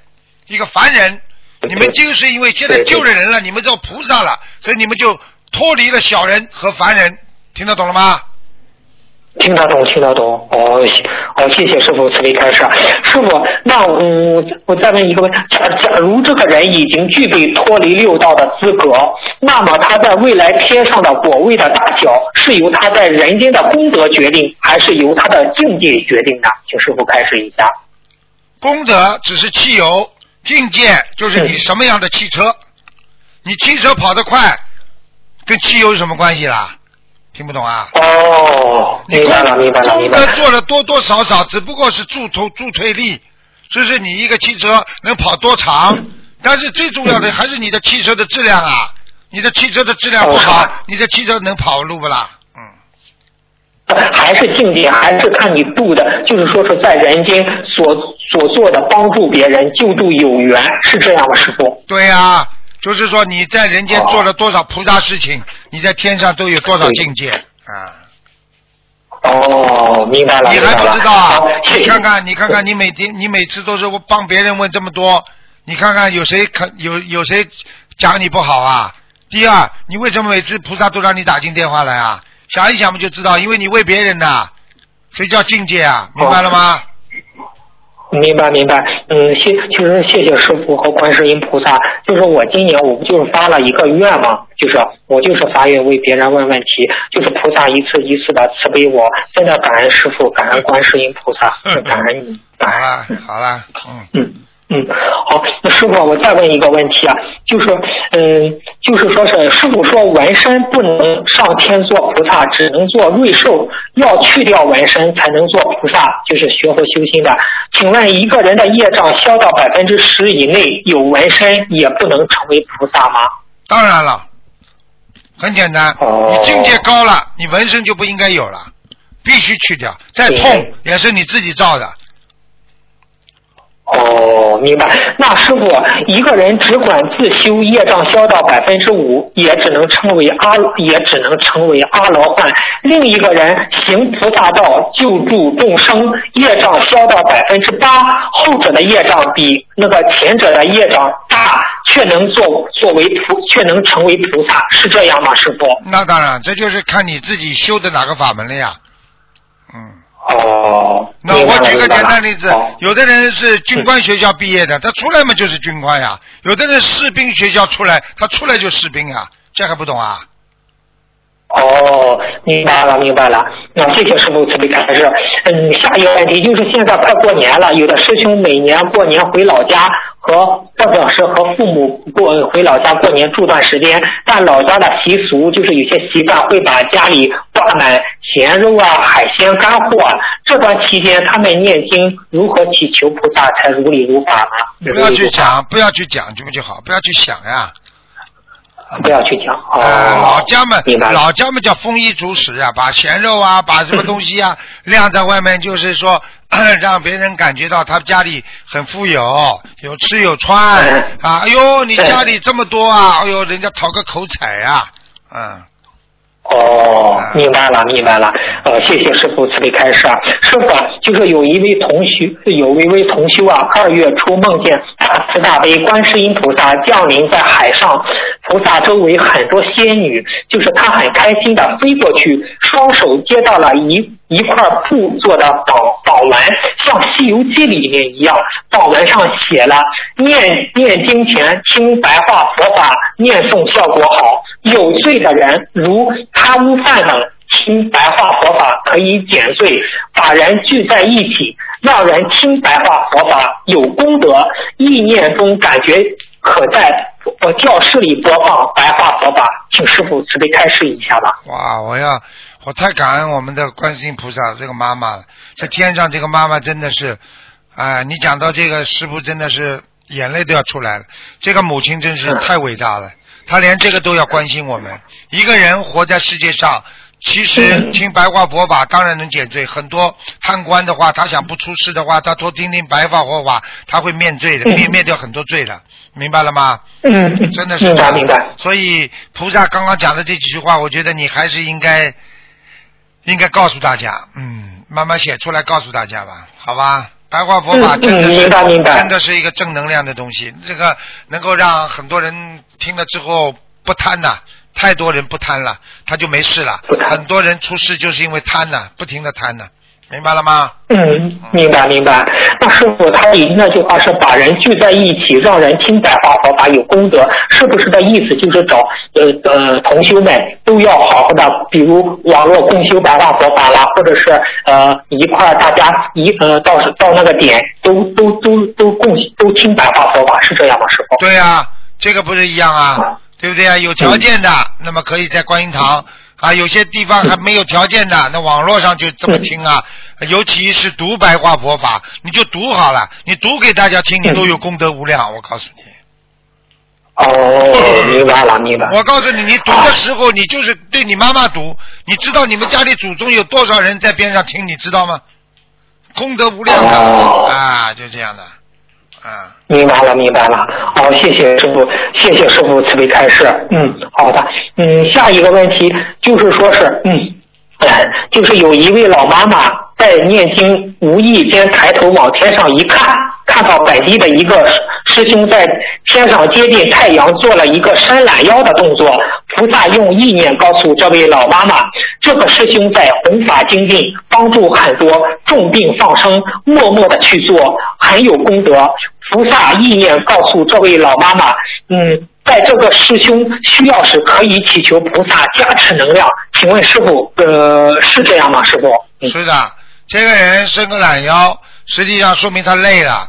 一个凡人。你们就是因为现在救了人了，你们做菩萨了，所以你们就脱离了小人和凡人。听得懂了吗？听得懂，听得懂。哦，哦，谢谢师傅慈悲开示。师傅，那嗯，我再问一个问题：假假如这个人已经具备脱离六道的资格，那么他在未来天上的果位的大小，是由他在人间的功德决定，还是由他的境界决定的？请师傅开示一下。功德只是汽油，境界就是你什么样的汽车。你汽车跑得快，跟汽油有什么关系啦？听不懂啊？哦，明白了，明白了，明白了。做了多多少少，只不过是助推助推力，就是你一个汽车能跑多长。但是最重要的还是你的汽车的质量啊！你的汽车的质量不好，你的汽车能跑路不啦？嗯。还是境界，还是看你度的，就是说是在人间所所做的帮助别人、救助有缘，是这样的，师傅。对呀。就是说你在人间做了多少菩萨事情，你在天上都有多少境界啊？哦，明白了。你还不知道啊？你看看，你看看，你每天你每次都是帮别人问这么多，你看看有谁肯有有谁讲你不好啊？第二，你为什么每次菩萨都让你打进电话来啊？想一想不就知道？因为你为别人呐，谁叫境界啊？明白了吗？明白明白，嗯，谢，其实谢谢师傅和观世音菩萨。就是我今年我不就是发了一个愿吗？就是我就是发愿为别人问问题，就是菩萨一次一次的慈悲我。真的感恩师傅，感恩观世音菩萨，感恩你。好了好了，嗯嗯。嗯，好，那师傅，我再问一个问题啊，就是，嗯，就是说是师傅说纹身不能上天做菩萨，只能做瑞兽，要去掉纹身才能做菩萨，就是学佛修心的。请问一个人的业障消到百分之十以内，有纹身也不能成为菩萨吗？当然了，很简单，你境界高了，你纹身就不应该有了，必须去掉，再痛也是你自己造的。哦，明白。那师傅，一个人只管自修，业障消到百分之五，也只能称为阿，也只能成为阿罗汉。另一个人行菩萨道，救助众生，业障消到百分之八，后者的业障比那个前者的业障大，却能做作为菩，却能成为菩萨，是这样吗？师傅？那当然，这就是看你自己修的哪个法门了呀。嗯。哦，那我举个简单例子，有的人是军官学校毕业的，他出来嘛就是军官呀；有的人士兵学校出来，他出来就士兵啊，这还不懂啊？哦，明白了，明白了。那谢谢师傅慈悲开示。嗯，下一个问题就是现在快过年了，有的师兄每年过年回老家和或者是和父母过回老家过年住段时间，但老家的习俗就是有些习惯会把家里挂满咸肉啊、海鲜干货。啊这段期间他们念经如何祈求菩萨才如理如法呢？不要去讲，不要去讲，这不就好？不要去想呀。不要去讲。呃，老家们，老家们叫丰衣足食啊，把咸肉啊，把什么东西啊 晾在外面，就是说 让别人感觉到他家里很富有，有吃有穿啊。哎呦，你家里这么多啊！哎呦，人家讨个口彩呀，嗯。哦，明白了，明白了。呃，谢谢师傅慈悲开示。师傅，就是有一位同学，有一位同修啊，二月初梦见大慈大悲观世音菩萨降临在海上，菩萨周围很多仙女，就是他很开心的飞过去，双手接到了一一块布做的宝宝文，像《西游记》里面一样，宝文上写了念念经前听白话佛法，念诵效果好，有罪的人如。贪污犯等听白话佛法可以减罪，把人聚在一起，让人听白话佛法有功德。意念中感觉可在呃教室里播放白话佛法，请师傅慈悲开示一下吧。哇，我要我太感恩我们的观世音菩萨这个妈妈了，在天上这个妈妈真的是，哎，你讲到这个师傅真的是眼泪都要出来了，这个母亲真是太伟大了。她连这个都要关心我们。一个人活在世界上，其实听白话佛法当然能减罪。很多贪官的话，他想不出事的话，他多听听白话佛法，他会面罪的，灭灭掉很多罪的，明白了吗？嗯，真的是明白。所以菩萨刚刚讲的这几句话，我觉得你还是应该应该告诉大家，嗯，慢慢写出来告诉大家吧，好吧？白话佛法真的是真的是一个正能量的东西，这个能够让很多人听了之后不贪呐，太多人不贪了，他就没事了。很多人出事就是因为贪呐，不停的贪呐。明白了吗？嗯，明白明白。那师傅，他那句话是把人聚在一起，让人听白话佛法有功德，是不是的意思？就是找呃呃同修们都要好好的，比如网络共修白话佛法啦，或者是呃一块大家一呃到到那个点都都都都共都听白话佛法，是这样吗？师傅？对呀，这个不是一样啊，对不对啊？有条件的，那么可以在观音堂。啊，有些地方还没有条件的，那网络上就这么听啊。尤其是读白话佛法，你就读好了，你读给大家听，你都有功德无量。我告诉你。哦，明白了，明白。我告诉你，你读的时候，你就是对你妈妈读，你知道你们家里祖宗有多少人在边上听，你知道吗？功德无量的啊，就这样的。啊，明白了，明白了。好，谢谢师傅，谢谢师傅慈悲开示。嗯，好的。嗯，下一个问题就是说是，嗯，就是有一位老妈妈在念经，无意间抬头往天上一看，看到本地的一个师兄在天上接近太阳，做了一个伸懒腰的动作。菩萨用意念告诉这位老妈妈，这个师兄在弘法精进，帮助很多重病放生，默默的去做，很有功德。菩萨意念告诉这位老妈妈，嗯，在这个师兄需要时可以祈求菩萨加持能量。请问师傅，呃，是这样吗？师傅？是的，这个人伸个懒腰，实际上说明他累了，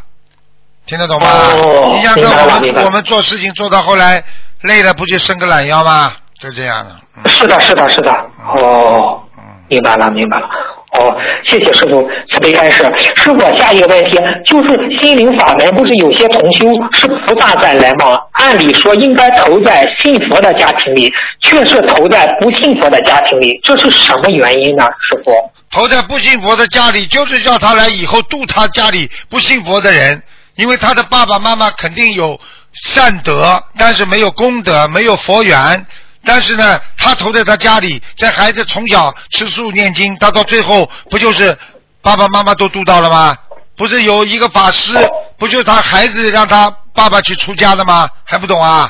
听得懂吗？哦，你想看我们我们做事情做到后来累了，不就伸个懒腰吗？就这样的。是的，是的，是的。哦，明白了，明白了。哦，谢谢师傅慈悲开示。师傅，下一个问题就是心灵法门，不是有些同修是菩萨再来吗？按理说应该投在信佛的家庭里，却是投在不信佛的家庭里，这是什么原因呢？师傅，投在不信佛的家里，就是叫他来以后度他家里不信佛的人，因为他的爸爸妈妈肯定有善德，但是没有功德，没有佛缘。但是呢，他投在他家里，在孩子从小吃素念经，他到最后不就是爸爸妈妈都度到了吗？不是有一个法师，不就是他孩子让他爸爸去出家的吗？还不懂啊？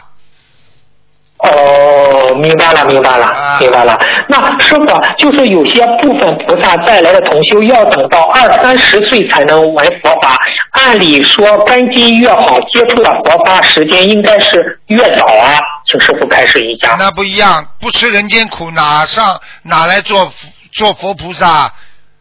哦，明白了，明白了，明白了。那师傅，就是有些部分菩萨带来的同修，要等到二三十岁才能闻佛法。按理说，根基越好，接触的佛法时间应该是越早啊。请师傅开示一下。那不一样，不吃人间苦，哪上哪来做做佛菩萨？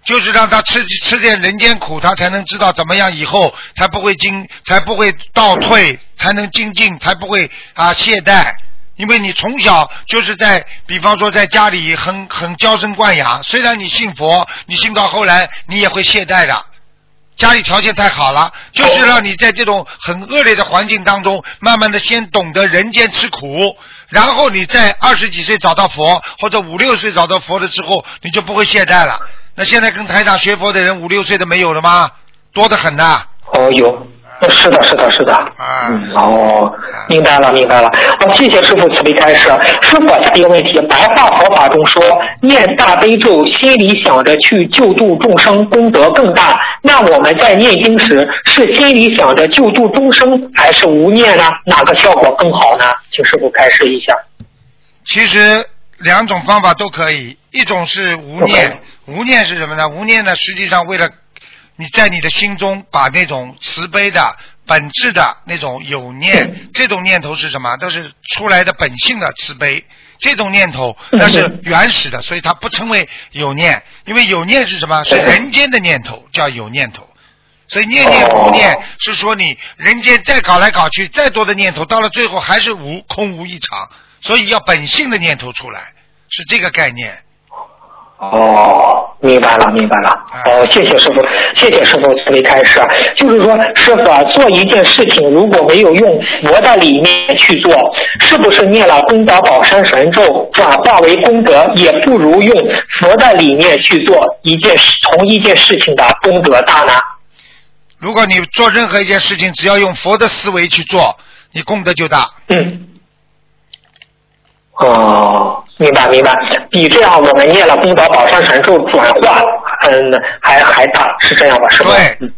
就是让他吃吃点人间苦，他才能知道怎么样以后才不会精，才不会倒退，才能精进，才不会啊懈怠。因为你从小就是在，比方说在家里很很娇生惯养，虽然你信佛，你信到后来你也会懈怠的。家里条件太好了，就是让你在这种很恶劣的环境当中，慢慢的先懂得人间吃苦，然后你在二十几岁找到佛，或者五六岁找到佛了之后，你就不会懈怠了。那现在跟台长学佛的人五六岁的没有了吗？多得很呐。哦，有。是的，是的，是的。嗯。哦，明白了，明白了。好，谢谢师傅慈悲开示。师傅，下一个问题，白话佛法中说，念大悲咒，心里想着去救度众生，功德更大。那我们在念经时，是心里想着救度众生，还是无念呢？哪个效果更好呢？请师傅开示一下。其实两种方法都可以，一种是无念，无念是什么呢？无念呢，实际上为了。你在你的心中把那种慈悲的本质的那种有念，这种念头是什么？都是出来的本性的慈悲，这种念头那是原始的，所以它不称为有念。因为有念是什么？是人间的念头，叫有念头。所以念念不念是说你人间再搞来搞去，再多的念头，到了最后还是无空无一场。所以要本性的念头出来，是这个概念。哦，明白了，明白了。哦，谢谢师傅，谢谢师傅慈悲开示。就是说，师傅啊，做一件事情如果没有用佛的理念去做，是不是念了功德宝山神咒转化为功德，也不如用佛的理念去做一件同一件事情的功德大呢？如果你做任何一件事情，只要用佛的思维去做，你功德就大。嗯。哦，明白明白，比这样我们念了功德宝山神咒转化，嗯，还还大，是这样吧？是吧？对，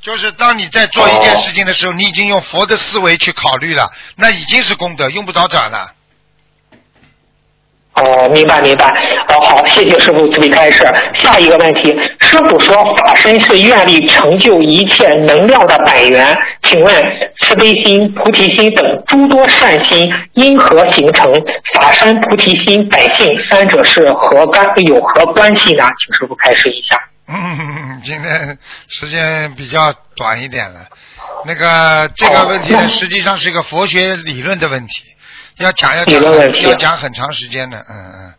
就是当你在做一件事情的时候，你已经用佛的思维去考虑了，那已经是功德，用不着转了。哦，明白明白。哦，好，谢谢师傅慈悲开示。下一个问题，师傅说法身是愿力成就一切能量的本源，请问慈悲心、菩提心等诸多善心因何形成？法身、菩提心百姓三者是何干有何关系呢？请师傅开示一下。嗯，今天时间比较短一点了。那个这个问题呢，实际上是一个佛学理论的问题。要讲要讲要讲很长时间的，嗯嗯。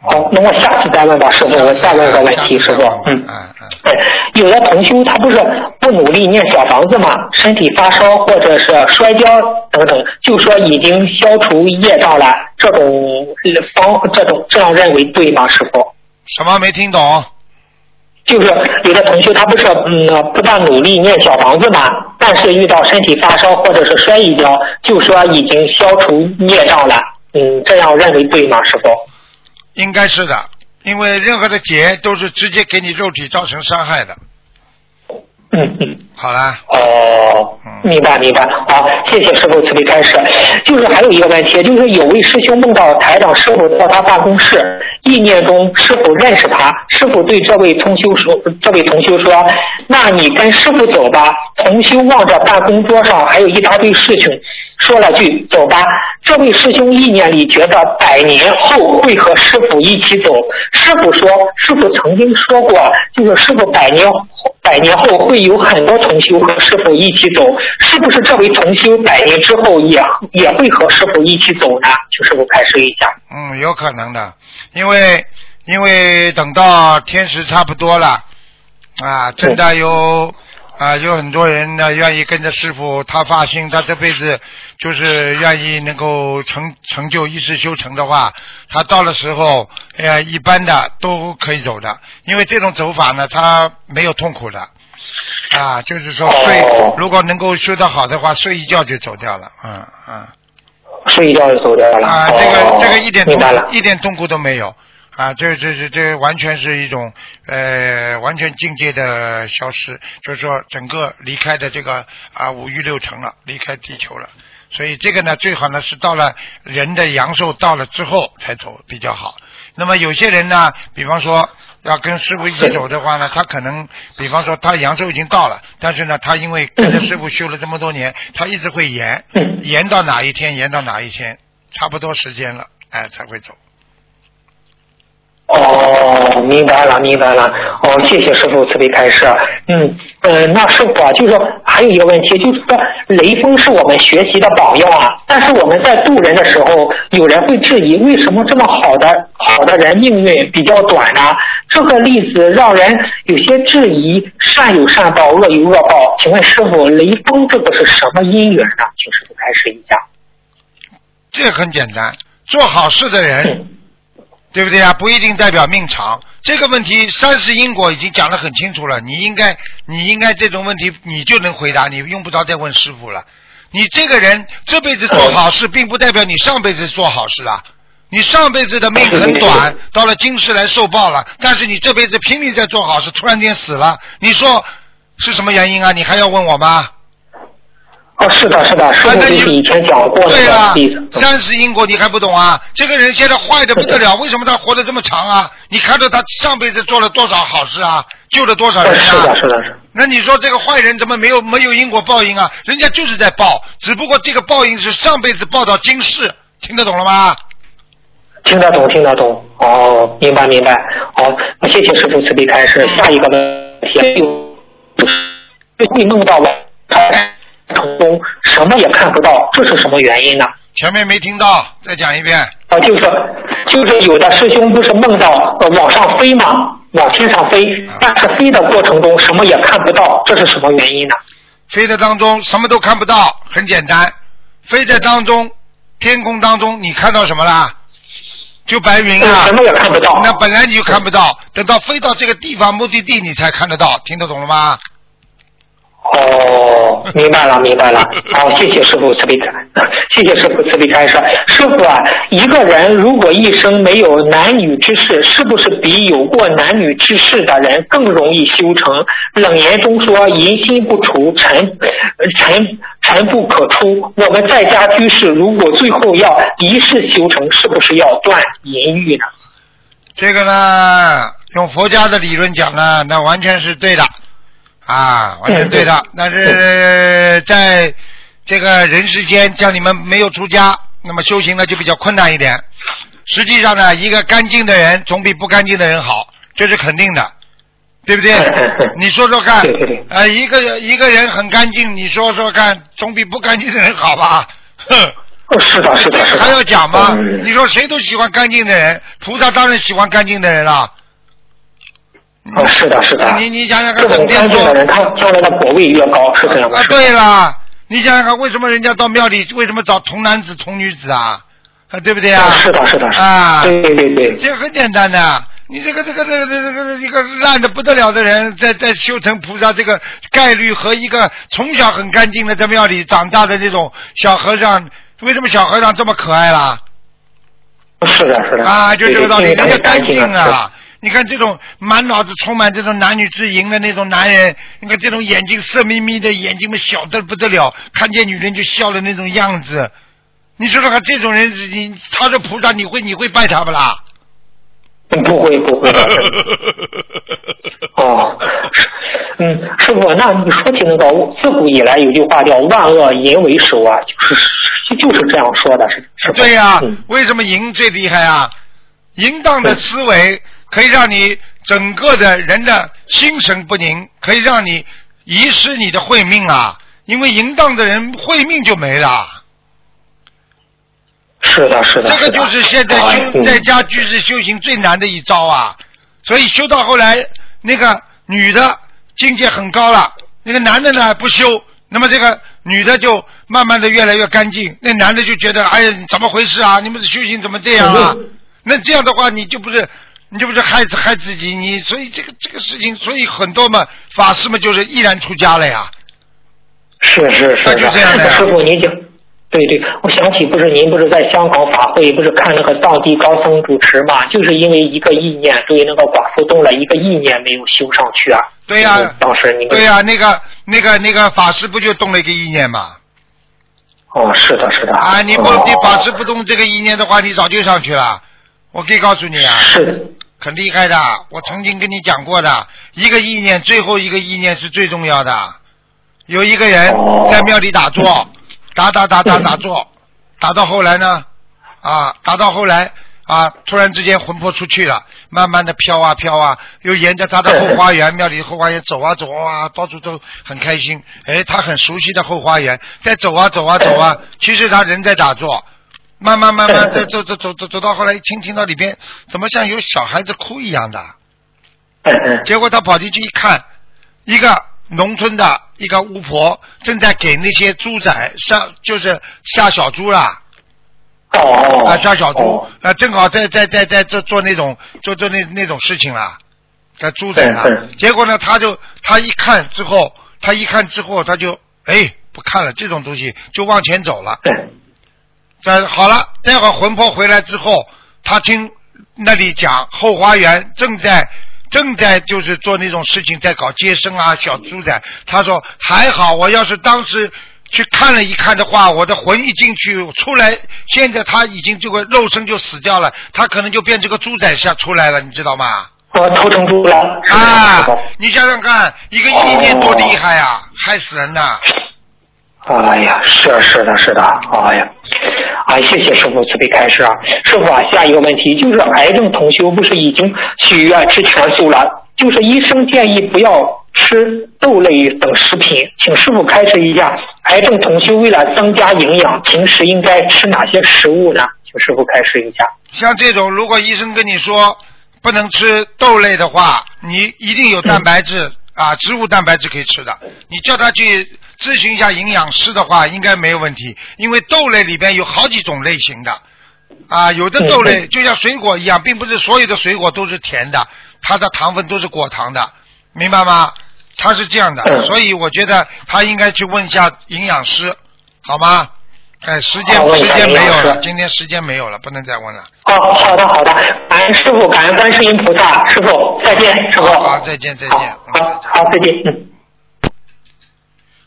好，那我下次再问吧，师傅，我再问个问题，师傅，嗯嗯嗯。有的同修他不是不努力念小房子嘛，身体发烧或者是摔跤等等，就说已经消除业障了，这种方这种这样认为对吗，师傅？什么没听懂？就是有的同学他不是嗯不断努力念小房子嘛，但是遇到身体发烧或者是摔一跤，就说已经消除孽障了。嗯，这样认为对吗，师傅？应该是的，因为任何的劫都是直接给你肉体造成伤害的。嗯嗯。好啦。哦，明白明白。好，谢谢师傅慈悲开示。就是还有一个问题，就是有位师兄梦到台长师傅到他办公室。意念中，师傅认识他。师傅对这位同修说：“这位同修说，那你跟师傅走吧。”同修望着办公桌上还有一大堆事情，说了句：“走吧。”这位师兄意念里觉得百年后会和师傅一起走。师傅说：“师傅曾经说过，就是师傅百年百年后会有很多同修和师傅一起走。是不是这位同修百年之后也也会和师傅一起走呢？”请师傅开示一下。嗯，有可能的。因为因为等到天时差不多了啊，真的有啊有很多人呢愿意跟着师傅，他发心，他这辈子就是愿意能够成成就一世修成的话，他到了时候，哎呀，一般的都可以走的，因为这种走法呢，他没有痛苦的啊，就是说睡，如果能够修得好的话，睡一觉就走掉了，嗯嗯。睡一觉就走掉了啊！这个这个一点痛一点痛苦都没有啊！这这这这完全是一种呃完全境界的消失，就是说整个离开的这个啊五欲六尘了，离开地球了。所以这个呢最好呢是到了人的阳寿到了之后才走比较好。那么有些人呢，比方说要跟师傅一起走的话呢，他可能比方说他阳寿已经到了，但是呢他因为跟着师傅修了这么多年，他一直会延延到哪一天延到哪一天差不多时间了，哎，才会走。哦，明白了，明白了。哦，谢谢师傅慈悲开示。嗯，呃，那师傅啊，就是说还有一个问题，就是说雷锋是我们学习的榜样啊，但是我们在渡人的时候，有人会质疑，为什么这么好的好的人命运比较短呢？这个例子让人有些质疑，善有善报，恶有恶报。请问师傅，雷锋这个是什么因缘呢？请师傅开示一下。这很简单，做好事的人。对不对啊？不一定代表命长。这个问题三世因果已经讲得很清楚了。你应该，你应该这种问题你就能回答，你用不着再问师傅了。你这个人这辈子做好事，并不代表你上辈子做好事啊。你上辈子的命很短，到了今世来受报了。但是你这辈子拼命在做好事，突然间死了，你说是什么原因啊？你还要问我吗？哦，是的，是的，是的，就是以前讲过的例子。三世因果你还不懂啊？这个人现在坏的不得了，为什么他活得这么长啊？你看到他上辈子做了多少好事啊？救了多少人啊？是的，是的，是。那你说这个坏人怎么没有没有因果报应啊？人家就是在报，只不过这个报应是上辈子报到今世，听得懂了吗？听得懂，听得懂。哦，明白，明白。好，谢谢师傅慈悲开示。下一个问题，会梦到吗？成功什么也看不到，这是什么原因呢？前面没听到，再讲一遍。啊，就是就是有的师兄不是梦到往上飞吗？往天上飞，但是飞的过程中什么也看不到，这是什么原因呢？飞的当中什么都看不到，很简单，飞在当中，天空当中你看到什么啦？就白云啊。什么也看不到。那本来你就看不到，等到飞到这个地方目的地你才看得到，听得懂了吗？哦，明白了，明白了。好，谢谢师傅慈悲开，谢谢师傅慈悲开示。师傅啊，一个人如果一生没有男女之事，是不是比有过男女之事的人更容易修成？冷言中说淫心不除，尘尘尘不可出。我们在家居士如果最后要一世修成，是不是要断淫欲呢？这个呢，用佛家的理论讲呢，那完全是对的。啊，完全对的。但是在这个人世间，像你们没有出家，那么修行呢就比较困难一点。实际上呢，一个干净的人总比不干净的人好，这是肯定的，对不对？你说说看，呃，一个一个人很干净，你说说看，总比不干净的人好吧？哼。是的，是的，是的。还要讲吗？你说谁都喜欢干净的人，菩萨当然喜欢干净的人了。哦，是的，是的。你你想想看，这种干净的人，他将来的果位越高，是这样的。啊，对了，你想想看，为什么人家到庙里，为什么找童男子、童女子啊？啊，对不对啊？是的，是的，啊，对对对。这很简单的，你这个这个这个这个一个烂的不得了的人，在在修成菩萨，这个概率和一个从小很干净的在庙里长大的这种小和尚，为什么小和尚这么可爱啦？是的，是的。啊，就这个道理，人家干净啊。你看这种满脑子充满这种男女之淫的那种男人，你看这种眼睛色眯眯的，眼睛们小的不得了，看见女人就笑的那种样子，你说说看，这种人你他是菩萨，你会你会拜他不啦？不会不会。哦，嗯，师傅，那你说起那个自古以来有句话叫“万恶淫为首”啊，就是就是这样说的，是是。对呀，为什么淫最厉害啊？淫荡的思维。可以让你整个的人的心神不宁，可以让你遗失你的慧命啊！因为淫荡的人慧命就没了。是的，是的。这个就是现在修在家居士修行最难的一招啊！所以修到后来，那个女的境界很高了，那个男的呢不修，那么这个女的就慢慢的越来越干净，那男的就觉得哎呀怎么回事啊？你们的修行怎么这样啊？那这样的话你就不是。你这不是害害自己？你所以这个这个事情，所以很多嘛法师嘛就是毅然出家了呀。是是是，那就这样的。师傅您讲，对对，我想起不是您不是在香港法会，不是看那个藏地高僧主持嘛？就是因为一个意念，所以那个寡妇动了一个意念没有修上去啊。对呀，当时您对呀，那个那个那个法师不就动了一个意念嘛？哦，是的，是的。啊，你不你法师不动这个意念的话，你早就上去了。我可以告诉你啊。是。很厉害的，我曾经跟你讲过的，一个意念，最后一个意念是最重要的。有一个人在庙里打坐，打打打打打坐，打到后来呢，啊，打到后来啊，突然之间魂魄出去了，慢慢的飘啊飘啊，又沿着他的后花园庙里后花园走啊走啊，到处都很开心。哎，他很熟悉的后花园，在走啊走啊走啊，其实他人在打坐，慢慢慢慢在走走走走走到后来，一听听到里边怎么像有小孩子哭一样的，结果他跑进去一看，一个农村的一个巫婆正在给那些猪仔下，就是下小猪啦。哦。啊，下小猪啊，正好在在在在做做那种做做那那种事情啦，在猪仔啦。结果呢，他就他一看之后，他一看之后，他就哎不看了，这种东西就往前走了。在好了，待会儿魂魄回来之后，他听那里讲后花园正在正在就是做那种事情，在搞接生啊，小猪仔。他说还好，我要是当时去看了一看的话，我的魂一进去出来，现在他已经这个肉身就死掉了，他可能就变成个猪仔下出来了，你知道吗？我头成猪了。啊！你想想看，一个意念多厉害啊，害死人呐！哎呀，是是的，是的，哎呀，啊，谢谢师傅慈悲开示啊，师傅啊，下一个问题就是癌症同修不是已经许愿吃全素了，就是医生建议不要吃豆类等食品，请师傅开示一下，癌症同修为了增加营养，平时应该吃哪些食物呢？请师傅开示一下。像这种，如果医生跟你说不能吃豆类的话，你一定有蛋白质啊，植物蛋白质可以吃的。你叫他去咨询一下营养师的话，应该没有问题，因为豆类里边有好几种类型的啊，有的豆类就像水果一样，并不是所有的水果都是甜的，它的糖分都是果糖的，明白吗？它是这样的，所以我觉得他应该去问一下营养师，好吗？哎，时间时间没有了，今天时间没有了，不能再问了。哦，好的好的，感恩师傅，感恩观世音菩萨，师傅再见，师傅。好，再见再见。好，好，再见，嗯。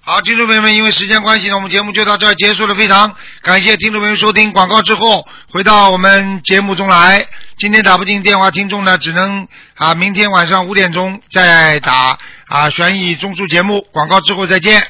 好，听众朋友们，因为时间关系呢，我们节目就到这儿结束了。非常感谢听众朋友收听广告之后回到我们节目中来。今天打不进电话，听众呢只能啊明天晚上五点钟再打啊悬疑综述节目。广告之后再见。